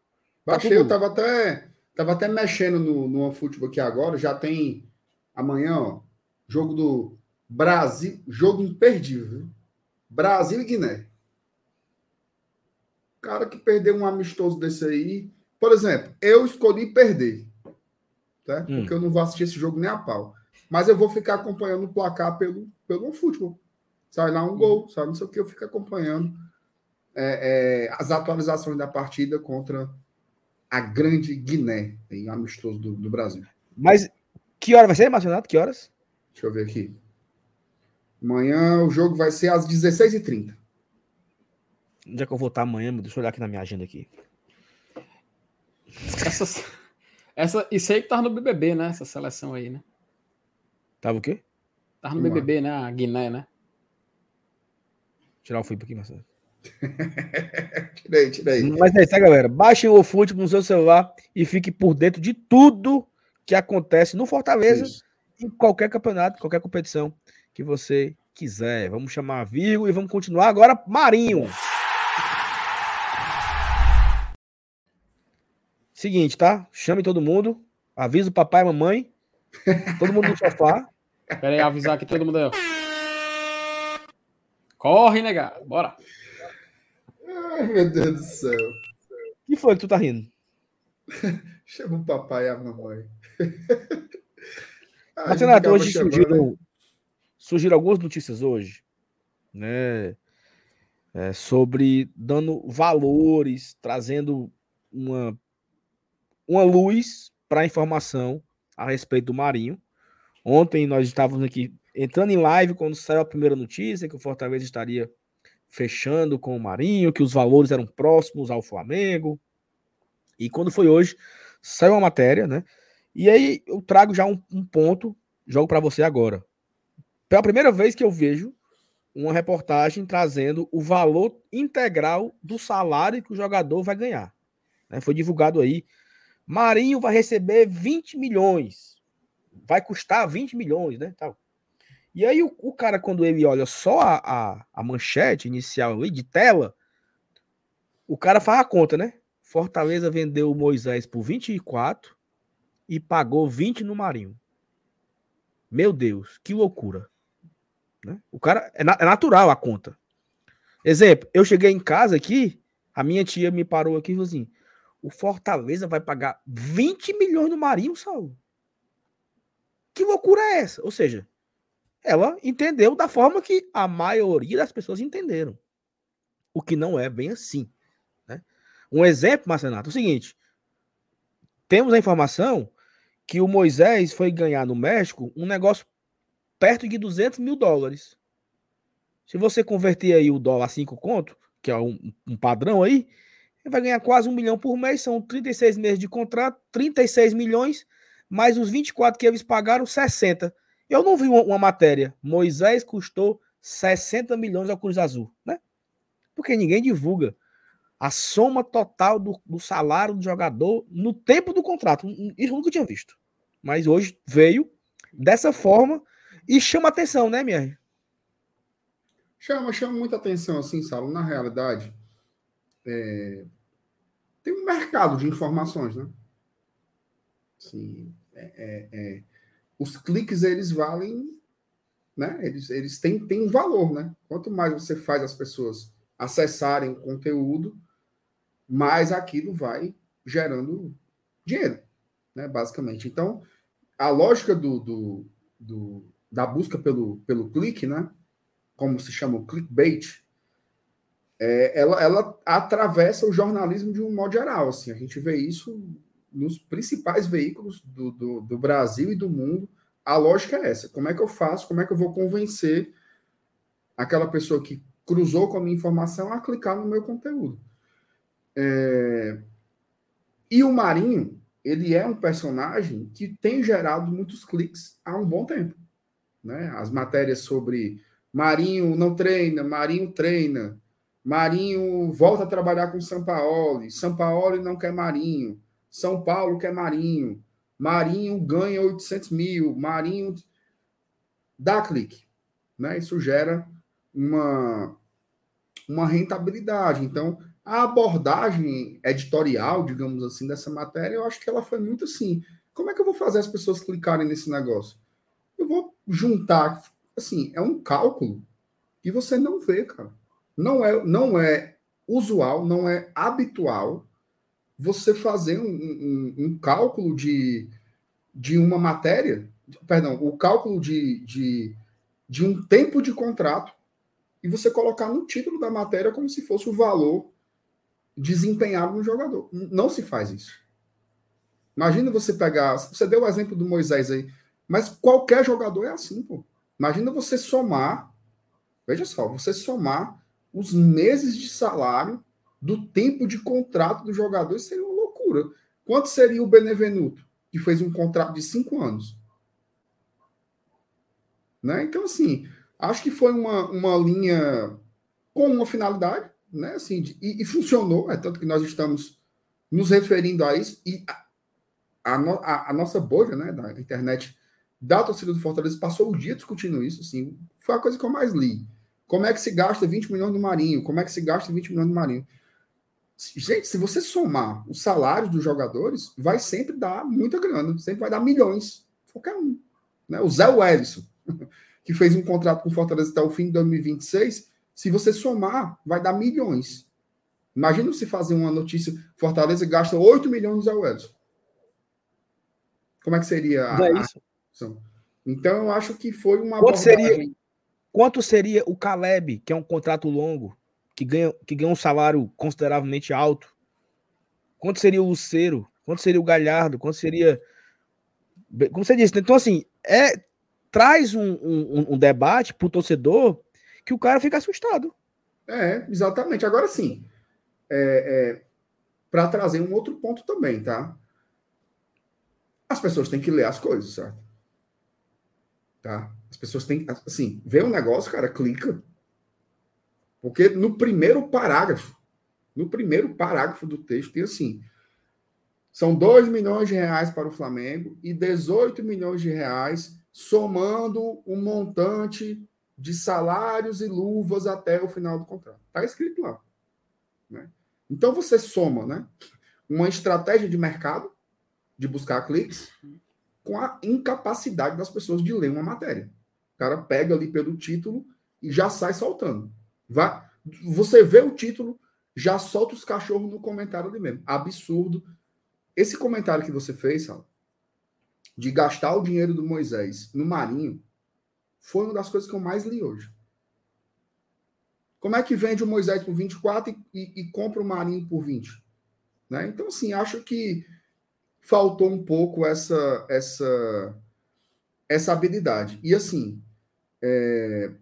Tá Baixei, eu estava até, tava até mexendo no, no OneFootball aqui agora, já tem amanhã, ó, jogo do Brasil, jogo imperdível, Brasil e Guiné. cara que perdeu um amistoso desse aí. Por exemplo, eu escolhi perder. Tá? Hum. Porque eu não vou assistir esse jogo nem a pau. Mas eu vou ficar acompanhando o placar pelo, pelo futebol. Sai lá um gol, sai não sei o que, eu fico acompanhando é, é, as atualizações da partida contra a grande Guiné, em amistoso do, do Brasil. Mas que hora vai ser, Marcionato? Que horas? Deixa eu ver aqui. Amanhã o jogo vai ser às 16h30. Onde é que eu vou estar amanhã? Deixa eu olhar aqui na minha agenda aqui. Essa, essa, isso aí que tava no BBB, né? Essa seleção aí, né? Tava o quê? Tava no BBB, né? A Guiné, né? Tirar o flip aqui, Marcelo. tirei, tirei. Mas é isso, tá, galera? Baixem o Futebol no seu celular e fique por dentro de tudo que acontece no Fortaleza, isso. em qualquer campeonato, qualquer competição que você quiser. Vamos chamar Virgo e vamos continuar agora. Marinho. Seguinte, tá? Chame todo mundo. Avisa o papai e a mamãe. Todo mundo no sofá. Pera aí, avisar aqui todo mundo aí. Corre, nega. Bora. Ai, meu Deus do céu. O que foi que tu tá rindo? Chama o papai e a mamãe. Mas, Renato, hoje surgiram, surgiram algumas notícias hoje, né? É, sobre dando valores, trazendo uma, uma luz para a informação a respeito do Marinho. Ontem nós estávamos aqui entrando em live quando saiu a primeira notícia que o Fortaleza estaria fechando com o Marinho, que os valores eram próximos ao Flamengo. E quando foi hoje, saiu uma matéria, né? E aí eu trago já um, um ponto, jogo para você agora. Pela primeira vez que eu vejo uma reportagem trazendo o valor integral do salário que o jogador vai ganhar. Né? Foi divulgado aí. Marinho vai receber 20 milhões. Vai custar 20 milhões, né? Tal. E aí o, o cara, quando ele olha só a, a, a, manchete inicial ali de tela, o cara faz a conta, né? Fortaleza vendeu o Moisés por 24 e pagou 20 no Marinho. Meu Deus, que loucura. Né? O cara é, na, é natural a conta. Exemplo, eu cheguei em casa aqui, a minha tia me parou aqui e falou assim: o Fortaleza vai pagar 20 milhões no Marinho, Saulo. Que loucura é essa? Ou seja, ela entendeu da forma que a maioria das pessoas entenderam. O que não é bem assim. Né? Um exemplo, Marcenato, é o seguinte: temos a informação que o Moisés foi ganhar no México um negócio perto de 200 mil dólares. Se você converter aí o dólar a 5 conto, que é um, um padrão aí, ele vai ganhar quase um milhão por mês, são 36 meses de contrato, 36 milhões, mais os 24 que eles pagaram, 60. Eu não vi uma, uma, matéria. Moisés custou 60 milhões ao Cruz Azul, né? Porque ninguém divulga a soma total do, do, salário do jogador no tempo do contrato. Isso eu nunca tinha visto. Mas hoje veio dessa forma e chama atenção, né, minha? Chama, chama muita atenção, assim, Salo. Na realidade, é... tem um mercado de informações, né? Sim, é, é, é os cliques eles valem, né? Eles, eles têm, têm um valor, né? Quanto mais você faz as pessoas acessarem o conteúdo, mais aquilo vai gerando dinheiro, né? Basicamente. Então, a lógica do, do, do da busca pelo, pelo clique, né? Como se chama o clickbait, é, ela, ela atravessa o jornalismo de um modo geral. Assim, a gente vê isso nos principais veículos do, do, do, Brasil e do mundo, a lógica é essa. Como é que eu faço? Como é que eu vou convencer aquela pessoa que cruzou com a minha informação a clicar no meu conteúdo? É... E o Marinho, ele é um personagem que tem gerado muitos cliques há um bom tempo. Né? As matérias sobre Marinho não treina, Marinho treina, Marinho volta a trabalhar com São Paulo, São Paulo não quer Marinho. São Paulo quer Marinho. Marinho ganha 800 mil. Marinho dá clique. Né? Isso gera uma, uma rentabilidade. Então, a abordagem editorial, digamos assim, dessa matéria, eu acho que ela foi muito assim. Como é que eu vou fazer as pessoas clicarem nesse negócio? Eu vou juntar, assim, é um cálculo que você não vê, cara. Não é, não é usual, não é habitual você fazer um, um, um cálculo de, de uma matéria, perdão, o cálculo de, de, de um tempo de contrato e você colocar no título da matéria como se fosse o valor desempenhado no jogador. Não se faz isso. Imagina você pegar. Você deu o exemplo do Moisés aí, mas qualquer jogador é assim, pô. Imagina você somar. Veja só, você somar os meses de salário do tempo de contrato do jogador, seria uma loucura. Quanto seria o Benevenuto, que fez um contrato de cinco anos? Né? Então, assim, acho que foi uma, uma linha com uma finalidade, né? Assim, de, e, e, funcionou, é tanto que nós estamos nos referindo a isso, e a, a, no, a, a nossa bolha né, da internet da torcida do Fortaleza passou o dia discutindo isso, assim, foi a coisa que eu mais li. Como é que se gasta 20 milhões no Marinho? Como é que se gasta 20 milhões no Marinho? Gente, se você somar os salários dos jogadores, vai sempre dar muita grana, sempre vai dar milhões. Qualquer um. Né? O Zé Wellison, que fez um contrato com o Fortaleza até o fim de 2026, se você somar, vai dar milhões. Imagina se fazer uma notícia: Fortaleza gasta 8 milhões no Zé Wellison. Como é que seria a, é isso. Então, eu acho que foi uma. Quanto seria, quanto seria o Caleb, que é um contrato longo? que ganha, que ganha um salário consideravelmente alto? Quanto seria o Lucero? Quanto seria o Galhardo? Quanto seria. Como você disse, né? então assim, é, traz um, um, um debate para o torcedor que o cara fica assustado. É, exatamente. Agora sim, é, é, para trazer um outro ponto também, tá? As pessoas têm que ler as coisas, certo? Tá? As pessoas têm, assim, vê um negócio, cara, clica. Porque no primeiro parágrafo, no primeiro parágrafo do texto, tem assim: são 2 milhões de reais para o Flamengo e 18 milhões de reais, somando um montante de salários e luvas até o final do contrato. Está escrito lá. Né? Então você soma né, uma estratégia de mercado, de buscar cliques, com a incapacidade das pessoas de ler uma matéria. O cara pega ali pelo título e já sai soltando. Vá, você vê o título, já solta os cachorros no comentário ali mesmo. Absurdo. Esse comentário que você fez, Sal, de gastar o dinheiro do Moisés no Marinho, foi uma das coisas que eu mais li hoje. Como é que vende o Moisés por 24 e, e, e compra o Marinho por 20? Né? Então, assim, acho que faltou um pouco essa essa essa habilidade. E assim, é,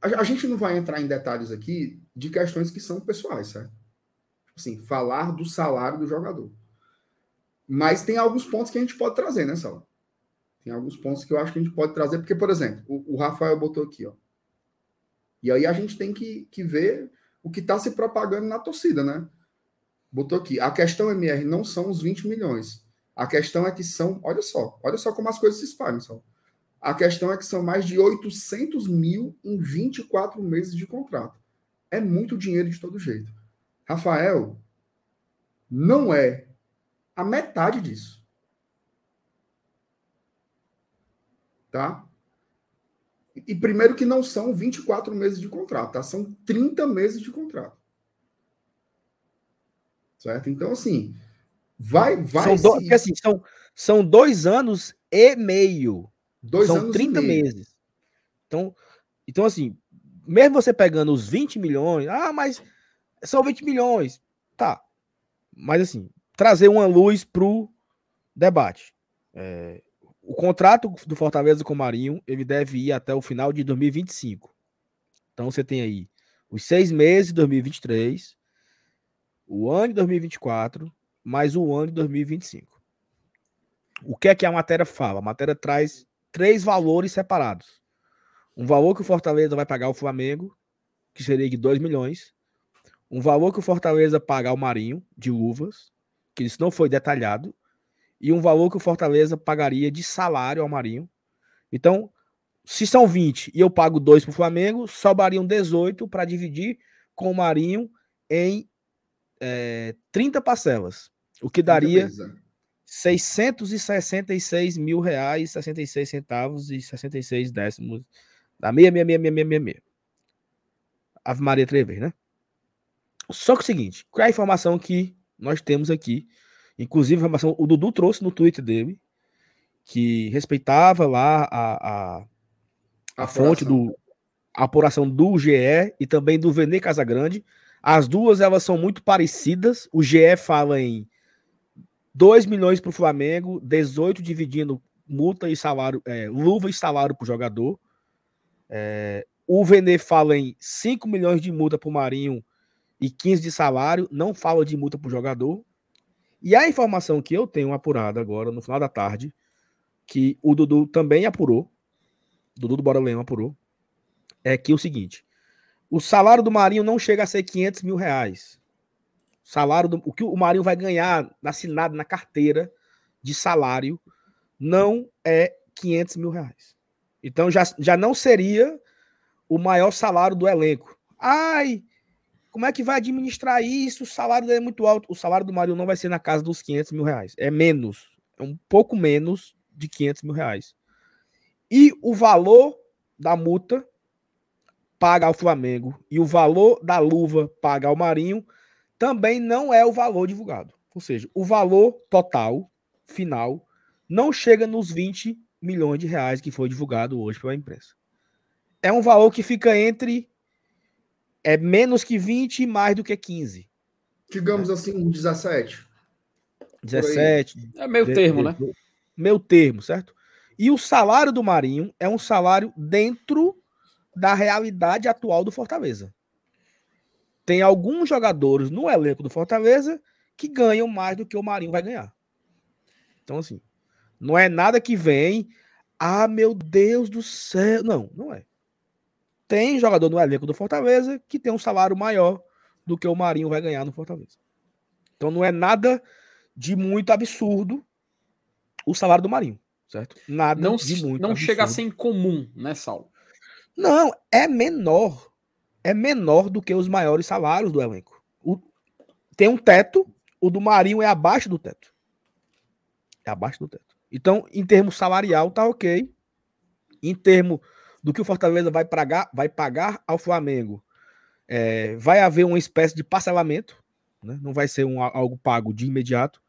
a, a, gente não vai entrar em detalhes aqui de questões que são pessoais, certo? Tipo assim, falar do salário do jogador. Mas tem alguns pontos que a gente pode trazer, né, Saulo? Tem alguns pontos que eu acho que a gente pode trazer, porque, por exemplo, o, o Rafael botou aqui, ó. E aí a gente tem que, que ver o que está se propagando na torcida, né? Botou aqui. A questão, MR, não são os 20 milhões. A questão é que são. Olha só, olha só como as coisas se espalham, Saulo. A questão é que são mais de 800 mil em 24 meses de contrato. É muito dinheiro de todo jeito. Rafael, não é a metade disso. Tá? E primeiro que não são 24 meses de contrato, tá? São 30 meses de contrato. Certo? Então, assim, vai. vai são, do, assim, são, são dois anos e meio Dois São anos 30 meses. Então, então, assim, mesmo você pegando os 20 milhões, ah, mas são 20 milhões. Tá. Mas, assim, trazer uma luz pro debate. É, o contrato do Fortaleza com o Marinho, ele deve ir até o final de 2025. Então, você tem aí os seis meses de 2023, o ano de 2024, mais o ano de 2025. O que é que a matéria fala? A matéria traz três valores separados. Um valor que o Fortaleza vai pagar ao Flamengo, que seria de 2 milhões. Um valor que o Fortaleza paga ao Marinho, de luvas, que isso não foi detalhado. E um valor que o Fortaleza pagaria de salário ao Marinho. Então, se são 20 e eu pago 2 para o Flamengo, sobrariam 18 para dividir com o Marinho em é, 30 parcelas. O que daria 666 mil reais, 66 centavos e 66 décimos da meia, meia, meia, meia, meia, meia. Ave Maria três vezes, né? Só que é o seguinte, qual é a informação que nós temos aqui? Inclusive, a informação o Dudu trouxe no Twitter dele, que respeitava lá a, a, a fonte do a apuração do GE e também do Vene Casagrande. As duas elas são muito parecidas. O GE fala em 2 milhões para o Flamengo, 18 dividindo multa e salário, é, luva e salário para o jogador. É, o Vene fala em 5 milhões de multa para o Marinho e 15 de salário, não fala de multa para o jogador. E a informação que eu tenho apurada agora, no final da tarde, que o Dudu também apurou, Dudu do Bora apurou, é que é o seguinte: o salário do Marinho não chega a ser 500 mil reais. Salário do, o que o Marinho vai ganhar assinado na carteira de salário não é 500 mil reais. Então já, já não seria o maior salário do elenco. Ai, como é que vai administrar isso? O salário é muito alto. O salário do Marinho não vai ser na casa dos 500 mil reais. É menos. É um pouco menos de 500 mil reais. E o valor da multa paga ao Flamengo e o valor da luva paga ao Marinho também não é o valor divulgado. Ou seja, o valor total, final, não chega nos 20 milhões de reais que foi divulgado hoje pela imprensa. É um valor que fica entre é menos que 20 e mais do que 15. Digamos né? assim, 17. 17. É meio termo, de, né? Meio termo, certo? E o salário do Marinho é um salário dentro da realidade atual do Fortaleza. Tem alguns jogadores no elenco do Fortaleza que ganham mais do que o Marinho vai ganhar. Então, assim, não é nada que vem. Ah, meu Deus do céu. Não, não é. Tem jogador no elenco do Fortaleza que tem um salário maior do que o Marinho vai ganhar no Fortaleza. Então não é nada de muito absurdo o salário do Marinho, certo? Nada não, de muito Não absurdo. chega a ser incomum, né, Saulo? Não, é menor. É menor do que os maiores salários do elenco. O, tem um teto, o do Marinho é abaixo do teto. É abaixo do teto. Então, em termos salarial, tá ok. Em termos do que o Fortaleza vai pagar, vai pagar ao Flamengo, é, vai haver uma espécie de parcelamento, né? não vai ser um, algo pago de imediato.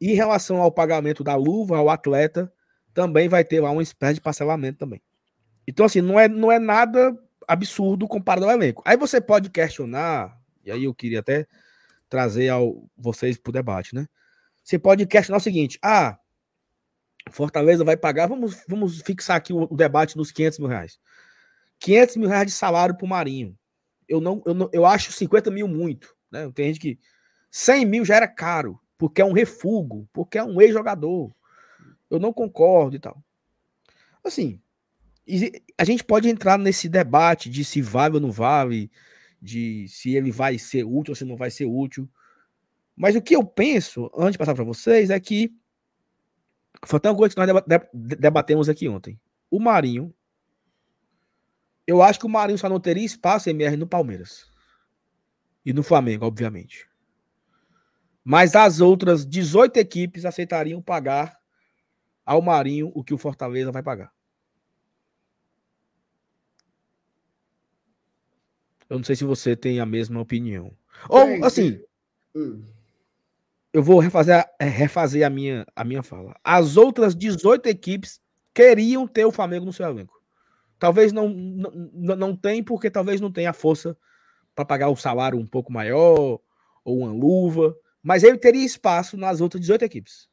E em relação ao pagamento da luva ao atleta, também vai ter lá uma espécie de parcelamento também. Então, assim, não é, não é nada absurdo comparado ao elenco. Aí você pode questionar, e aí eu queria até trazer ao, vocês para o debate, né? Você pode questionar o seguinte: ah, Fortaleza vai pagar, vamos, vamos fixar aqui o, o debate nos 500 mil reais. 500 mil reais de salário para o Marinho. Eu não, eu não, eu acho 50 mil muito, né? Tem gente que 100 mil já era caro, porque é um refugo, porque é um ex-jogador. Eu não concordo e tal. Assim, a gente pode entrar nesse debate de se vale ou não vale, de se ele vai ser útil ou se não vai ser útil. Mas o que eu penso, antes de passar para vocês, é que foi até uma coisa que nós debatemos aqui ontem. O Marinho, eu acho que o Marinho só não teria espaço MR no Palmeiras. E no Flamengo, obviamente. Mas as outras 18 equipes aceitariam pagar ao Marinho o que o Fortaleza vai pagar. Eu não sei se você tem a mesma opinião. Ou, assim, hum. eu vou refazer, a, é, refazer a, minha, a minha fala. As outras 18 equipes queriam ter o Flamengo no seu elenco. Talvez não, não, não tem, porque talvez não tenha força para pagar o salário um pouco maior, ou uma luva, mas ele teria espaço nas outras 18 equipes.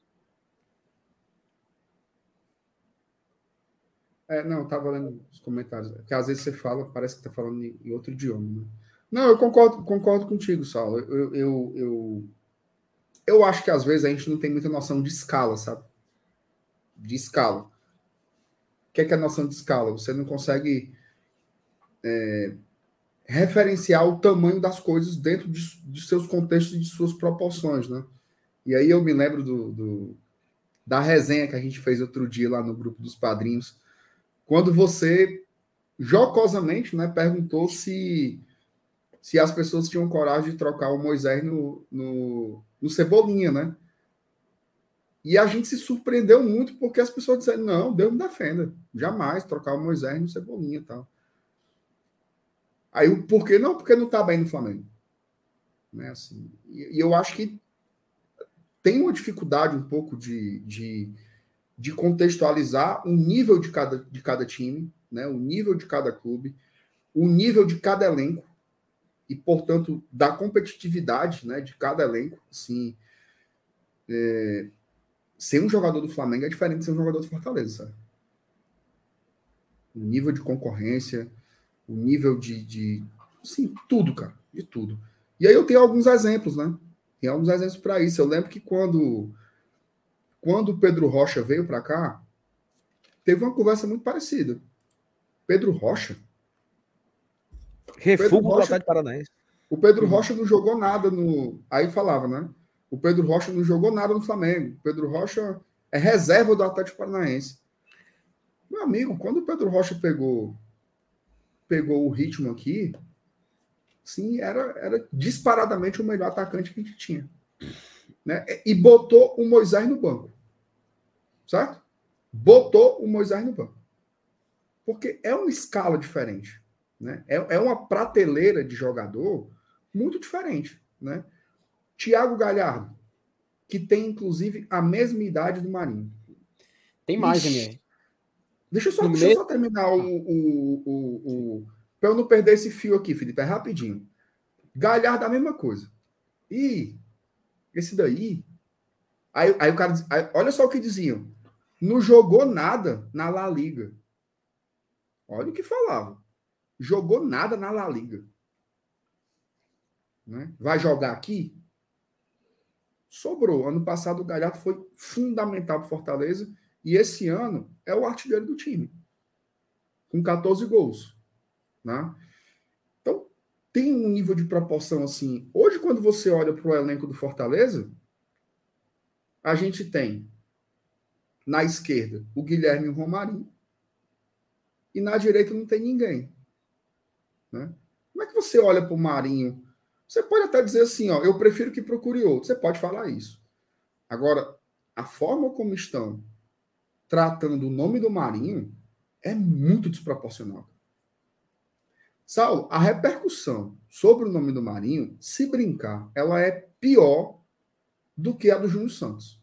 É, não, estava lendo os comentários. Porque às vezes você fala, parece que está falando em outro idioma. Né? Não, eu concordo, concordo contigo, Saulo. Eu, eu, eu, eu acho que às vezes a gente não tem muita noção de escala, sabe? De escala. O que é, que é a noção de escala? Você não consegue é, referenciar o tamanho das coisas dentro de, de, seus contextos e de suas proporções, né? E aí eu me lembro do, do, da resenha que a gente fez outro dia lá no grupo dos padrinhos quando você jocosamente né, perguntou se, se as pessoas tinham coragem de trocar o Moisés no, no, no Cebolinha, né? E a gente se surpreendeu muito porque as pessoas disseram: não, Deus me defenda, jamais trocar o Moisés no Cebolinha e tal. Aí o porquê? Não, porque não está bem no Flamengo. Né, assim, e, e, eu acho que tem uma dificuldade um pouco de, de, de contextualizar o nível de cada, de cada time, né, o nível de cada clube, o nível de cada elenco e, portanto, da competitividade né, de cada elenco. Assim, é, ser um jogador do Flamengo é diferente de ser um jogador do Fortaleza. O nível de concorrência, o nível de, de. Sim, tudo, cara. De tudo. E aí eu tenho alguns exemplos, né? Tem alguns exemplos para isso. Eu lembro que quando, quando o Pedro Rocha veio para cá, teve uma conversa muito parecida. Pedro Rocha. Refugo do Atlético Paranaense. O Pedro Rocha não jogou nada no. Aí falava, né? O Pedro Rocha não jogou nada no Flamengo. O Pedro Rocha é reserva do Atlético Paranaense. Meu amigo, quando o Pedro Rocha pegou pegou o ritmo aqui, sim, era, era disparadamente o melhor atacante que a gente tinha. Né? E botou o Moisés no banco. Certo? Botou o Moisés no banco. Porque é uma escala diferente. Né? É, é uma prateleira de jogador muito diferente. Né? Tiago Galhardo, que tem inclusive a mesma idade do Marinho. Tem mais, MR. Deixa eu só, deixa eu só terminar o, o, o, o para eu não perder esse fio aqui, Felipe, é rapidinho. Galhardo a mesma coisa. E esse daí. Aí, aí o cara. Aí, olha só o que diziam. Não jogou nada na La Liga. Olha o que falava. Jogou nada na La Liga. Né? Vai jogar aqui? Sobrou. Ano passado o Galhardo foi fundamental para Fortaleza e esse ano é o artilheiro do time, com 14 gols. Né? Então, tem um nível de proporção assim. Hoje, quando você olha para o elenco do Fortaleza, a gente tem na esquerda o Guilherme Romarinho, e na direita não tem ninguém. Né? Como é que você olha para o Marinho? Você pode até dizer assim, ó, eu prefiro que procure outro. Você pode falar isso. Agora, a forma como estão tratando o nome do Marinho é muito desproporcional. Saulo, a repercussão sobre o nome do Marinho, se brincar, ela é pior do que a do Júnior Santos.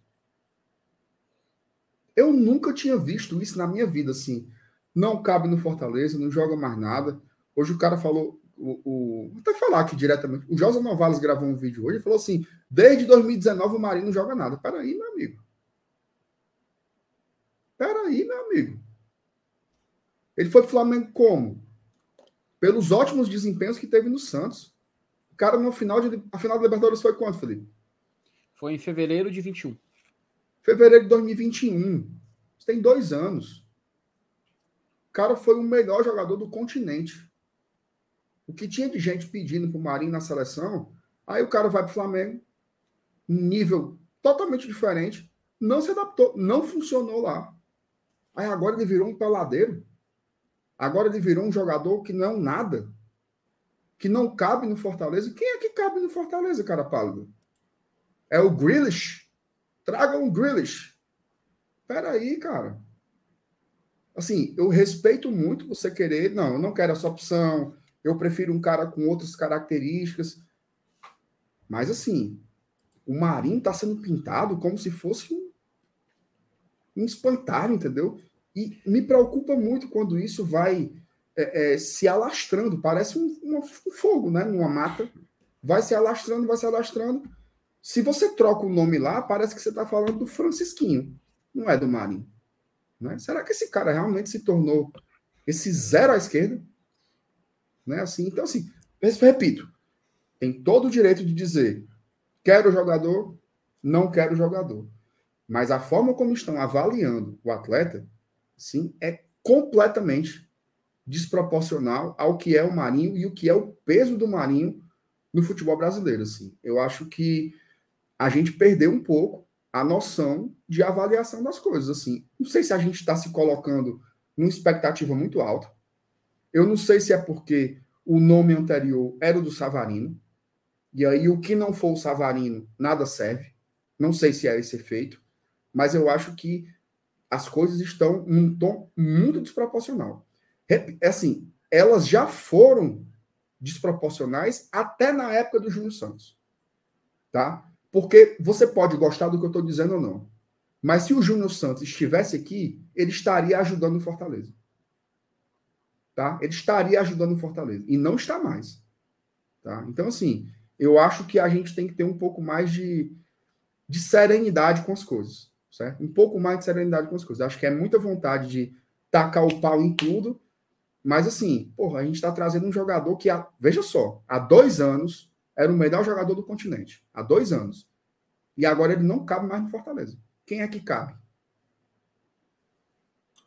Eu nunca tinha visto isso na minha vida, assim. Não cabe no Fortaleza, não joga mais nada. Hoje o cara falou, o, o, até falar aqui diretamente. O José Novales gravou um vídeo hoje e falou assim: desde 2019 o Marinho não joga nada. Peraí, meu amigo. Peraí, meu amigo. Ele foi pro Flamengo como? Pelos ótimos desempenhos que teve no Santos. O cara, no final de. A final da Libertadores foi quanto, Felipe? Foi em fevereiro de 21. Fevereiro de 2021. Isso tem dois anos. O cara foi o melhor jogador do continente. O que tinha de gente pedindo pro Marinho na seleção, aí o cara vai pro Flamengo, um nível totalmente diferente, não se adaptou, não funcionou lá. Aí agora ele virou um peladeiro. Agora ele virou um jogador que não é um nada. Que não cabe no Fortaleza. Quem é que cabe no Fortaleza, cara pálido? É o Grealish? Traga um Grealish. Peraí, cara. Assim, eu respeito muito você querer. Não, eu não quero essa opção. Eu prefiro um cara com outras características. Mas assim, o Marinho está sendo pintado como se fosse um um espantalho, entendeu? E me preocupa muito quando isso vai é, é, se alastrando, parece um, um, um, fogo, né? Numa mata, vai se alastrando, vai se alastrando. Se você troca o nome lá, parece que você está falando do Francisquinho, não é do Marinho. Né? Será que esse cara realmente se tornou esse zero à esquerda? Né? Assim, então, assim, repito, tem todo o direito de dizer quero jogador, não quero jogador. Mas a forma como estão avaliando o atleta, sim, é completamente desproporcional ao que é o Marinho e o que é o peso do Marinho no futebol brasileiro. Assim. Eu acho que a gente perdeu um pouco a noção de avaliação das coisas. Assim. Não sei se a gente está se colocando numa expectativa muito alta. Eu não sei se é porque o nome anterior era o do Savarino. E aí o que não for o Savarino, nada serve. Não sei se é esse efeito mas eu acho que as coisas estão num tom muito desproporcional. É assim, elas já foram desproporcionais até na época do Júnior Santos. Tá? Porque você pode gostar do que eu estou dizendo ou não. Mas se o Júnior Santos estivesse aqui, ele estaria ajudando o Fortaleza. Tá? Ele estaria ajudando o Fortaleza. E não está mais. Tá? Então, assim, eu acho que a gente tem que ter um pouco mais de, de serenidade com as coisas. Certo? Um pouco mais de serenidade com as coisas. Acho que é muita vontade de tacar o pau em tudo. Mas, assim, porra, a gente está trazendo um jogador que, há, veja só, há dois anos era o melhor jogador do continente. Há dois anos. E agora ele não cabe mais no Fortaleza. Quem é que cabe?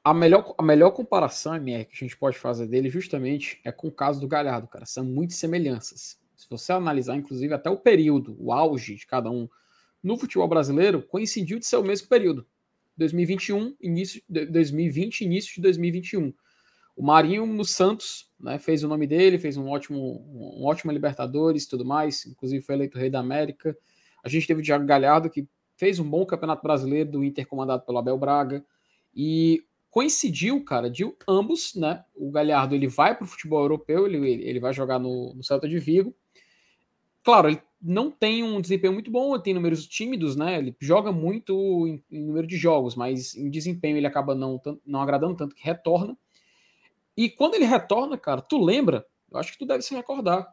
A melhor, a melhor comparação, MR, que a gente pode fazer dele justamente é com o caso do Galhardo, cara. São muitas semelhanças. Se você analisar, inclusive, até o período, o auge de cada um no futebol brasileiro, coincidiu de ser o mesmo período. 2021, início de 2020, início de 2021. O Marinho no Santos, né, fez o nome dele, fez um ótimo, um ótimo Libertadores, tudo mais, inclusive foi eleito rei da América. A gente teve o Thiago Galhardo que fez um bom campeonato brasileiro do Inter comandado pelo Abel Braga e coincidiu, cara, de ambos, né? O Galhardo ele vai para o futebol europeu, ele, ele vai jogar no, no Celta de Vigo. Claro, ele não tem um desempenho muito bom, ele tem números tímidos, né? Ele joga muito em, em número de jogos, mas em desempenho ele acaba não, não agradando tanto que retorna. E quando ele retorna, cara, tu lembra? Eu acho que tu deve se recordar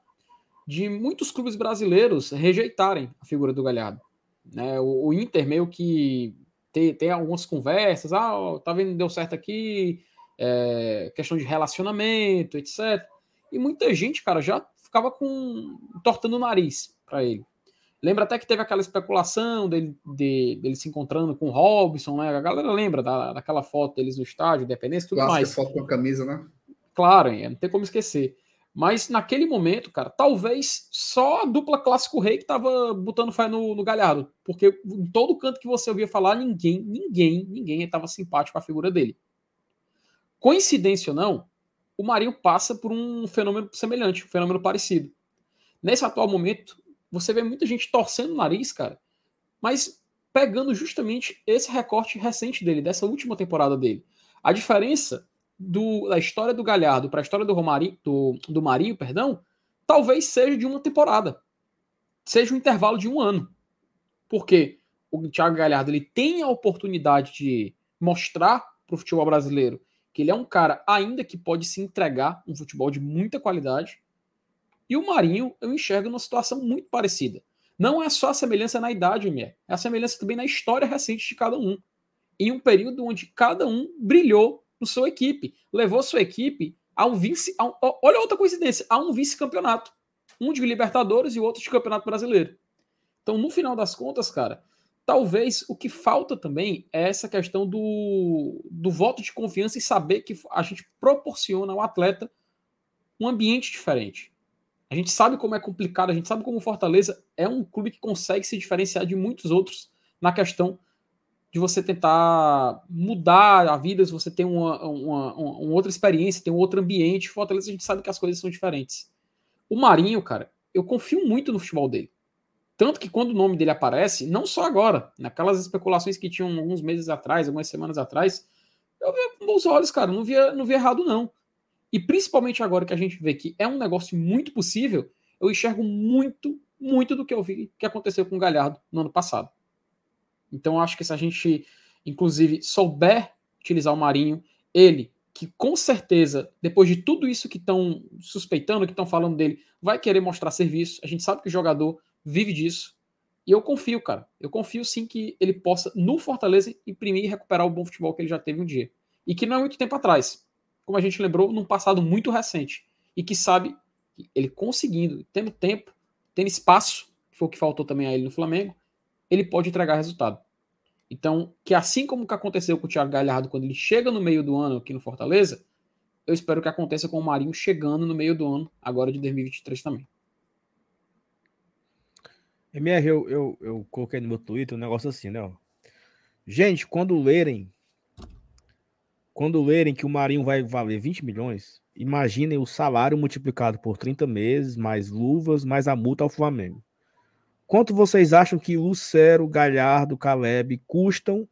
de muitos clubes brasileiros rejeitarem a figura do Galhardo. Né? O, o Inter meio que tem, tem algumas conversas, ah, tá vendo, deu certo aqui, é, questão de relacionamento, etc. E muita gente, cara, já ficava com tortando o nariz para ele. Lembra até que teve aquela especulação dele, de, dele se encontrando com o Robson, né? A galera lembra da, daquela foto deles no estádio, Independência, tudo Clássica mais. foto com a camisa, né? Claro, é, não tem como esquecer. Mas naquele momento, cara, talvez só a dupla clássico rei que tava botando fé no, no Galhardo. Porque em todo canto que você ouvia falar, ninguém, ninguém, ninguém estava simpático com a figura dele. Coincidência ou não, o Marinho passa por um fenômeno semelhante, um fenômeno parecido. Nesse atual momento, você vê muita gente torcendo o nariz, cara, mas pegando justamente esse recorte recente dele, dessa última temporada dele. A diferença do, da história do Galhardo para a história do, Romarinho, do, do Marinho, perdão, talvez seja de uma temporada. Seja um intervalo de um ano. Porque o Thiago Galhardo ele tem a oportunidade de mostrar para o futebol brasileiro que ele é um cara ainda que pode se entregar um futebol de muita qualidade. E o Marinho eu enxergo numa situação muito parecida. Não é só a semelhança na idade, Mier, é a semelhança também na história recente de cada um. Em um período onde cada um brilhou no sua equipe. Levou sua equipe a um vice. Olha outra coincidência, a um vice-campeonato. Um de Libertadores e o outro de Campeonato Brasileiro. Então, no final das contas, cara, talvez o que falta também é essa questão do, do voto de confiança e saber que a gente proporciona ao atleta um ambiente diferente. A gente sabe como é complicado, a gente sabe como o Fortaleza é um clube que consegue se diferenciar de muitos outros na questão de você tentar mudar a vida, se você tem uma, uma, uma, outra experiência, tem um outro ambiente. Fortaleza, a gente sabe que as coisas são diferentes. O Marinho, cara, eu confio muito no futebol dele. Tanto que quando o nome dele aparece, não só agora, naquelas especulações que tinham alguns meses atrás, algumas semanas atrás, eu via com bons olhos, cara, não via, não via errado, não. E principalmente agora que a gente vê que é um negócio muito possível, eu enxergo muito, muito do que eu vi que aconteceu com o Galhardo no ano passado. Então acho que se a gente, inclusive, souber utilizar o Marinho, ele, que com certeza, depois de tudo isso que estão suspeitando, que estão falando dele, vai querer mostrar serviço. A gente sabe que o jogador vive disso. E eu confio, cara. Eu confio sim que ele possa, no Fortaleza, imprimir e recuperar o bom futebol que ele já teve um dia. E que não é muito tempo atrás. Como a gente lembrou, num passado muito recente. E que sabe, ele conseguindo, tendo tempo, tendo espaço, que foi o que faltou também a ele no Flamengo, ele pode entregar resultado. Então, que assim como que aconteceu com o Thiago Galhardo quando ele chega no meio do ano aqui no Fortaleza, eu espero que aconteça com o Marinho chegando no meio do ano, agora de 2023 também. MR, eu, eu, eu coloquei no meu Twitter um negócio assim, né? Gente, quando lerem, quando lerem que o Marinho vai valer 20 milhões, imaginem o salário multiplicado por 30 meses, mais luvas, mais a multa ao Flamengo. Quanto vocês acham que Lucero, Galhardo, Caleb custam,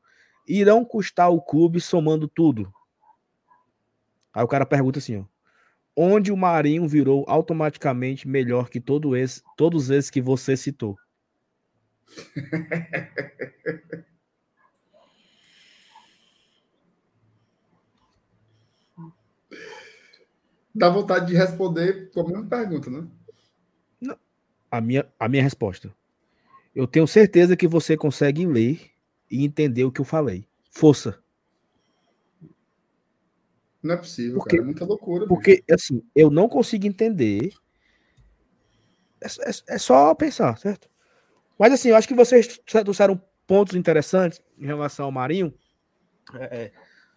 irão custar o clube somando tudo? Aí o cara pergunta assim, ó, onde o Marinho virou automaticamente melhor que todo esse, todos esses que você citou? Dá vontade de responder com a mesma pergunta, né? Não. A minha, a minha resposta. Eu tenho certeza que você consegue ler e entender o que eu falei. Força. Não é possível, porque, cara. É muita loucura. Porque, bicho. assim, eu não consigo entender. É, é, é, só pensar, certo? Mas, assim, eu acho que vocês trouxeram pontos interessantes em relação ao Marinho. É, é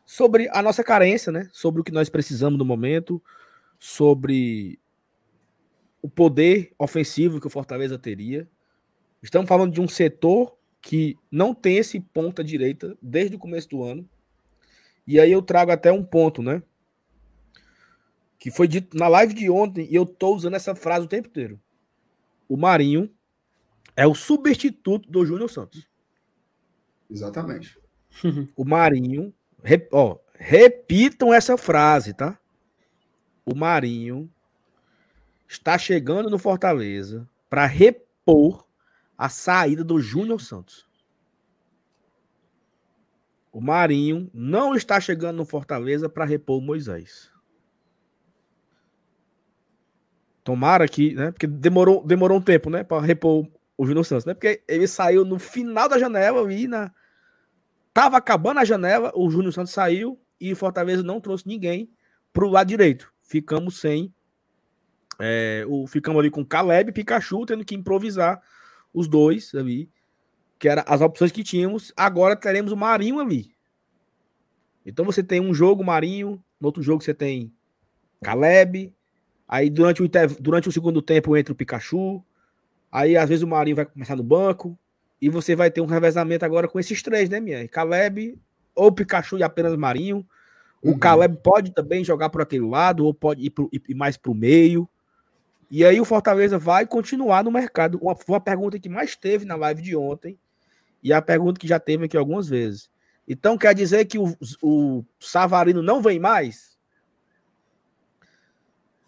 sobre a nossa carência, né? Sobre o que nós precisamos no momento. Sobre o poder ofensivo que o Fortaleza teria. Estamos falando de um setor que não tem esse ponta direita desde o começo do ano. E aí eu trago até um ponto, né? Que foi dito na live de ontem, e eu tô usando essa frase o tempo inteiro. O Marinho é o substituto do Júnior Santos. Exatamente. o Marinho, rep, ó, repitam essa frase, tá? O Marinho está chegando no Fortaleza para repor a saída do Júnior Santos. O Marinho não está chegando no Fortaleza para repor o Moisés. Tomara que, né? Porque demorou, demorou um tempo, né? Para repor o Júnior Santos, né? Porque ele saiu no final da janela e na. Tava acabando a janela, o Júnior Santos saiu e o Fortaleza não trouxe ninguém para o lado direito. Ficamos sem. É, o, ficamos ali com Caleb e Pikachu, tendo que improvisar os dois ali que eram as opções que tínhamos. Agora teremos o Marinho ali. Então você tem um jogo Marinho, no outro jogo você tem Caleb. Aí durante o, durante o segundo tempo entra o Pikachu. Aí às vezes o Marinho vai começar no banco. E você vai ter um revezamento agora com esses três, né, minha? Caleb, ou Pikachu e apenas Marinho. O uhum. Caleb pode também jogar por aquele lado, ou pode ir, pro, ir mais para o meio. E aí o Fortaleza vai continuar no mercado. Uma, uma pergunta que mais teve na live de ontem e a pergunta que já teve aqui algumas vezes. Então quer dizer que o, o Savarino não vem mais?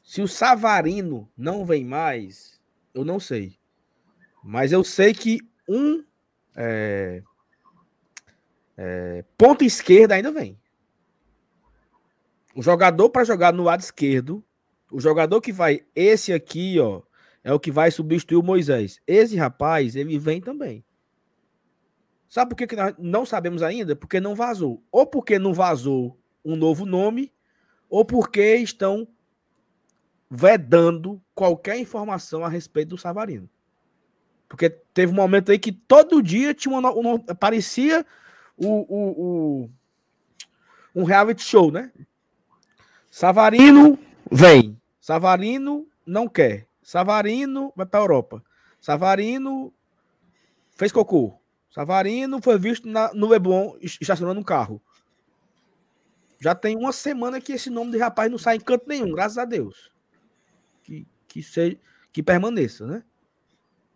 Se o Savarino não vem mais, eu não sei. Mas eu sei que um é, é, esquerda ainda vem. O jogador para jogar no lado esquerdo, o jogador que vai, esse aqui, ó, é o que vai substituir o Moisés. Esse rapaz, ele vem também. Sabe por que, que nós não sabemos ainda? Porque não vazou. Ou porque não vazou um novo nome, ou porque estão vedando qualquer informação a respeito do Savarino. Porque teve um momento aí que todo dia tinha uma, uma parecia o, o, o, um reality show, né? Savarino vem. Savarino não quer. Savarino vai para a Europa. Savarino fez cocô. Savarino foi visto na, no Leblon estacionando um carro. Já tem uma semana que esse nome de rapaz não sai em canto nenhum, graças a Deus. Que, que, seja, que permaneça, né?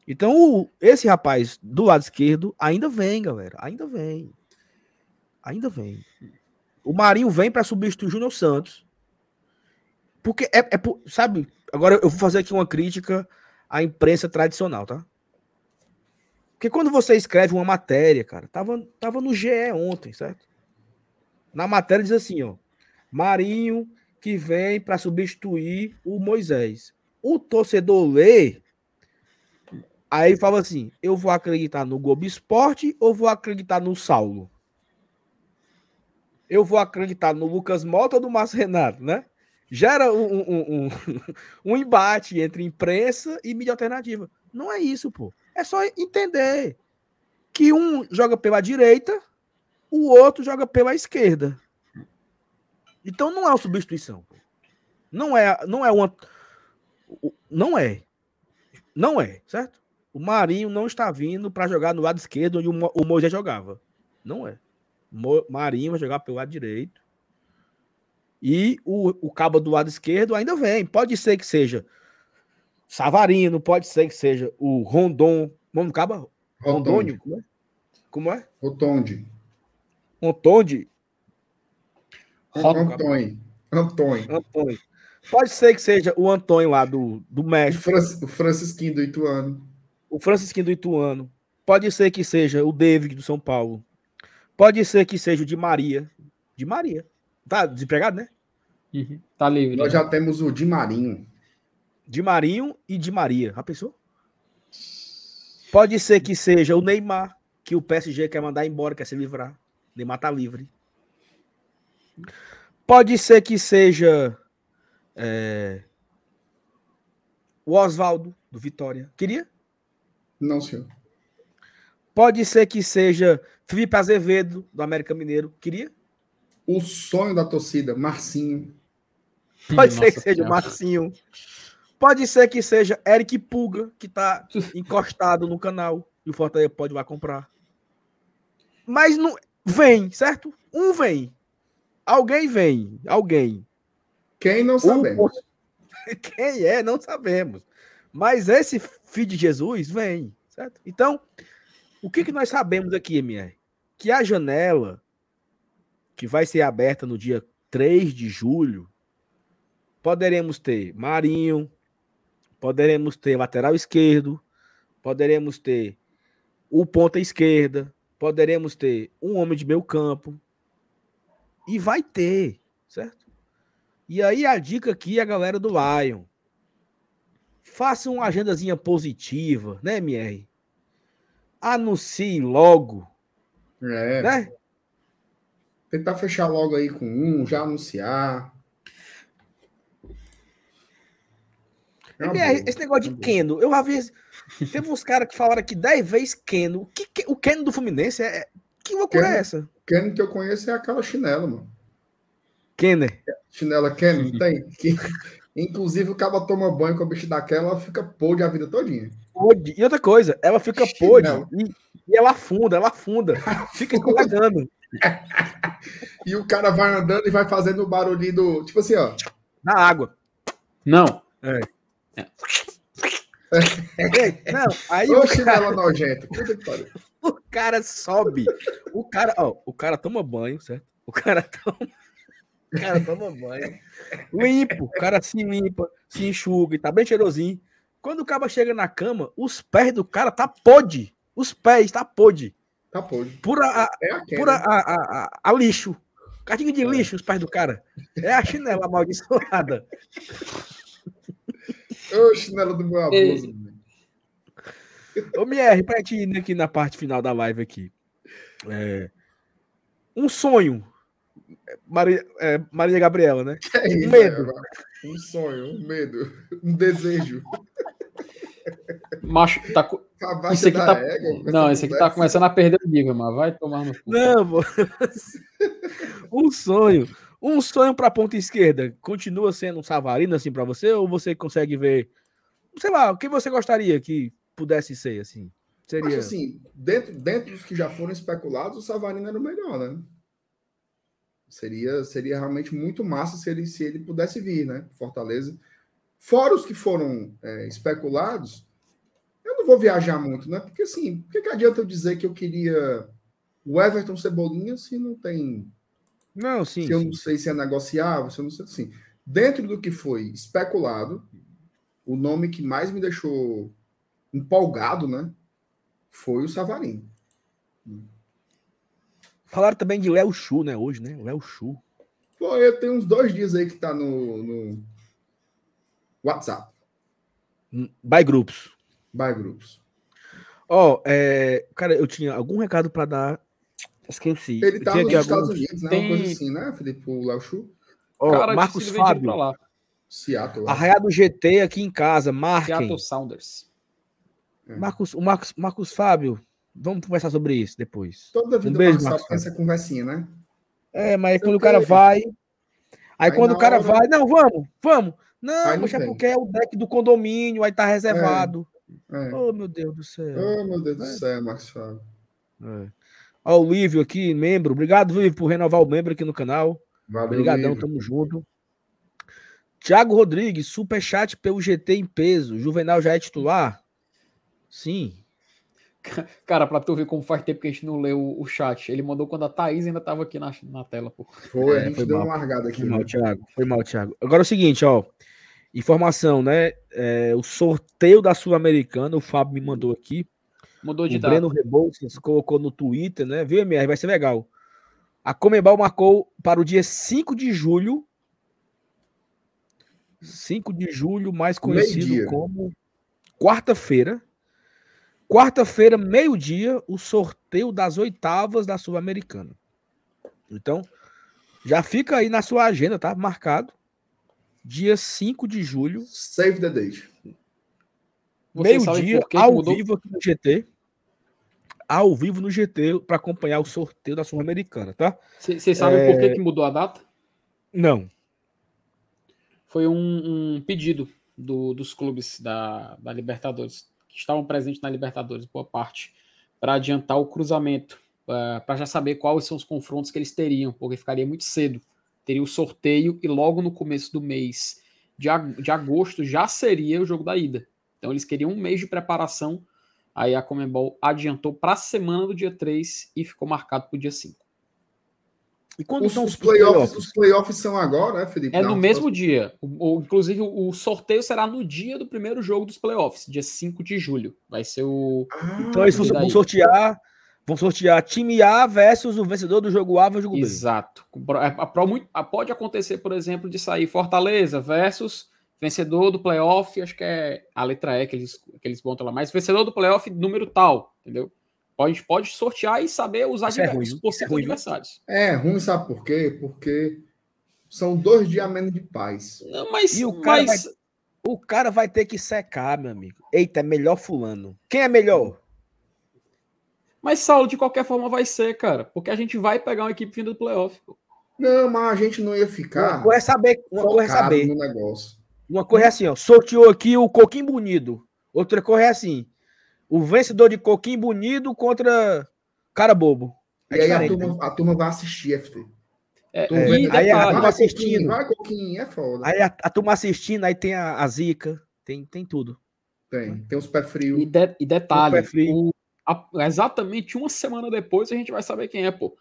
Então, o, esse rapaz do lado esquerdo ainda vem, galera. Ainda vem. Ainda vem. O Marinho vem para substituir o Júnior Santos. Porque é, é, sabe, agora eu vou fazer aqui uma crítica à imprensa tradicional, tá? Porque quando você escreve uma matéria, cara, tava, tava no GE ontem, certo? Na matéria diz assim, ó. Marinho que vem para substituir o Moisés. O torcedor lê, aí fala assim: eu vou acreditar no Globo Esporte ou vou acreditar no Saulo? Eu vou acreditar no Lucas Mota ou no Márcio Renato, né? Gera um, um, um, um embate entre imprensa e mídia alternativa. Não é isso, pô. É só entender que um joga pela direita, o outro joga pela esquerda. Então não é uma substituição. Não é, não é uma não é. Não é, certo? O Marinho não está vindo para jogar no lado esquerdo onde o Moisés jogava. Não é. O Marinho vai jogar pelo lado direito. E o, o cabo do lado esquerdo ainda vem. Pode ser que seja Savarino, pode ser que seja o Rondon. Vamos acaba? Rondônio? Como é? Como é? Rotonde. Rotonde? Antônio. Antônio. Antônio. Pode ser que seja o Antônio lá do, do México, o Francisquinho do Ituano. O Francisquinho do Ituano. Pode ser que seja o David do São Paulo. Pode ser que seja o de Maria. De Maria. Tá desempregado, né? Uhum. Tá livre. Nós já temos o Di Marinho. De Marinho e de Maria. Já pensou? Pode ser que seja o Neymar, que o PSG quer mandar embora, quer se livrar. Neymar tá livre. Pode ser que seja é, o Oswaldo, do Vitória. Queria? Não, senhor. Pode ser que seja Felipe Azevedo, do América Mineiro. Queria? O sonho da torcida, Marcinho. Pode ser que Nossa seja o. Marcinho. Pode ser que seja Eric Pulga, que tá encostado no canal. E o Fortaleza pode lá comprar. Mas não. Vem, certo? Um vem. Alguém vem. Alguém. Quem não sabemos. Quem é, não sabemos. Mas esse filho de Jesus vem, certo? Então, o que, que nós sabemos aqui, MR? Que a janela que vai ser aberta no dia 3 de julho, poderemos ter Marinho, poderemos ter lateral esquerdo, poderemos ter o ponta esquerda, poderemos ter um homem de meio campo. E vai ter, certo? E aí a dica aqui é a galera do Lion. Faça uma agendazinha positiva, né, MR? Anuncie logo, É. né? Tentar fechar logo aí com um, já anunciar. É MR, esse negócio de boa. Keno, eu já vi. Teve uns caras que falaram aqui 10 vezes Keno. O, que, o Keno do Fluminense é. é- Que loucura Keno? é essa? Canon que eu conheço é aquela chinela, mano. Kenner. Chinela Canon, tem? Inclusive, o cara toma banho com a bicha daquela, ela fica podre a vida todinha. Podre. E outra coisa, ela fica podre e, e ela afunda, ela afunda. Fica escorregando E o cara vai andando e vai fazendo o barulhinho do. Tipo assim, ó. na água. Não. Ei, Não, aí Ô, o cara, pariu. o cara sobe. O cara, ó, o cara toma banho, certo? O cara toma. Cara toma banho. Limpo, o cara se limpa, se enxuga e tá bem cheirosinho. Quando o cara chega na cama, os pés do cara tá podre. Os pés tá podre. Tá podre. Pura a, É pura a, a, a, a lixo. Cadinho de lixo, os pés do cara. É a chinela amaldiçoada. Ô, chinela do meu abuso. Ô, MR, pra gente ir aqui na parte final da live aqui. É, um sonho. Maria, é, Maria Gabriela, né? É isso, medo. é, um sonho, um medo, um desejo. Macho, tá, co- Abaixo isso aqui tá. égua, com Não, esse aqui tá começando a perder o nível, mas vai tomar no cu. Não, pô. um sonho. Um sonho pra ponta esquerda. Continua sendo um Savarino assim pra você? Ou você consegue ver. Sei lá, o que você gostaria que pudesse ser assim? Seria. Acho assim, dentro, dentro dos que já foram especulados, o Savarino era o melhor, né? Seria, seria realmente muito massa se ele, se ele pudesse vir, né? Fortaleza. Fora os que foram é, especulados, eu não vou viajar muito, né? Porque assim, por que, que adianta eu dizer que eu queria o Everton Cebolinha se não tem. Não, sim. se eu sim. não sei se é negociável, se eu não sei assim. Dentro do que foi especulado, o nome que mais me deixou empolgado, né? Foi o Savarino. Falaram também de Léo Chu, né? Hoje, né? Léo Chu. Pô, eu tenho uns dois dias aí que tá no, no WhatsApp, By grupos. by grupos. Ó, é, cara, eu tinha algum recado pra dar. Esqueci. Ele tá tinha nos Estados alguns- Unidos, né? Tem- Uma coisa assim, né, Felipe? O Léo Chu? Ó, Cara, Marcos Fábio. lá. Seattle. lá. Arraiado GT aqui em casa, marquem. Seattle Sounders. Marcos, o Marcos, Marcos Fábio, vamos conversar sobre isso depois. Toda vida Um beijo, Marcos Marcos essa conversinha, né? É, mas quando o cara vai. Aí, Aí quando o cara hora- vai, não, vamos, vamos. Não, Aí não é porque é o deck do condomínio, aí tá reservado. É. Oh, meu Deus do céu. Oh, meu Deus do É. céu, Marcos Fábio. É. Ó, o Lívio aqui, membro. Obrigado, Lívio, por renovar o membro aqui no canal. Valeu, Obrigadão, Lívio. tamo junto. Tiago Rodrigues, superchat pelo GT em peso. Juvenal já é titular? Sim. Cara, pra tu ver como faz tempo que a gente não leu o, chat. Ele mandou quando a Thaís ainda tava aqui na, na tela, pô. Foi, É, a gente foi deu mal. uma largada aqui. Foi mal, né? Thiago. Foi mal, Thiago. Agora é o seguinte, ó. Informação, né? É, o sorteio da Sul-Americana, o Fábio me mandou aqui. Mudou de O data. Breno Rebouças colocou no Twitter, né? Viu, MR? Vai ser legal. A Comebol marcou para o dia 5 de julho. 5 de julho, mais conhecido como quarta-feira. Quarta-feira, meio-dia, o sorteio das oitavas da Sul-Americana. Então, já fica aí na sua agenda, tá? Marcado. Dia 5 de julho, Save the date. Meio-dia, ao mudou? vivo aqui no GT. Ao vivo no GT para acompanhar o sorteio da Sul-Americana, tá? Vocês sabem É. por que, que mudou a data? Não. Foi um, um pedido do- dos clubes da, da Libertadores, que estavam presentes na Libertadores, boa parte, para adiantar o cruzamento, para já saber quais são os confrontos que eles teriam, porque ficaria muito cedo. Teria o sorteio e logo no começo do mês de, ag- de agosto já seria o jogo da ida. Então eles queriam um mês de preparação, aí a Comembol adiantou para a semana do dia 3 e ficou marcado para o dia 5. E quando Os, são os os playoffs, playoffs? os playoffs são agora, né, Felipe? É no Não, mesmo dia. O, o- inclusive, o, o sorteio será no dia do primeiro jogo dos playoffs, dia 5 de julho. Vai ser o. Ah, Então eles vão, vão sortear, vão sortear time A versus o vencedor do jogo A versus o jogo B. Exato. É- Pode acontecer, por exemplo, de sair Fortaleza versus vencedor do playoff, acho que é a letra E que eles, que eles botam lá, mas vencedor do playoff número tal, entendeu? Pode, pode sortear e saber Isso é ruim, os é ruim, adversários. É ruim, sabe por quê? Porque são dois dias a menos de paz. Não, mas, E o cara mas O cara vai ter que secar, meu amigo. Eita, é melhor fulano. Quem é melhor? Mas, Saulo, de qualquer forma vai ser, cara. Porque a gente vai pegar uma equipe vinda do playoff. pô. Não, mas a gente não ia Uma ficar coisa é saber. Uma coisa é saber. no negócio. Uma coisa é assim, ó. Sorteou aqui o Coquinho Bonito. Outra coisa é assim. O vencedor de Coquinho Bonito contra cara bobo. É e aí a turma, a turma vai assistir, FT. É, É, aí a detalhe, turma vai, assistindo. Vai, Coquinho, é foda. Aí a, a turma assistindo, aí tem a, a zica, tem, tem tudo. Tem, tem os pé frio. E, de- e detalhe, O pé frio. o- a- exatamente uma semana depois a gente vai saber quem é, pô.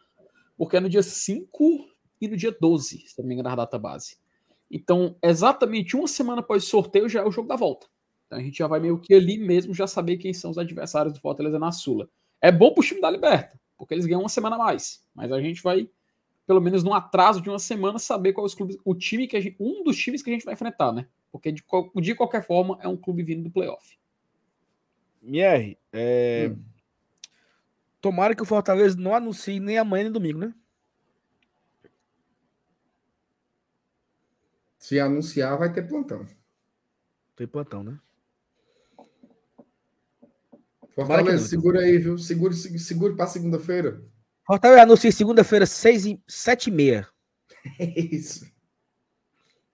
Porque é no dia 5 e no dia 12, se não me engano, na data base. Então, exatamente uma semana após o sorteio já é o jogo da volta. Então a gente já vai meio que ali mesmo já saber quem são os adversários do Fortaleza na Sula. É bom pro time da Liberta, porque eles ganham uma semana a mais. Mas a gente vai, pelo menos num atraso de uma semana, saber qual é os clubes, o time que a gente, um dos times que a gente vai enfrentar, né? Porque de, de qualquer forma é um clube vindo do playoff. Mier, é... Hum. tomara que o Fortaleza não anuncie nem amanhã nem domingo, né? Se anunciar, vai ter plantão. Tem plantão, né? Fortaleza, segura aí, viu? Segure, segure, segure pra segunda-feira. Fortaleza anuncia segunda-feira, 6 e 7 e meia. É isso.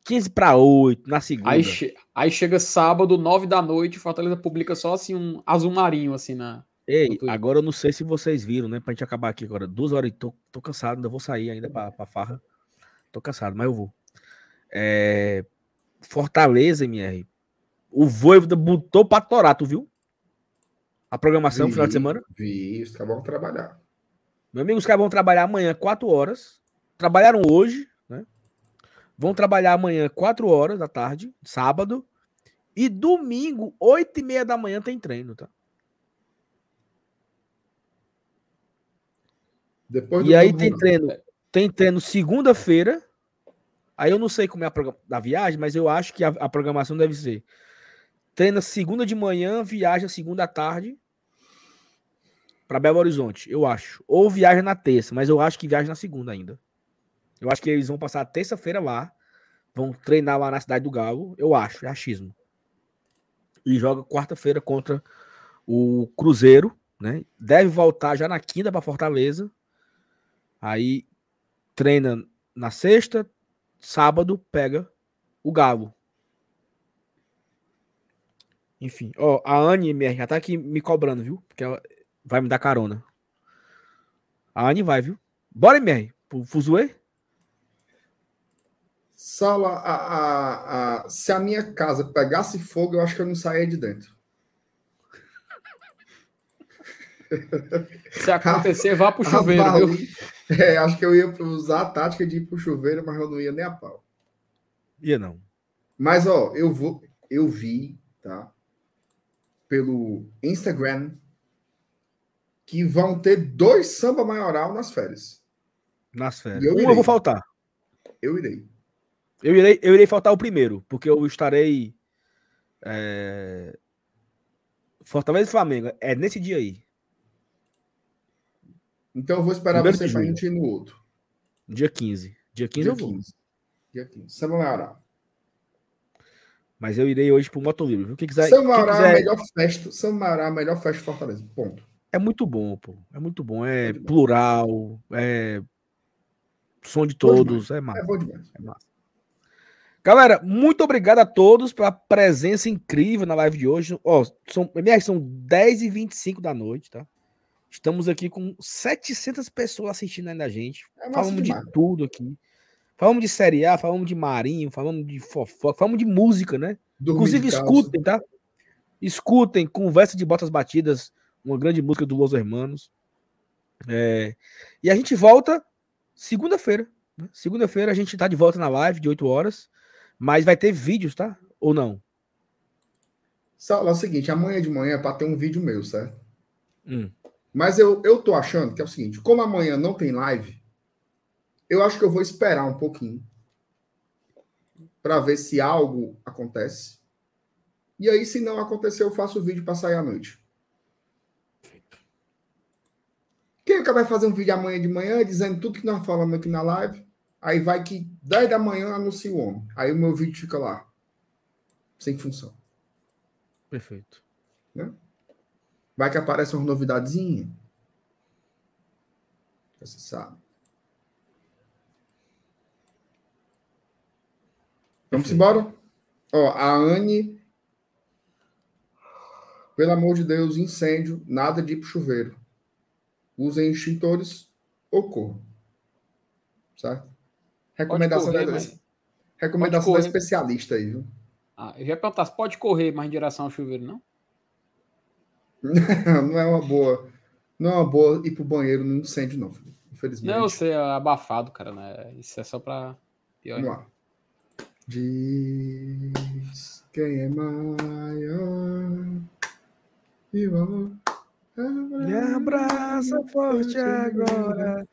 15 para 8, na segunda. Aí, che- aí chega sábado, nove da noite, Fortaleza publica só assim um azul marinho assim na. Ei, agora eu não sei se vocês viram, né? Pra gente acabar aqui agora. Duas horas e tô, tô cansado, ainda vou sair ainda pra, pra farra. Tô cansado, mas eu vou. É... Fortaleza, MR. O Voivoda botou pra torar, tu viu? A programação, Vi, final de semana. Vi, os caras vão trabalhar. Meu amigo, os caras vão trabalhar amanhã 4 horas. Trabalharam hoje, né? Vão trabalhar amanhã 4 horas da tarde, sábado. E domingo, 8 e meia da manhã, tem treino, tá? Depois E aí tem treino, tem treino segunda-feira. Aí eu não sei como é a progra- da viagem, mas eu acho que a, a programação deve ser treina segunda de manhã, viaja segunda à tarde para Belo Horizonte, eu acho. Ou viaja na terça, mas eu acho que viaja na segunda ainda. Eu acho que eles vão passar terça-feira lá, vão treinar lá na cidade do Galo, eu acho, é achismo. E joga quarta-feira contra o Cruzeiro, né? Deve voltar já na quinta para Fortaleza. Aí treina na sexta, sábado pega o Galo. Enfim, ó, a Anne já tá aqui me cobrando, viu? Porque ela vai me dar carona. A Anne vai, viu? Bora, MR, pro Fuzue? Saulo, a, a- a- se a minha casa pegasse fogo, eu acho que eu não saía de dentro. Se acontecer, vá pro chuveiro, viu? É, acho que eu ia usar a tática de ir pro chuveiro, mas eu não ia nem a pau. Ia não. Mas, ó, eu vou. Eu vi, tá? Pelo Instagram que vão ter dois samba maioral nas férias. Nas férias. Eu um irei. eu vou faltar. Eu irei. Eu irei, eu irei faltar o primeiro, porque eu estarei. É... Fortaleza e Flamengo. É nesse dia aí. Então eu vou esperar Primeiro você pra gente ir no outro. Dia 15. Dia 15 dia eu vou. 15. Dia 15. Samba Maioral. Mas eu irei hoje pro Motolivre, viu? Quem quiser. Samba Maioral quiser... é a melhor festa. Samba Maioral é a melhor festa de Fortaleza. Ponto. É muito bom, pô. É muito bom. É plural. É. Som de todos. É massa. É bom demais. É massa. Galera, muito obrigado a todos pela presença incrível na live de hoje. Ó, são, são 10 e 25 da noite, tá? Estamos aqui com 700 pessoas assistindo ainda a gente. É falamos demais. de tudo aqui. Falamos de Série A, falamos de Marinho, falamos de fofoca, falamos de música, né? Dormir Inclusive, escutem, tá? Escutem Conversa de Botas Batidas, uma grande música do Los Hermanos. É... E a gente volta segunda-feira. Né? Segunda-feira a gente tá de volta na live de 8 horas. Mas vai ter vídeos, tá? Ou não? Só, é o seguinte, amanhã de manhã é para ter um vídeo meu, certo? Hum. Mas eu, eu tô achando que é o seguinte, como amanhã não tem live, eu acho que eu vou esperar um pouquinho para ver se algo acontece. E aí, se não acontecer, eu faço o vídeo para sair à noite. Quem vai fazer um vídeo amanhã de manhã dizendo tudo que nós falamos aqui na live? Aí vai que 10 da manhã anuncia o homem. Aí o meu vídeo fica lá. Sem função. Perfeito. Né? Vai que aparece uma novidadezinha. Você sabe. Vamos embora? Ó, a Anne. Pelo amor de Deus, incêndio, nada de ir pro chuveiro. Usem extintores ou corram. Certo? Recomendação, correr, da, mas... recomendação da especialista aí, viu? Ah, eu já perguntar, pode correr mais em direção ao chuveiro, não? não é uma boa. Não é uma boa ir pro banheiro num incêndio, não, infelizmente. Não, você é abafado, cara, né? Isso é só pra pior. Vamos lá. Diz quem é maior e o Me abraça forte agora.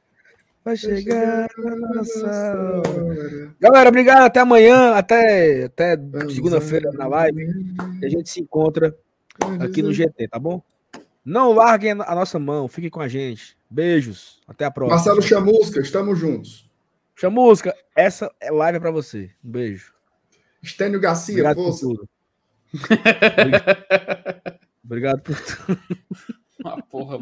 Vai chegar a nossa hora. Galera, obrigado. Até amanhã. Até, até segunda-feira na live. E a gente se encontra aqui no GT, tá bom? Não larguem a nossa mão, fiquem com a gente. Beijos, até a próxima. Marcelo Chamusca, estamos juntos. Chamusca, essa é live é para você. Um beijo. Estênio Garcia, Obrigado força. Por tudo. Obrigado por tudo. Ah, porra.